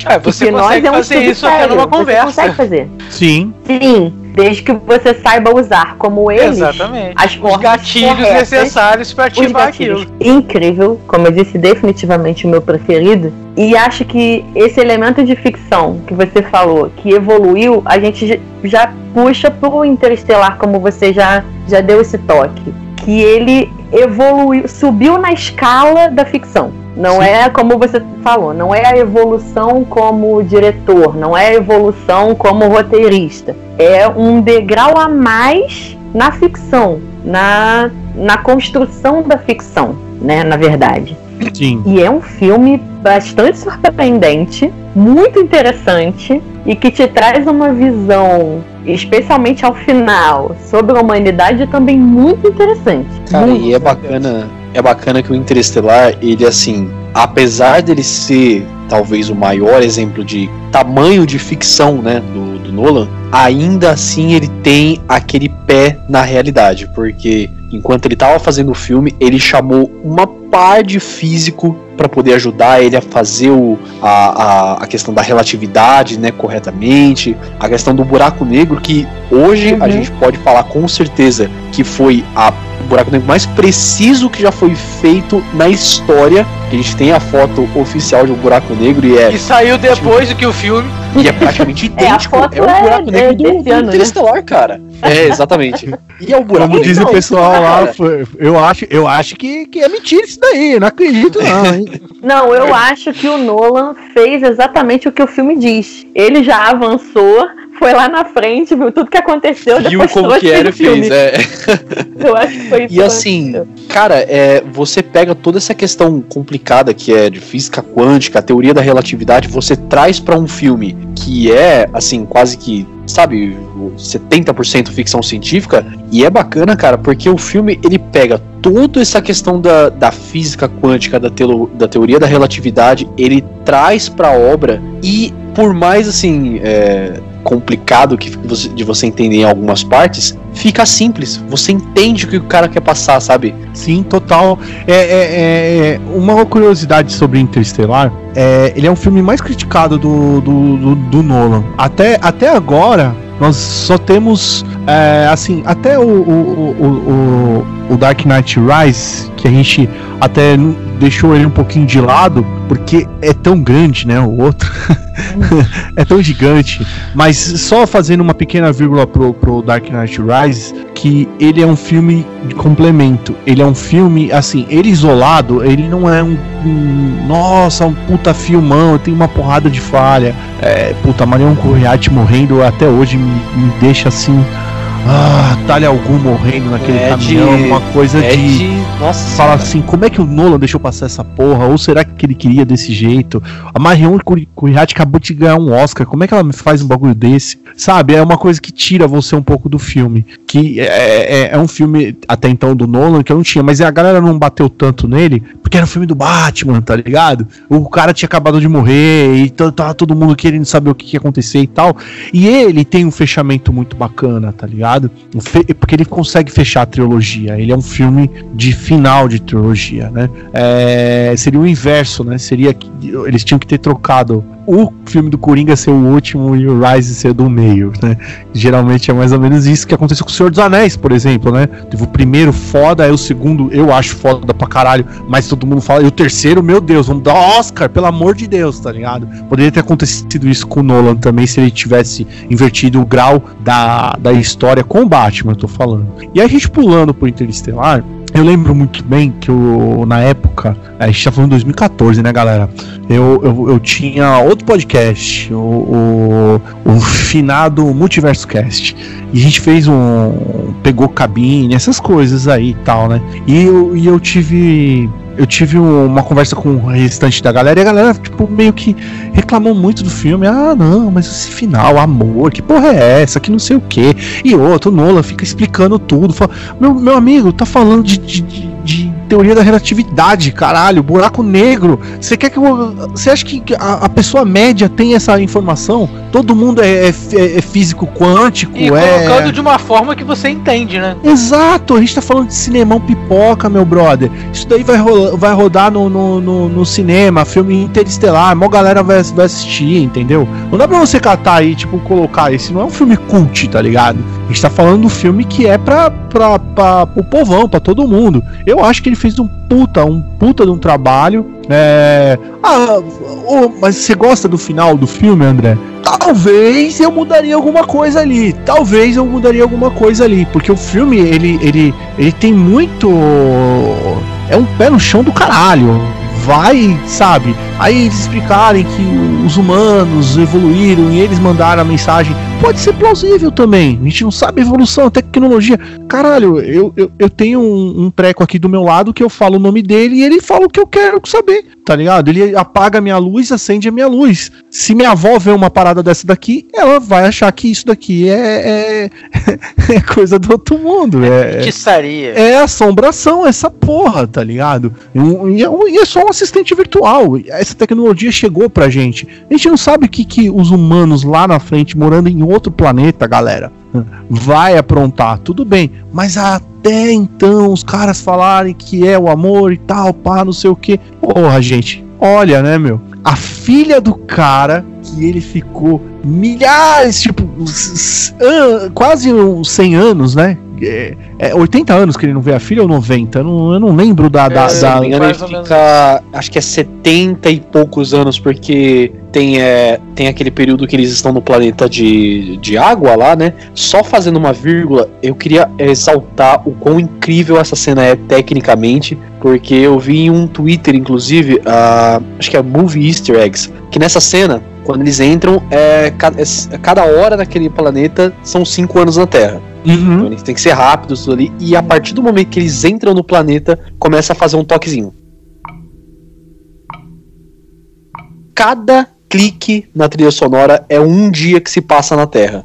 É, você consegue é um fazer isso até numa conversa. Você consegue fazer. Sim. Sim, desde que você saiba usar como eles Exatamente. As os gatilhos corretas, necessários para ativar aquilo. Incrível, como eu disse, definitivamente o meu preferido. E acho que esse elemento de ficção que você falou, que evoluiu, a gente já puxa pro Interestelar, como você já, já deu esse toque. Que ele evoluiu, subiu na escala da ficção. Não Sim. é como você falou, não é a evolução como diretor, não é a evolução como roteirista. É um degrau a mais na ficção, na, na construção da ficção, né? Na verdade. Sim. E é um filme bastante surpreendente, muito interessante e que te traz uma visão, especialmente ao final, sobre a humanidade também muito interessante. Cara, muito e é bacana é bacana que o Interestelar, ele assim, apesar dele ser talvez o maior exemplo de tamanho de ficção, né, do, do Nolan, ainda assim ele tem aquele pé na realidade, porque enquanto ele estava fazendo o filme, ele chamou uma par de físico para poder ajudar ele a fazer o, a, a, a, questão da relatividade né, corretamente, a questão do buraco negro, que hoje uhum. a gente pode falar com certeza que foi a buraco negro mais preciso que já foi feito na história. A gente tem a foto oficial de um buraco negro e é. E saiu depois do que o filme. *laughs* E é praticamente *laughs* idêntico. É, é o buraco é, negro é, do, do ano, né? Interestelar, né? cara. É, exatamente. E é o buraco Como diz o pessoal lá, foi, eu acho, eu acho que, que é mentira isso daí. Não acredito, não, hein? Não, eu acho que o Nolan fez exatamente o que o filme diz. Ele já avançou foi lá na frente, viu tudo que aconteceu, viu depois como que era fez, é. Eu acho que foi isso. E assim, cara, é, você pega toda essa questão complicada que é de física quântica, a teoria da relatividade, você traz para um filme que é, assim, quase que, sabe, 70% ficção científica, e é bacana, cara, porque o filme ele pega toda essa questão da, da física quântica, da, telo, da teoria da relatividade, ele traz pra obra e por mais assim, é, complicado que você, de você entender em algumas partes, fica simples. Você entende o que o cara quer passar, sabe? Sim, total. É, é, é uma curiosidade sobre Interstellar. É, ele é o filme mais criticado do, do, do, do Nolan. Até, até agora, nós só temos, é, assim, até o, o, o, o, Dark Knight Rise, que a gente até deixou ele um pouquinho de lado, porque é tão grande, né? O outro *laughs* é tão gigante. Mas só fazendo uma pequena vírgula pro, pro Dark Knight Rise, que ele é um filme de complemento. Ele é um filme, assim, ele isolado, ele não é um, um nossa, um puta filmão, tem uma porrada de falha. É, puta, Marion Curiati morrendo até hoje me, me deixa assim ah, talha algum morrendo naquele é caminhão, de, uma coisa é de, de. Nossa. Fala assim, como é que o Nolan deixou passar essa porra? Ou será que ele queria desse jeito? A Marion Curiati acabou de ganhar um Oscar, como é que ela faz um bagulho desse? Sabe? É uma coisa que tira você um pouco do filme. Que é, é, é um filme, até então, do Nolan, que eu não tinha, mas a galera não bateu tanto nele, porque era um filme do Batman, tá ligado? O cara tinha acabado de morrer e tava todo mundo querendo saber o que ia acontecer e tal. E ele tem um fechamento muito bacana, tá ligado? Ligado? Porque ele consegue fechar a trilogia. Ele é um filme de final de trilogia, né? É, seria o inverso, né? Seria que eles tinham que ter trocado o filme do Coringa ser o último e o Rise ser do meio, né? Geralmente é mais ou menos isso que aconteceu com o Senhor dos Anéis, por exemplo, né? Teve o primeiro foda, aí o segundo eu acho foda pra caralho, mas todo mundo fala, e o terceiro, meu Deus, vamos dar Oscar, pelo amor de Deus, tá ligado? Poderia ter acontecido isso com o Nolan também, se ele tivesse invertido o grau da, da história com o Batman, eu tô falando. E a gente pulando pro Interestelar, eu lembro muito bem que eu, na época, a gente tá falando em 2014, né, galera? Eu, eu, eu tinha outro podcast, o, o, o finado Multiverso Cast. E a gente fez um. pegou cabine, essas coisas aí e tal, né? E eu, e eu tive eu tive uma conversa com o restante da galera e a galera, tipo, meio que reclamou muito do filme. Ah, não, mas esse final, amor, que porra é essa? Que não sei o que. E outro, Nola fica explicando tudo. Fala, meu, meu amigo, tá falando de, de, de teoria da relatividade, caralho, buraco negro. Você quer que eu, Você acha que a, a, pessoa média tem essa informação? Todo mundo é, é, é, é físico quântico, e é. colocando de uma forma que você entende, né? Exato, a gente tá falando de cinemão pipoca, meu brother. Isso daí vai, ro vai rodar no, no, no, no, cinema, filme interestelar, a maior galera vai, vai assistir, entendeu? Não dá pra você catar aí, tipo, colocar. Esse não é um filme cult, tá ligado? A gente tá falando do filme que é pra, pra, pra, pro povão, pra todo mundo. Eu acho que ele fez um puta, um puta de um trabalho. É... Ah, oh, mas você gosta do final do filme, André? Talvez eu mudaria alguma coisa ali. Talvez eu mudaria alguma coisa ali. Porque o filme, ele, ele, ele tem muito. É um pé no chão do caralho vai, sabe? Aí eles explicarem que os humanos evoluíram e eles mandaram a mensagem. Pode ser plausível também. A gente não sabe evolução, tecnologia. Caralho, eu, eu, eu tenho um, um treco aqui do meu lado que eu falo o nome dele e ele fala o que eu quero saber, tá ligado? Ele apaga a minha luz, acende a minha luz. Se minha avó vê uma parada dessa daqui, ela vai achar que isso daqui é, é, *laughs* é coisa do outro mundo. É, é, é assombração, essa porra, tá ligado? E, e é só um assistente virtual. Essa tecnologia chegou pra gente. A gente não sabe o que, que os humanos lá na frente, morando em outro planeta, galera, vai aprontar. Tudo bem, mas até então os caras falarem que é o amor e tal, pá, não sei o que. Porra, gente, olha, né, meu? A filha do cara que ele ficou milhares, tipo, quase 100 anos, né? É, é 80 anos que ele não vê a filha ou 90? Eu não, eu não lembro da. da, é, da... Engano, ele fica. Acho que é 70 e poucos anos, porque tem, é, tem aquele período que eles estão no planeta de, de água lá, né? Só fazendo uma vírgula, eu queria exaltar o quão incrível essa cena é tecnicamente, porque eu vi em um Twitter, inclusive, uh, acho que é Movie Easter Eggs, que nessa cena quando eles entram, é, é, cada hora naquele planeta são cinco anos na Terra. Uhum. Então eles têm que ser rápidos tudo ali. E a partir do momento que eles entram no planeta, começa a fazer um toquezinho. Cada clique na trilha sonora é um dia que se passa na Terra.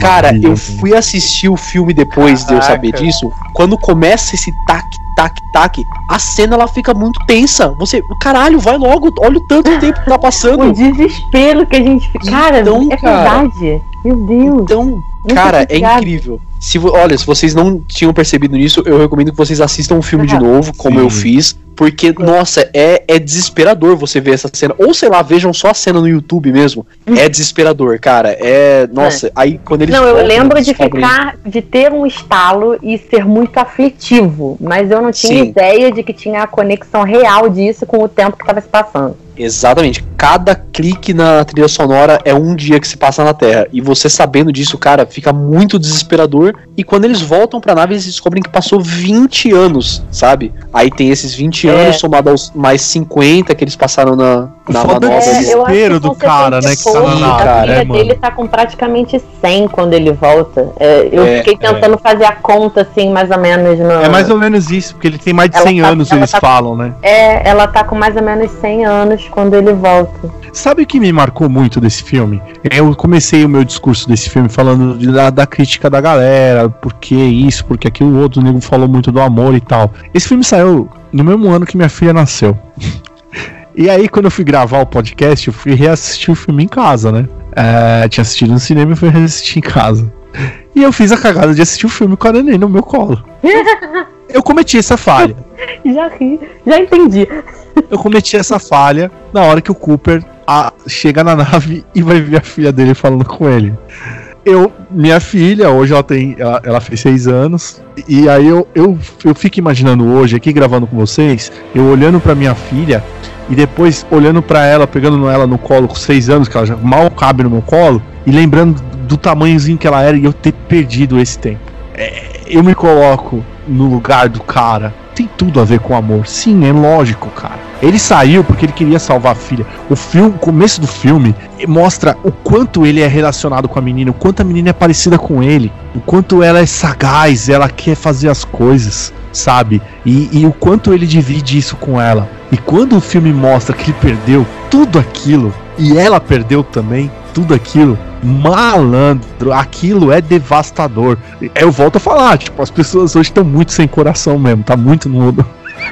Cara, eu fui assistir o filme depois Caraca. de eu saber disso. Quando começa esse tac tac, tac, a cena ela fica muito tensa. Você, caralho, vai logo, olha o tanto tempo que tá passando. o desespero que a gente fica. Cara, então, é cara, verdade. Meu Deus. Então, cara, é incrível. Se, olha, se vocês não tinham percebido nisso, eu recomendo que vocês assistam o filme de novo, como Sim. eu fiz. Porque, nossa, é, é desesperador você ver essa cena. Ou sei lá, vejam só a cena no YouTube mesmo. É desesperador, cara. É. Nossa, é. aí quando eles. Não, eu lembro de ficar. de ter um estalo e ser muito afetivo. Mas eu não tinha Sim. ideia de que tinha a conexão real disso com o tempo que estava se passando. Exatamente. Cada clique na trilha sonora é um dia que se passa na Terra. E você sabendo disso, cara, fica muito desesperador. E quando eles voltam pra nave, eles descobrem que passou 20 anos, sabe? Aí tem esses 20 é. anos somado aos mais 50 que eles passaram na, na manobra. É, o desespero do cara, né? Que tá na nave. A filha é, dele tá com praticamente 100 quando ele volta. É, eu é, fiquei tentando é. fazer a conta, assim, mais ou menos. No... É mais ou menos isso, porque ele tem mais de 100 tá, anos, eles tá, falam, né? É, ela tá com mais ou menos 100 anos quando ele volta. Sabe o que me marcou muito desse filme? Eu comecei o meu discurso desse filme falando da, da, crítica da galera, porque isso, porque aquilo, o outro nego falou muito do amor e tal. Esse filme saiu no mesmo ano que minha filha nasceu. *laughs* e aí, quando eu fui gravar o podcast, eu fui reassistir o filme em casa, né? É, tinha assistido no cinema e fui reassistir em casa. E eu fiz a cagada de assistir o filme com a neném no meu colo. *laughs* eu cometi essa falha. Já ri, já entendi. Eu cometi essa falha na hora que o Cooper a, chega na nave e vai ver a filha dele falando com ele. Eu, minha filha, hoje ela tem. Ela, ela fez seis anos. E aí eu, eu, eu fico imaginando hoje, aqui gravando com vocês, eu olhando para minha filha e depois olhando para ela, pegando ela no colo com seis anos, que ela já mal cabe no meu colo, e lembrando do tamanhozinho que ela era e eu ter perdido esse tempo. É, eu me coloco no lugar do cara tem tudo a ver com amor. Sim, é lógico, cara. Ele saiu porque ele queria salvar a filha. O filme, o começo do filme mostra o quanto ele é relacionado com a menina, o quanto a menina é parecida com ele, o quanto ela é sagaz, ela quer fazer as coisas, sabe? E, e o quanto ele divide isso com ela. E quando o filme mostra que ele perdeu tudo aquilo e ela perdeu também tudo aquilo, malandro, aquilo é devastador. Eu volto a falar, tipo, as pessoas hoje estão muito sem coração mesmo, tá muito no.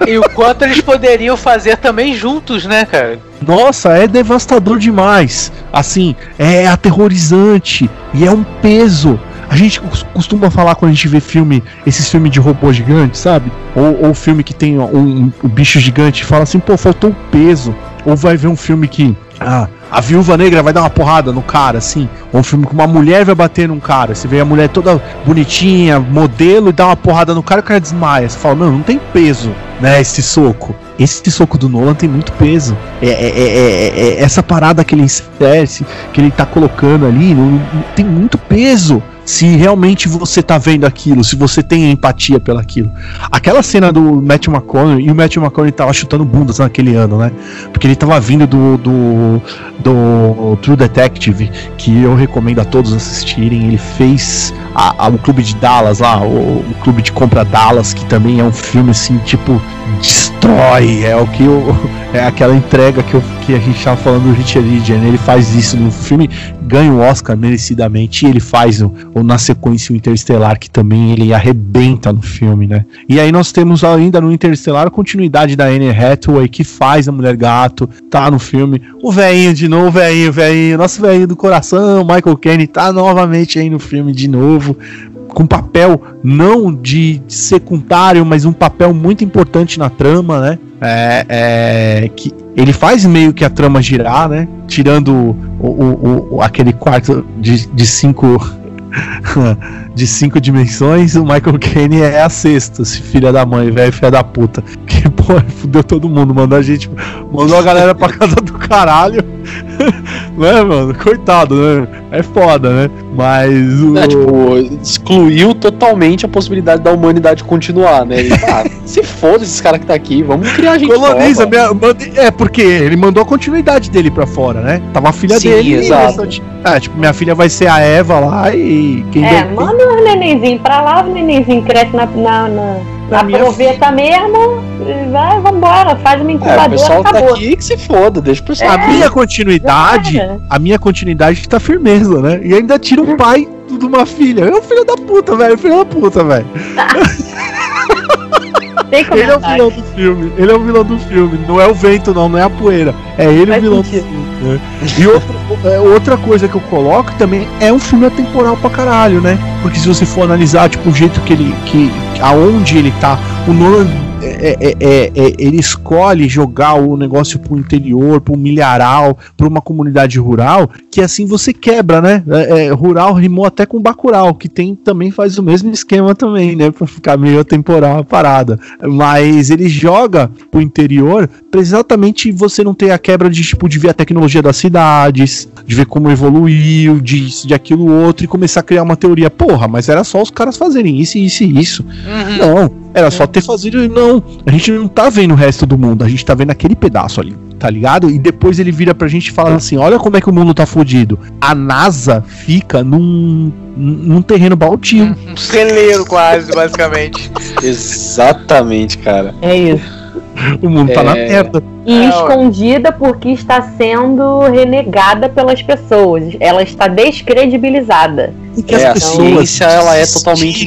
E o quanto eles poderiam fazer também juntos, né, cara? Nossa, é devastador demais. Assim, é aterrorizante e é um peso. A gente costuma falar quando a gente vê filme, esses filmes de robô gigante, sabe? Ou, ou filme que tem um, um, um bicho gigante, fala assim, pô, faltou um peso. Ou vai ver um filme que ah, a viúva negra vai dar uma porrada no cara, assim. Ou um filme com uma mulher vai bater num cara. Você vê a mulher toda bonitinha, modelo, e dá uma porrada no cara e o cara desmaia. Você fala, não, não tem peso, né? Esse soco. Esse soco do Nolan tem muito peso. É, é, é, é essa parada que ele insere, que ele tá colocando ali, não, não, tem muito peso se realmente você tá vendo aquilo, se você tem empatia pelaquilo. Aquela cena do Matthew McConaughey, e o Matthew McConaughey tava chutando bundas naquele ano, né? Porque ele tava vindo do, do, do True Detective, que eu recomendo a todos assistirem. Ele fez a, a, o Clube de Dallas lá, o, o Clube de Compra Dallas, que também é um filme assim, tipo, destrói. É o que eu, *laughs* é aquela entrega que, eu, que a gente tava falando do Richard Ridger, né? Ele faz isso no filme, ganha o Oscar merecidamente, e ele faz o, o, na sequência o Interestelar, que também ele arrebenta no filme, né? E aí nós temos ainda no Interestelar a continuidade da Anne Hathaway, que faz a Mulher Gato, tá no filme. O velhinho de novo, velhinho, velhinho, nosso velhinho do coração, Michael Caine, tá novamente aí no filme de novo com papel não de secundário, mas um papel muito importante na trama, né? É, é, que ele faz meio que a trama girar, né? Tirando o, o, o aquele quarto de, de cinco de cinco dimensões, o Michael Caine é a sexta, se filha da mãe, velho, filha da puta. Que, *laughs* pô, fudeu todo mundo, mandou a gente, mandou a galera pra casa do caralho. *laughs* né, mano? Coitado, né? É foda, né? Mas o. É, tipo, excluiu totalmente a possibilidade da humanidade continuar, né? Ele, ah, *laughs* se foda esses caras que tá aqui, vamos criar gente Coloniza, minha, é, porque ele mandou a continuidade dele pra fora, né? Tava a filha Sim, dele. Exato. É, tipo, minha filha vai ser a Eva lá e. Quem é, deu, manda os nenenzinhos pra lá, os nenenzinhos crescem na, na, na, na proveta mesmo, vai, vambora, faz uma incubadora, é, o pessoal tá acabou. tá aqui que se foda, deixa o pessoal. É, a minha continuidade, a minha continuidade tá firmeza, né? E ainda tira um pai de uma filha. É um filho da puta, velho, filho da puta, velho. *laughs* ele é o vilão do filme. Ele é o vilão do filme. Não é o vento, não, não é a poeira. É ele Faz o vilão sentido. do filme. Né? E outra, é, outra coisa que eu coloco também é um filme atemporal pra caralho, né? Porque se você for analisar, tipo, o jeito que ele. que aonde ele tá, o Nolan é, é, é, é, ele escolhe jogar o negócio pro interior, pro milharal, pra uma comunidade rural, que assim você quebra, né? É, é, rural rimou até com Bacurau, que tem também faz o mesmo esquema também, né? Pra ficar meio temporal a parada. Mas ele joga pro interior pra exatamente você não ter a quebra de, tipo, de ver a tecnologia das cidades, de ver como evoluiu, de, de aquilo outro, e começar a criar uma teoria. Porra, mas era só os caras fazerem isso, isso e isso. Uhum. Não era só ter fazido. Não, a gente não tá vendo o resto do mundo, a gente tá vendo aquele pedaço ali, tá ligado? E depois ele vira pra gente e fala assim: olha como é que o mundo tá fodido. A NASA fica num, num terreno baldio. *laughs* Um celeiro, quase, basicamente. Exatamente, cara. É isso. O mundo é... tá na é. merda. E é, escondida porque está sendo renegada pelas pessoas. Ela está descredibilizada. Porque é, a ciência ela é totalmente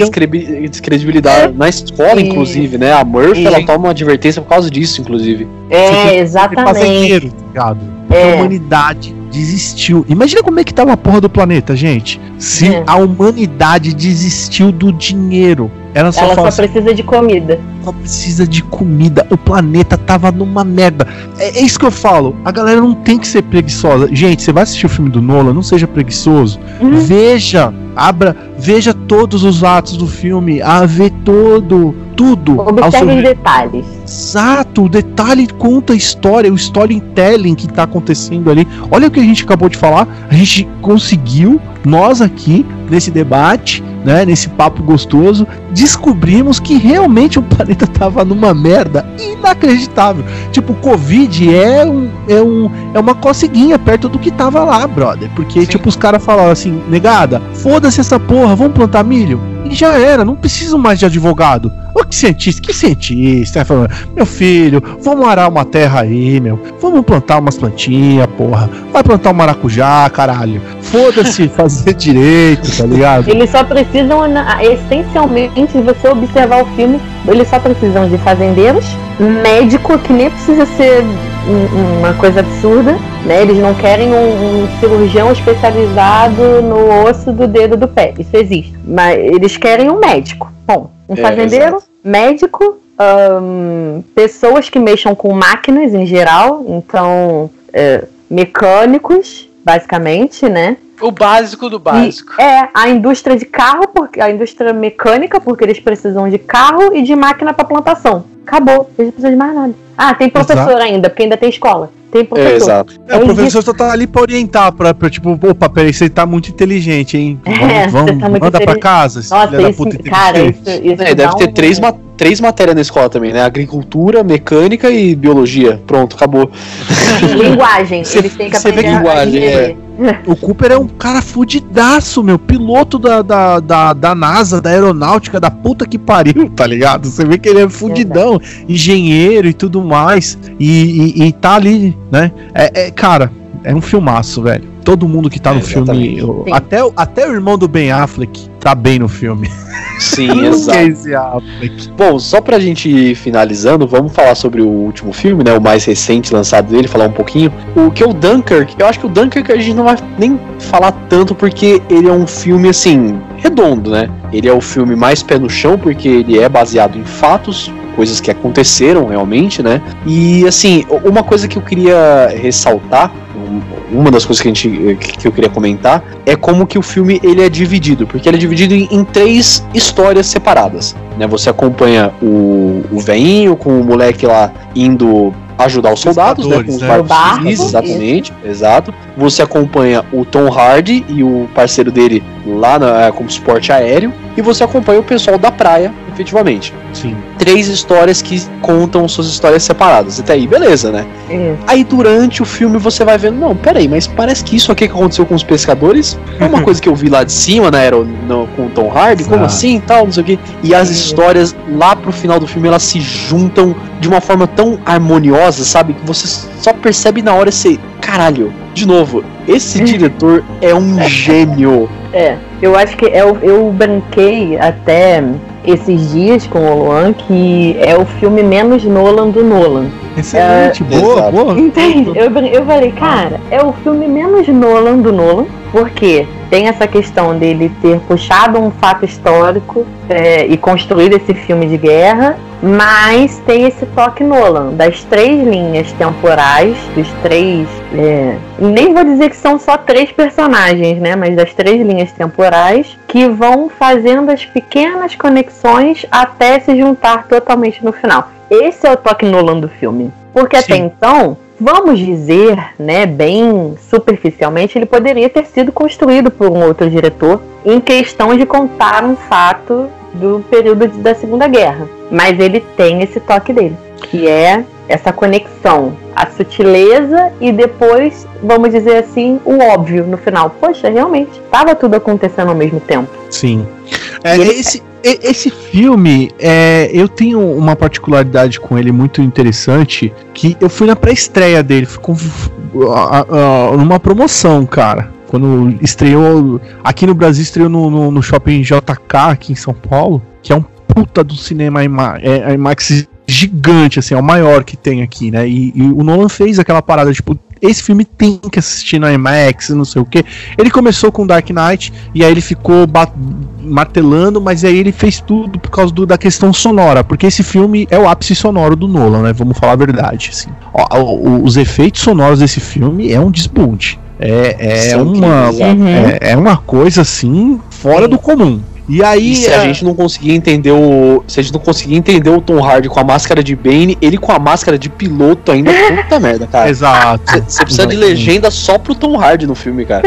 descredibilizada. É. Na escola, e... inclusive, né? A Murphy e... ela toma uma advertência por causa disso, inclusive. É, exatamente. Tá é. A humanidade desistiu. Imagina como é que tá uma porra do planeta, gente. Se é. a humanidade desistiu do dinheiro. Ela só, ela só assim, precisa de comida. Só precisa de comida. O planeta tava numa merda. É, é, isso que eu falo. A galera não tem que ser preguiçosa. Gente, você vai assistir o filme do Nolan, não seja preguiçoso. Uhum. Veja, abra, veja todos os atos do filme, a ver todo, tudo. Observe seu... detalhes. Exato, o detalhe conta a história, o storytelling que tá acontecendo ali. Olha o que a gente acabou de falar. A gente conseguiu, nós aqui, nesse debate, né, nesse papo gostoso, descobrimos que realmente o planeta *laughs* tava numa merda inacreditável. Tipo, o Covid é, um, é, um, é uma coceguinha perto do que tava lá, brother. Porque, Sim. tipo, os caras falaram assim, negada, foda-se essa porra, vamos plantar milho? E já era, não preciso mais de advogado. Ô, que cientista, que cientista? Falando, meu filho, vamos arar uma terra aí, meu. Vamos plantar umas plantinhas, porra. Vai plantar um maracujá, caralho. Foda-se fazer direito, tá ligado? Eles só precisam, essencialmente, se você observar o filme, eles só precisam de fazendeiros, médico, que nem precisa ser uma coisa absurda, né? Eles não querem um, um, cirurgião especializado no osso do dedo do pé. Isso existe. Mas eles querem um médico. Bom, um é, fazendeiro, médico, um, pessoas que mexam com máquinas em geral, então é, mecânicos, basicamente, né? O básico do básico. E é a indústria de carro, porque a indústria mecânica, porque eles precisam de carro e de máquina para plantação. Acabou, eles não precisam de mais nada. Ah, tem professor exato. ainda, porque ainda tem escola. Tem professor. É, exato. É, o professor só tá ali pra orientar, pra, pra tipo, opa, peraí, você tá muito inteligente, hein? *laughs* Vamos, é, vamos tá manda pra casa. Nossa, isso, cara, isso, isso é, deve ter um... três, três matérias na escola também, né? Agricultura, mecânica e biologia. Pronto, acabou. Linguagem, eles têm que aprender linguagem, é. O Cooper é um cara fudidaço, meu. Piloto da, da, da, da, NASA, da aeronáutica, da puta que pariu, *laughs* tá ligado? Você vê que ele é fudidão, engenheiro e tudo mais. E, e, e tá ali, né? É, é, cara, é um filmaço, velho. Todo mundo que tá é, no filme. até, até o irmão do Ben Affleck tá bem no filme. Sim, *laughs* exato. Bom, só pra gente ir finalizando, vamos falar sobre o último filme, né? O mais recente lançado dele, falar um pouquinho. O que é o Dunkirk. Eu acho que o Dunkirk a gente não vai nem falar tanto porque ele é um filme assim, redondo, né? Ele é o filme mais pé no chão porque ele é baseado em fatos, coisas que aconteceram realmente, né? E assim, uma coisa que eu queria ressaltar uma das coisas que, a gente, que eu queria comentar é como que o filme ele é dividido, porque ele é dividido em, em três histórias separadas. Né? Você acompanha o, o veinho com o moleque lá indo ajudar os soldados, né, com os né? barcos exatamente, exato. Você acompanha o Tom Hardy e o parceiro dele lá na, como suporte aéreo, e você acompanha o pessoal da praia, efetivamente. Sim. Três histórias que contam suas histórias separadas. Até aí, beleza, né? É. Aí durante o filme você vai vendo, não, peraí, mas parece que isso aqui que aconteceu com os pescadores é uma *laughs* coisa que eu vi lá de cima, né? Era no, com o Tom Hardy, como assim tal, não sei o quê. E as histórias lá pro final do filme elas se juntam de uma forma tão harmoniosa, sabe? Que você só percebe na hora esse. Caralho, de novo, esse *laughs* diretor é um gênio. É, eu acho que eu, eu branquei até esses dias com o Luan que é o filme menos Nolan do Nolan. Excelente, é, boa, exato. boa. Entende? Eu, eu falei, cara, é o filme menos Nolan do Nolan, porque tem essa questão dele ter puxado um fato histórico é, e construído esse filme de guerra, mas tem esse toque Nolan das três linhas temporais, dos três. É, nem vou dizer que são só três personagens, né? Mas das três linhas temporais que vão fazendo as pequenas conexões até se juntar totalmente no final. Esse é o toque Nolan do filme. Porque Sim. até então, vamos dizer, né, bem superficialmente, ele poderia ter sido construído por um outro diretor em questão de contar um fato do período da Segunda Guerra. Mas ele tem esse toque dele, que é essa conexão, a sutileza e depois, vamos dizer assim, o óbvio no final. Poxa, realmente, estava tudo acontecendo ao mesmo tempo. Sim. É, ele... esse, esse filme, é, eu tenho uma particularidade com ele muito interessante, que eu fui na pré-estreia dele, fui com, numa promoção, cara. Quando estreou, aqui no Brasil estreou no, no, no shopping JK, aqui em São Paulo, que é um puta do cinema IMAX, é, IMAX gigante, assim, é o maior que tem aqui, né? E, e, o Nolan fez aquela parada, tipo, esse filme tem que assistir no IMAX, não sei o que. Ele começou com Dark Knight e aí ele ficou martelando, mas aí ele fez tudo por causa do, da questão sonora, porque esse filme é o ápice sonoro do Nolan, né? Vamos falar a verdade, assim. Ó, o, os efeitos sonoros desse filme é um desbunde. É, é, uma, é, é, uma coisa assim fora do comum. E aí. E se a... a gente não conseguir entender o. Se a gente não conseguir entender o Tom Hardy com a máscara de Bane, ele com a máscara de piloto ainda, *laughs* puta merda, cara. Exato. Você precisa de legenda só pro Tom Hardy no filme, cara.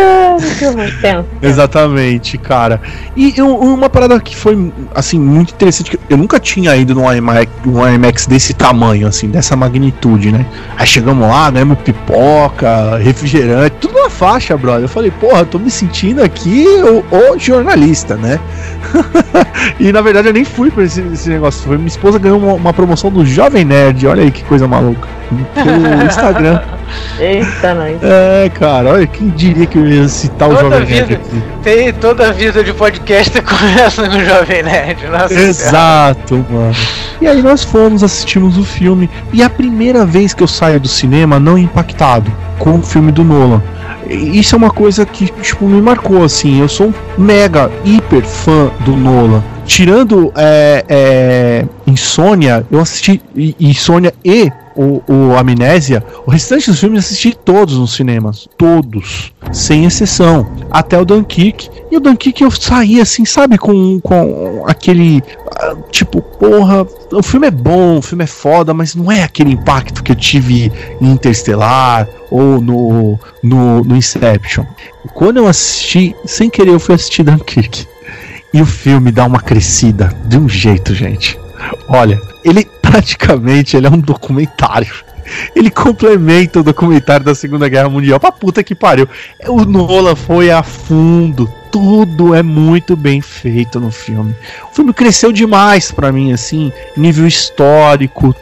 Exatamente, cara. E eu, uma parada que foi, assim, muito interessante, que eu nunca tinha ido num IMAX, num IMAX desse tamanho, assim, dessa magnitude, né? Aí chegamos lá, né, pipoca, refrigerante, tudo na faixa, brother. Eu falei, porra, eu tô me sentindo aqui o, o jornalista, né? *laughs* e na verdade eu nem fui pra esse, esse negócio. Foi, minha esposa ganhou uma, uma, promoção do Jovem Nerd. Olha aí que coisa maluca. Pelo *laughs* Instagram. Eita, nós. É, cara, olha, quem diria que eu ia citar toda o Jovem vida, Nerd aqui? Tem toda a vida de podcast *laughs* começa com o Jovem Nerd. Nossa Exato, mano. E aí nós fomos, assistimos o filme. E a primeira vez que eu saio do cinema não impactado com o filme do Nolan isso é uma coisa que tipo, me marcou assim. Eu sou um mega, hiper fã do Nolan. Tirando é, é, Insônia, eu assisti Insônia e o, o Amnésia, o restante dos filmes assisti todos nos cinemas. Todos. Sem exceção. Até o Dunkirk. E o Dunkirk eu saí assim, sabe, com, com aquele. Ah, tipo, porra, o filme é bom, o filme é foda, mas não é aquele impacto que eu tive em Interstellar ou no, no, no Inception. Quando eu assisti, sem querer, eu fui assistir Dunkirk. E o filme dá uma crescida de um jeito, gente. Olha, ele *laughs* praticamente ele é um documentário. Ele complementa o documentário da Segunda Guerra Mundial. Pra puta que pariu. O Nolan foi a fundo, tudo é muito bem feito no filme. O filme cresceu demais para mim, assim, nível histórico,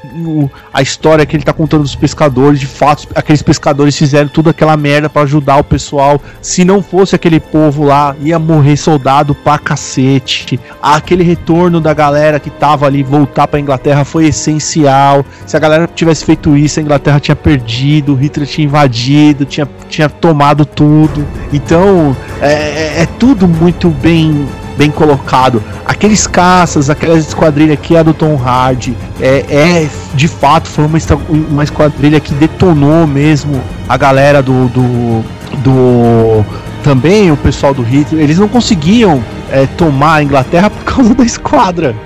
a história que ele tá contando dos pescadores, de fato, aqueles pescadores fizeram tudo aquela merda para ajudar o pessoal. Se não fosse aquele povo lá, ia morrer soldado pra cacete. Aquele retorno da galera que tava ali voltar pra Inglaterra foi essencial. Se a galera tivesse feito isso, a Inglaterra tinha perdido, Hitler tinha invadido, tinha, tinha tomado tudo. Então, é, é, é tudo muito bem bem colocado. Aqueles caças, aquela esquadrilha que é do Tom Hardy, é, é de fato foi uma, uma esquadrilha que detonou mesmo a galera do, do, do também o pessoal do Hitler. Eles não conseguiam é, tomar a Inglaterra por causa da esquadra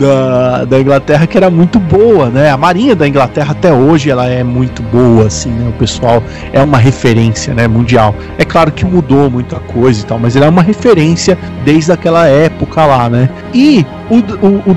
da, da Inglaterra que era muito boa, né? A marinha da Inglaterra até hoje ela é muito boa, assim, né? O pessoal é uma referência, né? Mundial. É claro que mudou muita coisa e tal, mas ele é uma referência desde aquela época lá, né? E o, o, o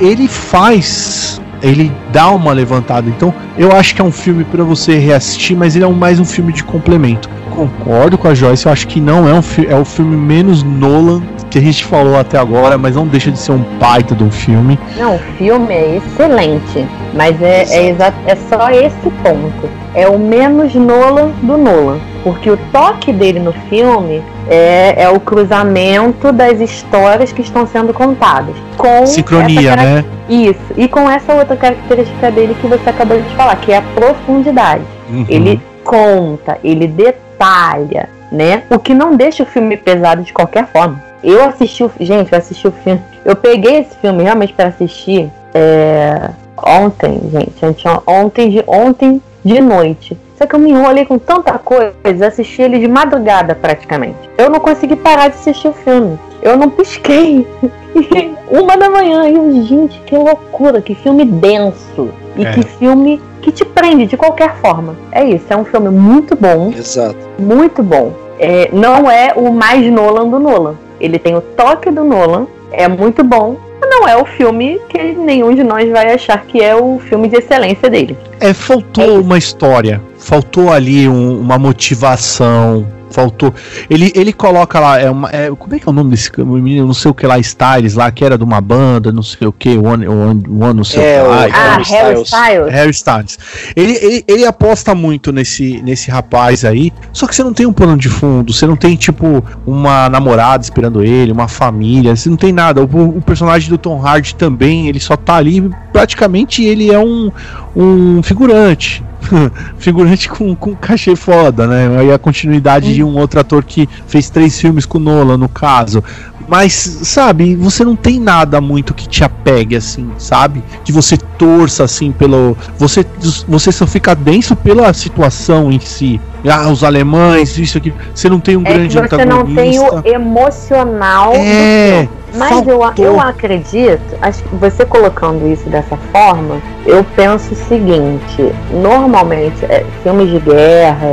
ele faz ele dá uma levantada. Então, eu acho que é um filme para você reassistir, mas ele é mais um filme de complemento. Concordo com a Joyce, eu acho que não é um é o filme menos Nolan que a gente falou até agora, mas não deixa de ser um baita de um filme. Não, o filme é excelente, mas é, é, é só esse ponto. É o menos Nolan do Nolan. Porque o toque dele no filme É, é o cruzamento das histórias que estão sendo contadas. Com Sincronia, né? Isso. E com essa outra característica dele que você acabou de falar, que é a profundidade. Uhum. Ele conta, ele detalha, né? O que não deixa o filme pesado de qualquer forma. Eu assisti o gente, eu assisti o filme. Eu peguei esse filme realmente para assistir é, ontem, gente, ontem de ontem de noite. Só que eu me enrolei com tanta coisa, assisti ele de madrugada praticamente. Eu não consegui parar de assistir o filme. Eu não pisquei. *laughs* Uma da manhã. E eu, gente, que loucura, que filme denso. E é. que filme que te prende de qualquer forma. É isso, é um filme muito bom. Exato. Muito bom. É, não é o mais Nolan do Nolan. Ele tem o toque do Nolan, é muito bom, não é o filme que nenhum de nós vai achar que é o filme de excelência dele. É, faltou é uma história, faltou ali um, uma motivação, faltou. Ele, ele coloca lá, é uma, é, como é que é o nome desse menino? Não sei o que lá, Styles, lá, que era de uma banda, não sei o que, One, One, One não sei é, o que lá. Ah, Harry Styles. Harry Styles. Ele, ele, ele aposta muito nesse, nesse rapaz aí, só que você não tem um plano de fundo, você não tem, tipo, uma namorada esperando ele, uma família, você não tem nada. O, o personagem do Tom Hardy também, ele só tá ali, praticamente ele é um, um figurante. *laughs* figurante com, com cachê foda, né? Aí a continuidade de um outro ator que fez três filmes com Nolan, no caso. Mas, sabe, você não tem nada muito que te apegue, assim, sabe? Que você torça, assim, pelo. Você, você só fica denso pela situação em si. Ah, os alemães, isso aqui. Você não tem um é grande que você antagonista. não tem o emocional é, Mas eu, eu acredito, acho que você colocando isso dessa forma, eu penso o seguinte: normalmente, é, filmes de guerra,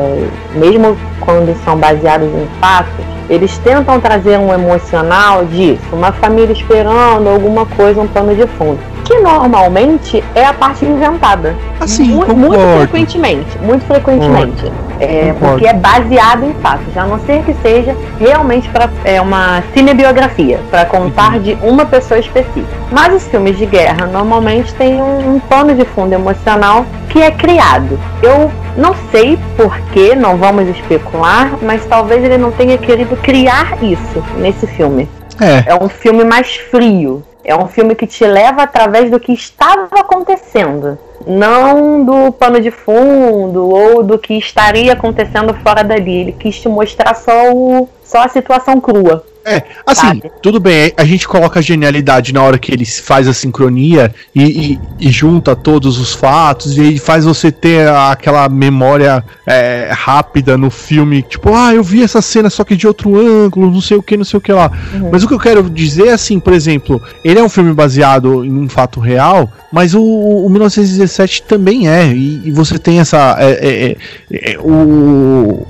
mesmo quando são baseados em fatos, eles tentam trazer um emocional disso, uma família esperando alguma coisa, um pano de fundo. Que normalmente é a parte inventada. Assim, muito, muito frequentemente. Muito frequentemente. É, porque é baseado em fatos, a não ser que seja realmente para é, uma cinebiografia, para contar uhum. de uma pessoa específica. Mas os filmes de guerra normalmente têm um, um pano de fundo emocional que é criado. Eu não sei por que, não vamos especular, mas talvez ele não tenha querido criar isso nesse filme. É. é um filme mais frio. É um filme que te leva através do que estava acontecendo, não do pano de fundo ou do que estaria acontecendo fora dali. Ele quis te mostrar só, o, só a situação crua. É, assim, sabe? tudo bem, a gente coloca a genialidade na hora que ele faz a sincronia e, e, e junta todos os fatos e faz você ter aquela memória é, rápida no filme, tipo, ah, eu vi essa cena só que de outro ângulo, não sei o que, não sei o que lá. Uhum. Mas o que eu quero dizer é assim, por exemplo, ele é um filme baseado em um fato real, mas o, o 1917 também é, e, e você tem essa. É, é, é, é o,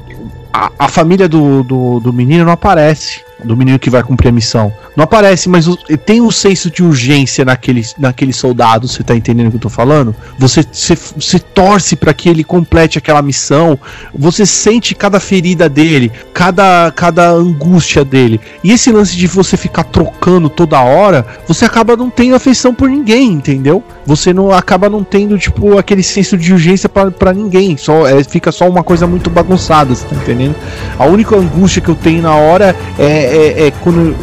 a, a família do, do, do menino não aparece do menino que vai cumprir a missão. Não aparece, mas tem um senso de urgência naquele, naquele soldado, você tá entendendo o que eu tô falando? Você se torce para que ele complete aquela missão, você sente cada ferida dele, cada, cada angústia dele. E esse lance de você ficar trocando toda hora, você acaba não tendo afeição por ninguém, entendeu? Você não acaba não tendo, tipo, aquele senso de urgência para ninguém. Só é, fica só uma coisa muito bagunçada, você tá entendendo? A única angústia que eu tenho na hora é é, é quando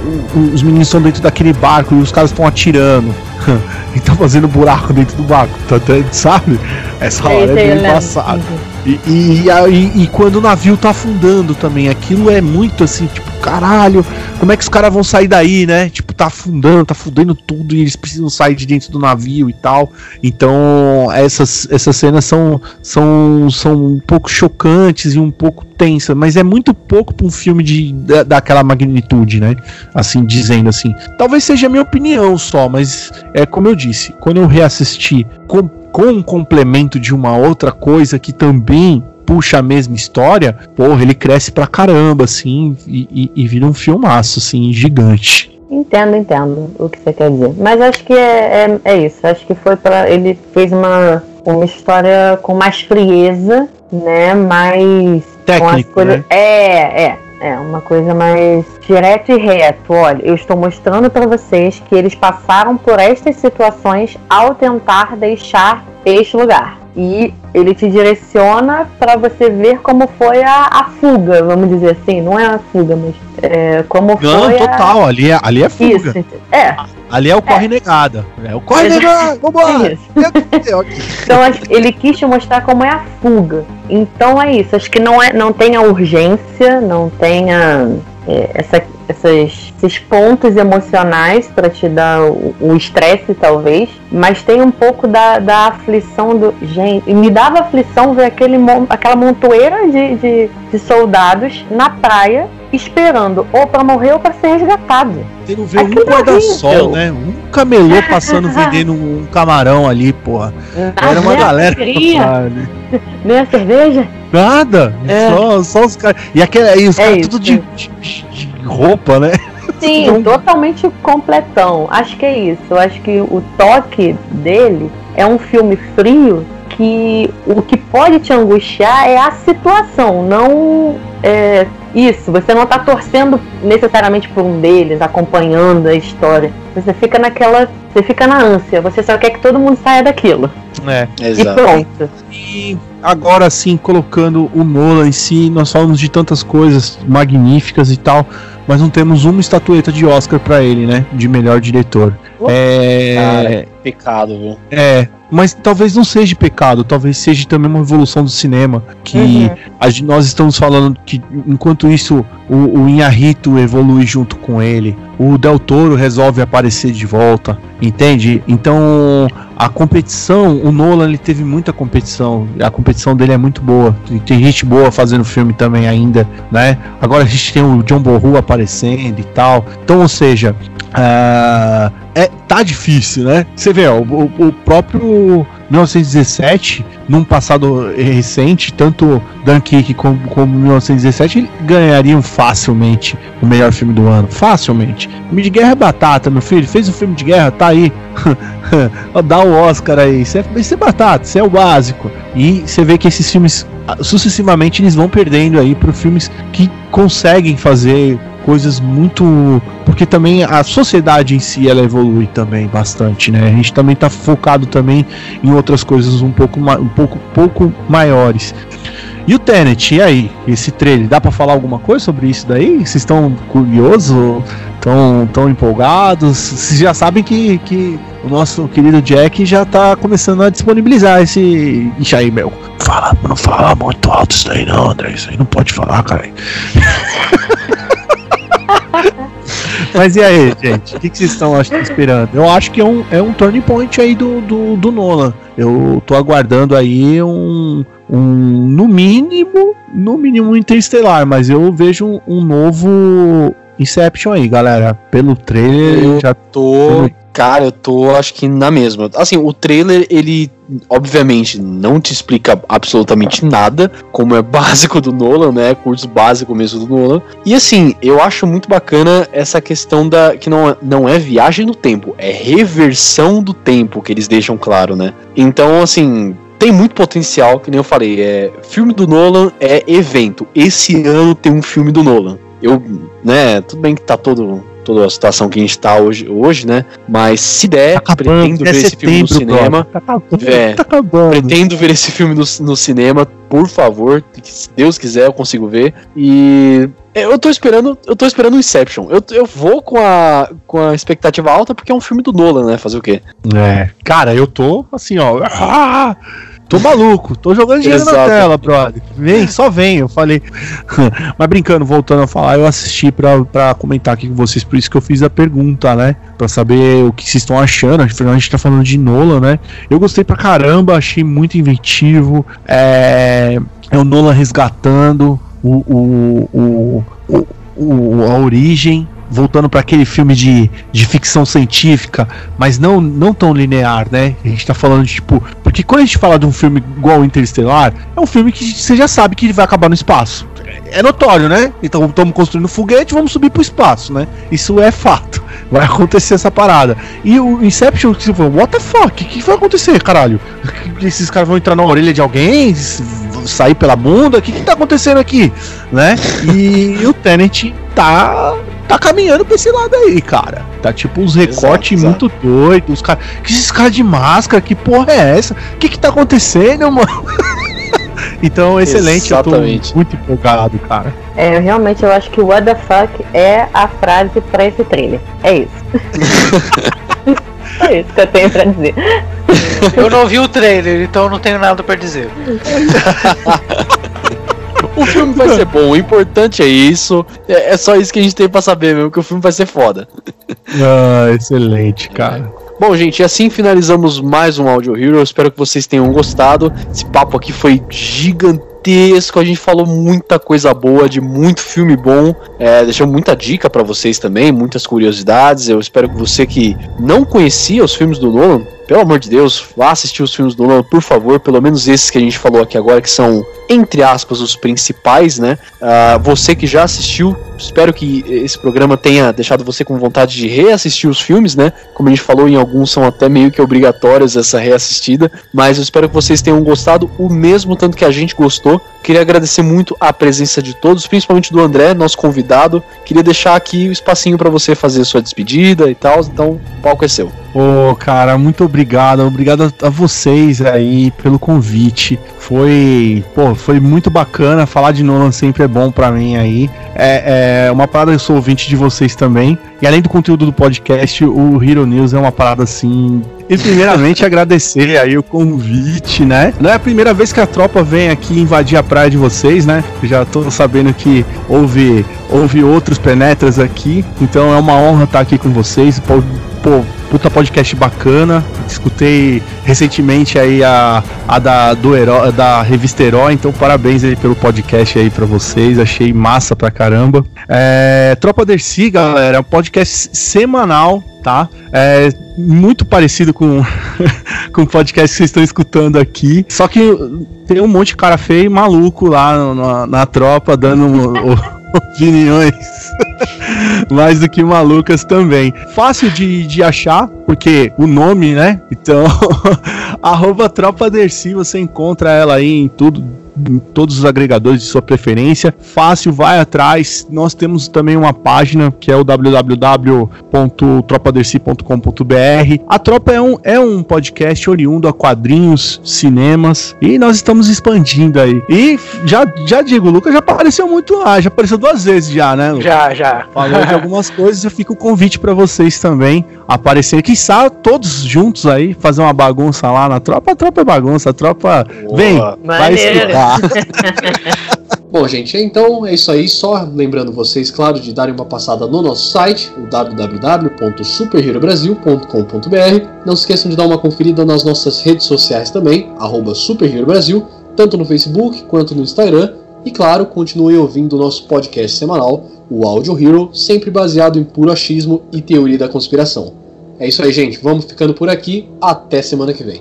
os meninos estão dentro daquele barco e os caras estão atirando. *laughs* e estão fazendo buraco dentro do barco, tá, sabe? Essa hora é bem embaçada. E, e, e, e, quando o navio tá afundando também, aquilo é muito assim, tipo, caralho, como é que os caras vão sair daí, né? Tipo, tá afundando, tá fudendo tudo e eles precisam sair de dentro do navio e tal. Então, essas, essas cenas são, são, são um pouco chocantes e um pouco tensas, mas é muito pouco pra um filme de, da, daquela magnitude, né? Assim, dizendo assim. Talvez seja a minha opinião só, mas é como eu disse, quando eu reassisti com com um complemento de uma outra coisa que também puxa a mesma história, porra, ele cresce pra caramba, assim, e, e, e vira um filmaço, assim, gigante. Entendo, entendo o que você quer dizer. Mas acho que é, é, é isso. Acho que foi para Ele fez uma, uma história com mais frieza, né? Mais. Técnico, coisas... né? É, é. É, uma coisa mais direto e reto. Olha, eu estou mostrando para vocês que eles passaram por estas situações ao tentar deixar este lugar. E ele te direciona para você ver como foi a, a, fuga, vamos dizer assim. Não é a fuga, mas é, como Não, foi. Total, a... ali, é, ali é fuga. Isso, é. Ali é o corre é. negada. É o corre negada, vambora! *laughs* *laughs* então ele quis te mostrar como é a fuga. Então é isso. Acho que não, é, não tem a urgência, não tem a, é, essa essas, esses pontos emocionais para te dar o estresse, talvez, mas tem um pouco da, da aflição do. Gente, me dava aflição ver aquele, aquela montoeira de, de, de soldados na praia esperando ou para morrer ou para ser resgatado. Você não vê Aquilo um guarda-sol, né? Um camelô passando *laughs* vendendo um camarão ali, porra. Era uma galera. Né? Nem a cerveja? Nada. É. Só, só os caras. E, aquele, e os é caras tudo de, de, de, roupa, né? *laughs* Sim, então... totalmente completão. Acho que é isso. Eu acho que o toque dele é um filme frio que o que pode te angustiar é a situação, não é, isso. Você não está torcendo necessariamente por um deles, acompanhando a história. Você fica naquela. Você fica na ânsia, você só quer que todo mundo saia daquilo. É, exato. E pronto. E agora sim, colocando o Nolan em si, nós falamos de tantas coisas magníficas e tal, mas não temos uma estatueta de Oscar para ele, né? De melhor diretor. É. Cara, pecado, viu? É, mas talvez não seja pecado, talvez seja também uma evolução do cinema. Que uhum. a, nós estamos falando que enquanto isso o, o Inharito evolui junto com ele, o Del Toro resolve aparecer de volta, entende? Então a competição, o Nolan ele teve muita competição, a competição dele é muito boa, tem gente boa fazendo filme também ainda, né? Agora a gente tem o John Bohu aparecendo e tal, então ou seja, uh, é, tá difícil, né? Você vê, ó, o, o próprio 1917, num passado recente, tanto Dunkirk como, como 1917 ganhariam facilmente o melhor filme do ano. Facilmente. Filme de guerra é batata, meu filho. Fez um filme de guerra, tá aí. *laughs* Dá o Oscar aí. Isso é, isso é batata, isso é o básico. E você vê que esses filmes, sucessivamente, eles vão perdendo aí para filmes que conseguem fazer coisas muito porque também a sociedade em si ela evolui também bastante, né? A gente também está focado também em outras coisas um pouco um pouco pouco maiores. E o Tenet, e aí? Esse trailer, dá para falar alguma coisa sobre isso daí? Vocês estão curiosos? Tão, tão empolgados? Vocês já sabem que, que o nosso querido Jack já tá começando a disponibilizar esse. Ixi aí, meu. Fala, não fala muito alto isso daí não, André. Isso aí não pode falar, cara. *laughs* Mas e aí, gente? O que, que vocês estão esperando? Eu acho que é um, é um turning point aí do, do, do Nolan. Eu tô aguardando aí um, um. No mínimo. No mínimo Interestelar, mas eu vejo um, um novo Inception aí, galera. Pelo trailer. Eu já tô. Cara, eu tô acho que na mesma. Assim, o trailer, ele obviamente não te explica absolutamente nada, como é *laughs* básico do Nolan, né? Curso básico mesmo do Nolan. E assim, eu acho muito bacana essa questão da que não, não é viagem no tempo, é reversão do tempo que eles deixam claro, né? Então, assim, tem muito potencial, que nem eu falei, é filme do Nolan é evento. Esse ano tem um filme do Nolan. Eu, né, tudo bem que tá todo toda a situação que a gente está hoje, hoje, né? Mas se der, tá acabando, pretendo ver esse filme no cinema. Tá acabando, é, tá acabando. Pretendo ver esse filme no, no cinema, por favor. Se Deus quiser, eu consigo ver. E eu tô esperando, eu tô esperando o Inception. Eu, eu vou com a, com a expectativa alta porque é um filme do Nolan, né? Fazer o quê? É, cara, eu tô assim, ó. Ah! Tô maluco, tô jogando dinheiro na tela, brother. Vem, só vem, eu falei. *laughs* Mas brincando, voltando a falar, eu assisti pra, pra comentar aqui com vocês, por isso que eu fiz a pergunta, né? Pra saber o que vocês estão achando. Afinal, a gente tá falando de Nolan, né? Eu gostei pra caramba, achei muito inventivo. É, é o Nolan resgatando o, o, o, o, o a origem voltando para aquele filme de, de ficção científica, mas não, não tão linear, né? A gente tá falando de tipo. Porque quando a gente fala de um filme igual Interestelar, é um filme que você já sabe que ele vai acabar no espaço. É notório, né? Então estamos construindo foguete vamos subir pro espaço, né? Isso é fato. *laughs* Vai acontecer essa parada. E o Inception, você falou, what the fuck? O que vai acontecer, caralho? Esses caras vão entrar na orelha de alguém? Sair pela bunda? O que, que tá acontecendo aqui? Né? E o Tenet tá tá caminhando pra esse lado aí, cara. Tá tipo uns recortes muito doidos. Os cara, que esses caras de máscara, que porra é essa? O que que tá acontecendo, mano? *laughs* então, excelente, Exatamente. eu tô muito empolgado, cara. É, realmente eu acho que o What the fuck é a frase pra esse trailer. É isso. *laughs* é isso que eu tenho pra dizer. Eu não vi o trailer, então não tenho nada pra dizer. *laughs* O filme vai ser bom, o importante é isso. É, é, só isso que a gente tem pra saber mesmo, que o filme vai ser foda. *laughs* Ah, excelente, cara. Bom, gente, assim finalizamos mais um Audio Hero. Espero que vocês tenham gostado. Esse papo aqui foi gigantesco. A gente falou muita coisa boa, de muito filme bom. É, deixou muita dica para vocês também, muitas curiosidades. Eu espero que você que não conhecia os filmes do Nolan pelo amor de Deus, vá assistir os filmes do Nolan, por favor, pelo menos esses que a gente falou aqui agora, que são, entre aspas, os principais, né? Uh, você que já assistiu, espero que esse programa tenha deixado você com vontade de reassistir os filmes, né? Como a gente falou, em alguns são até meio que obrigatórios essa reassistida, mas eu espero que vocês tenham gostado o mesmo tanto que a gente gostou. Queria agradecer muito a presença de todos, principalmente do André, nosso convidado. Queria deixar aqui o espacinho para você fazer sua despedida e tal, então o palco é seu. Ô, oh, cara, muito obrigado. Obrigado a vocês aí pelo convite. Foi, pô, foi muito bacana. Falar de Nolan sempre é bom para mim aí. É, é uma parada, eu sou ouvinte de vocês também. E além do conteúdo do podcast, o Hero News é uma parada assim. E primeiramente *laughs* agradecer aí o convite, né? Não é a primeira vez que a tropa vem aqui invadir a praia de vocês, né? já tô sabendo que houve, houve outros penetras aqui. Então é uma honra estar aqui com vocês. Pô, puta podcast bacana. Escutei recentemente aí a, a da, do Heró, da revista Herói, então parabéns aí pelo podcast aí para vocês. Achei massa pra caramba. É, Tropa Dercy, galera, é um podcast semanal, tá? É muito parecido com, *laughs* com o podcast que vocês estão escutando aqui. Só que tem um monte de cara feio e maluco lá na, na tropa dando opiniões *laughs* mais do que malucas também. Fácil de, de achar, porque o nome, né? Então, *laughs* arroba Tropa Dercy, você encontra ela aí em tudo em todos os agregadores de sua preferência. Fácil, vai atrás. Nós temos também uma página que é o www.tropaderci.com.br. A Tropa é um, é um podcast oriundo a quadrinhos, cinemas e nós estamos expandindo aí. E já, já digo, o Lucas já apareceu muito lá, já apareceu duas vezes já, né? Lucas? Já, já. Falou de algumas *laughs* coisas, eu fico o convite para vocês também aparecer, que todos juntos aí, fazer uma bagunça lá na tropa. A tropa é bagunça, a tropa Boa. vem, vai *laughs* Bom, gente, então é isso aí. Só lembrando vocês, claro, de darem uma passada no nosso site, o www.superherobrasil.com.br. Não se esqueçam de dar uma conferida nas nossas redes sociais também, arroba Brasil, tanto no Facebook quanto no Instagram. E claro, continuem ouvindo o nosso podcast semanal, o Audio Hero, sempre baseado em puro achismo e teoria da conspiração. É isso aí, gente. Vamos ficando por aqui. Até semana que vem.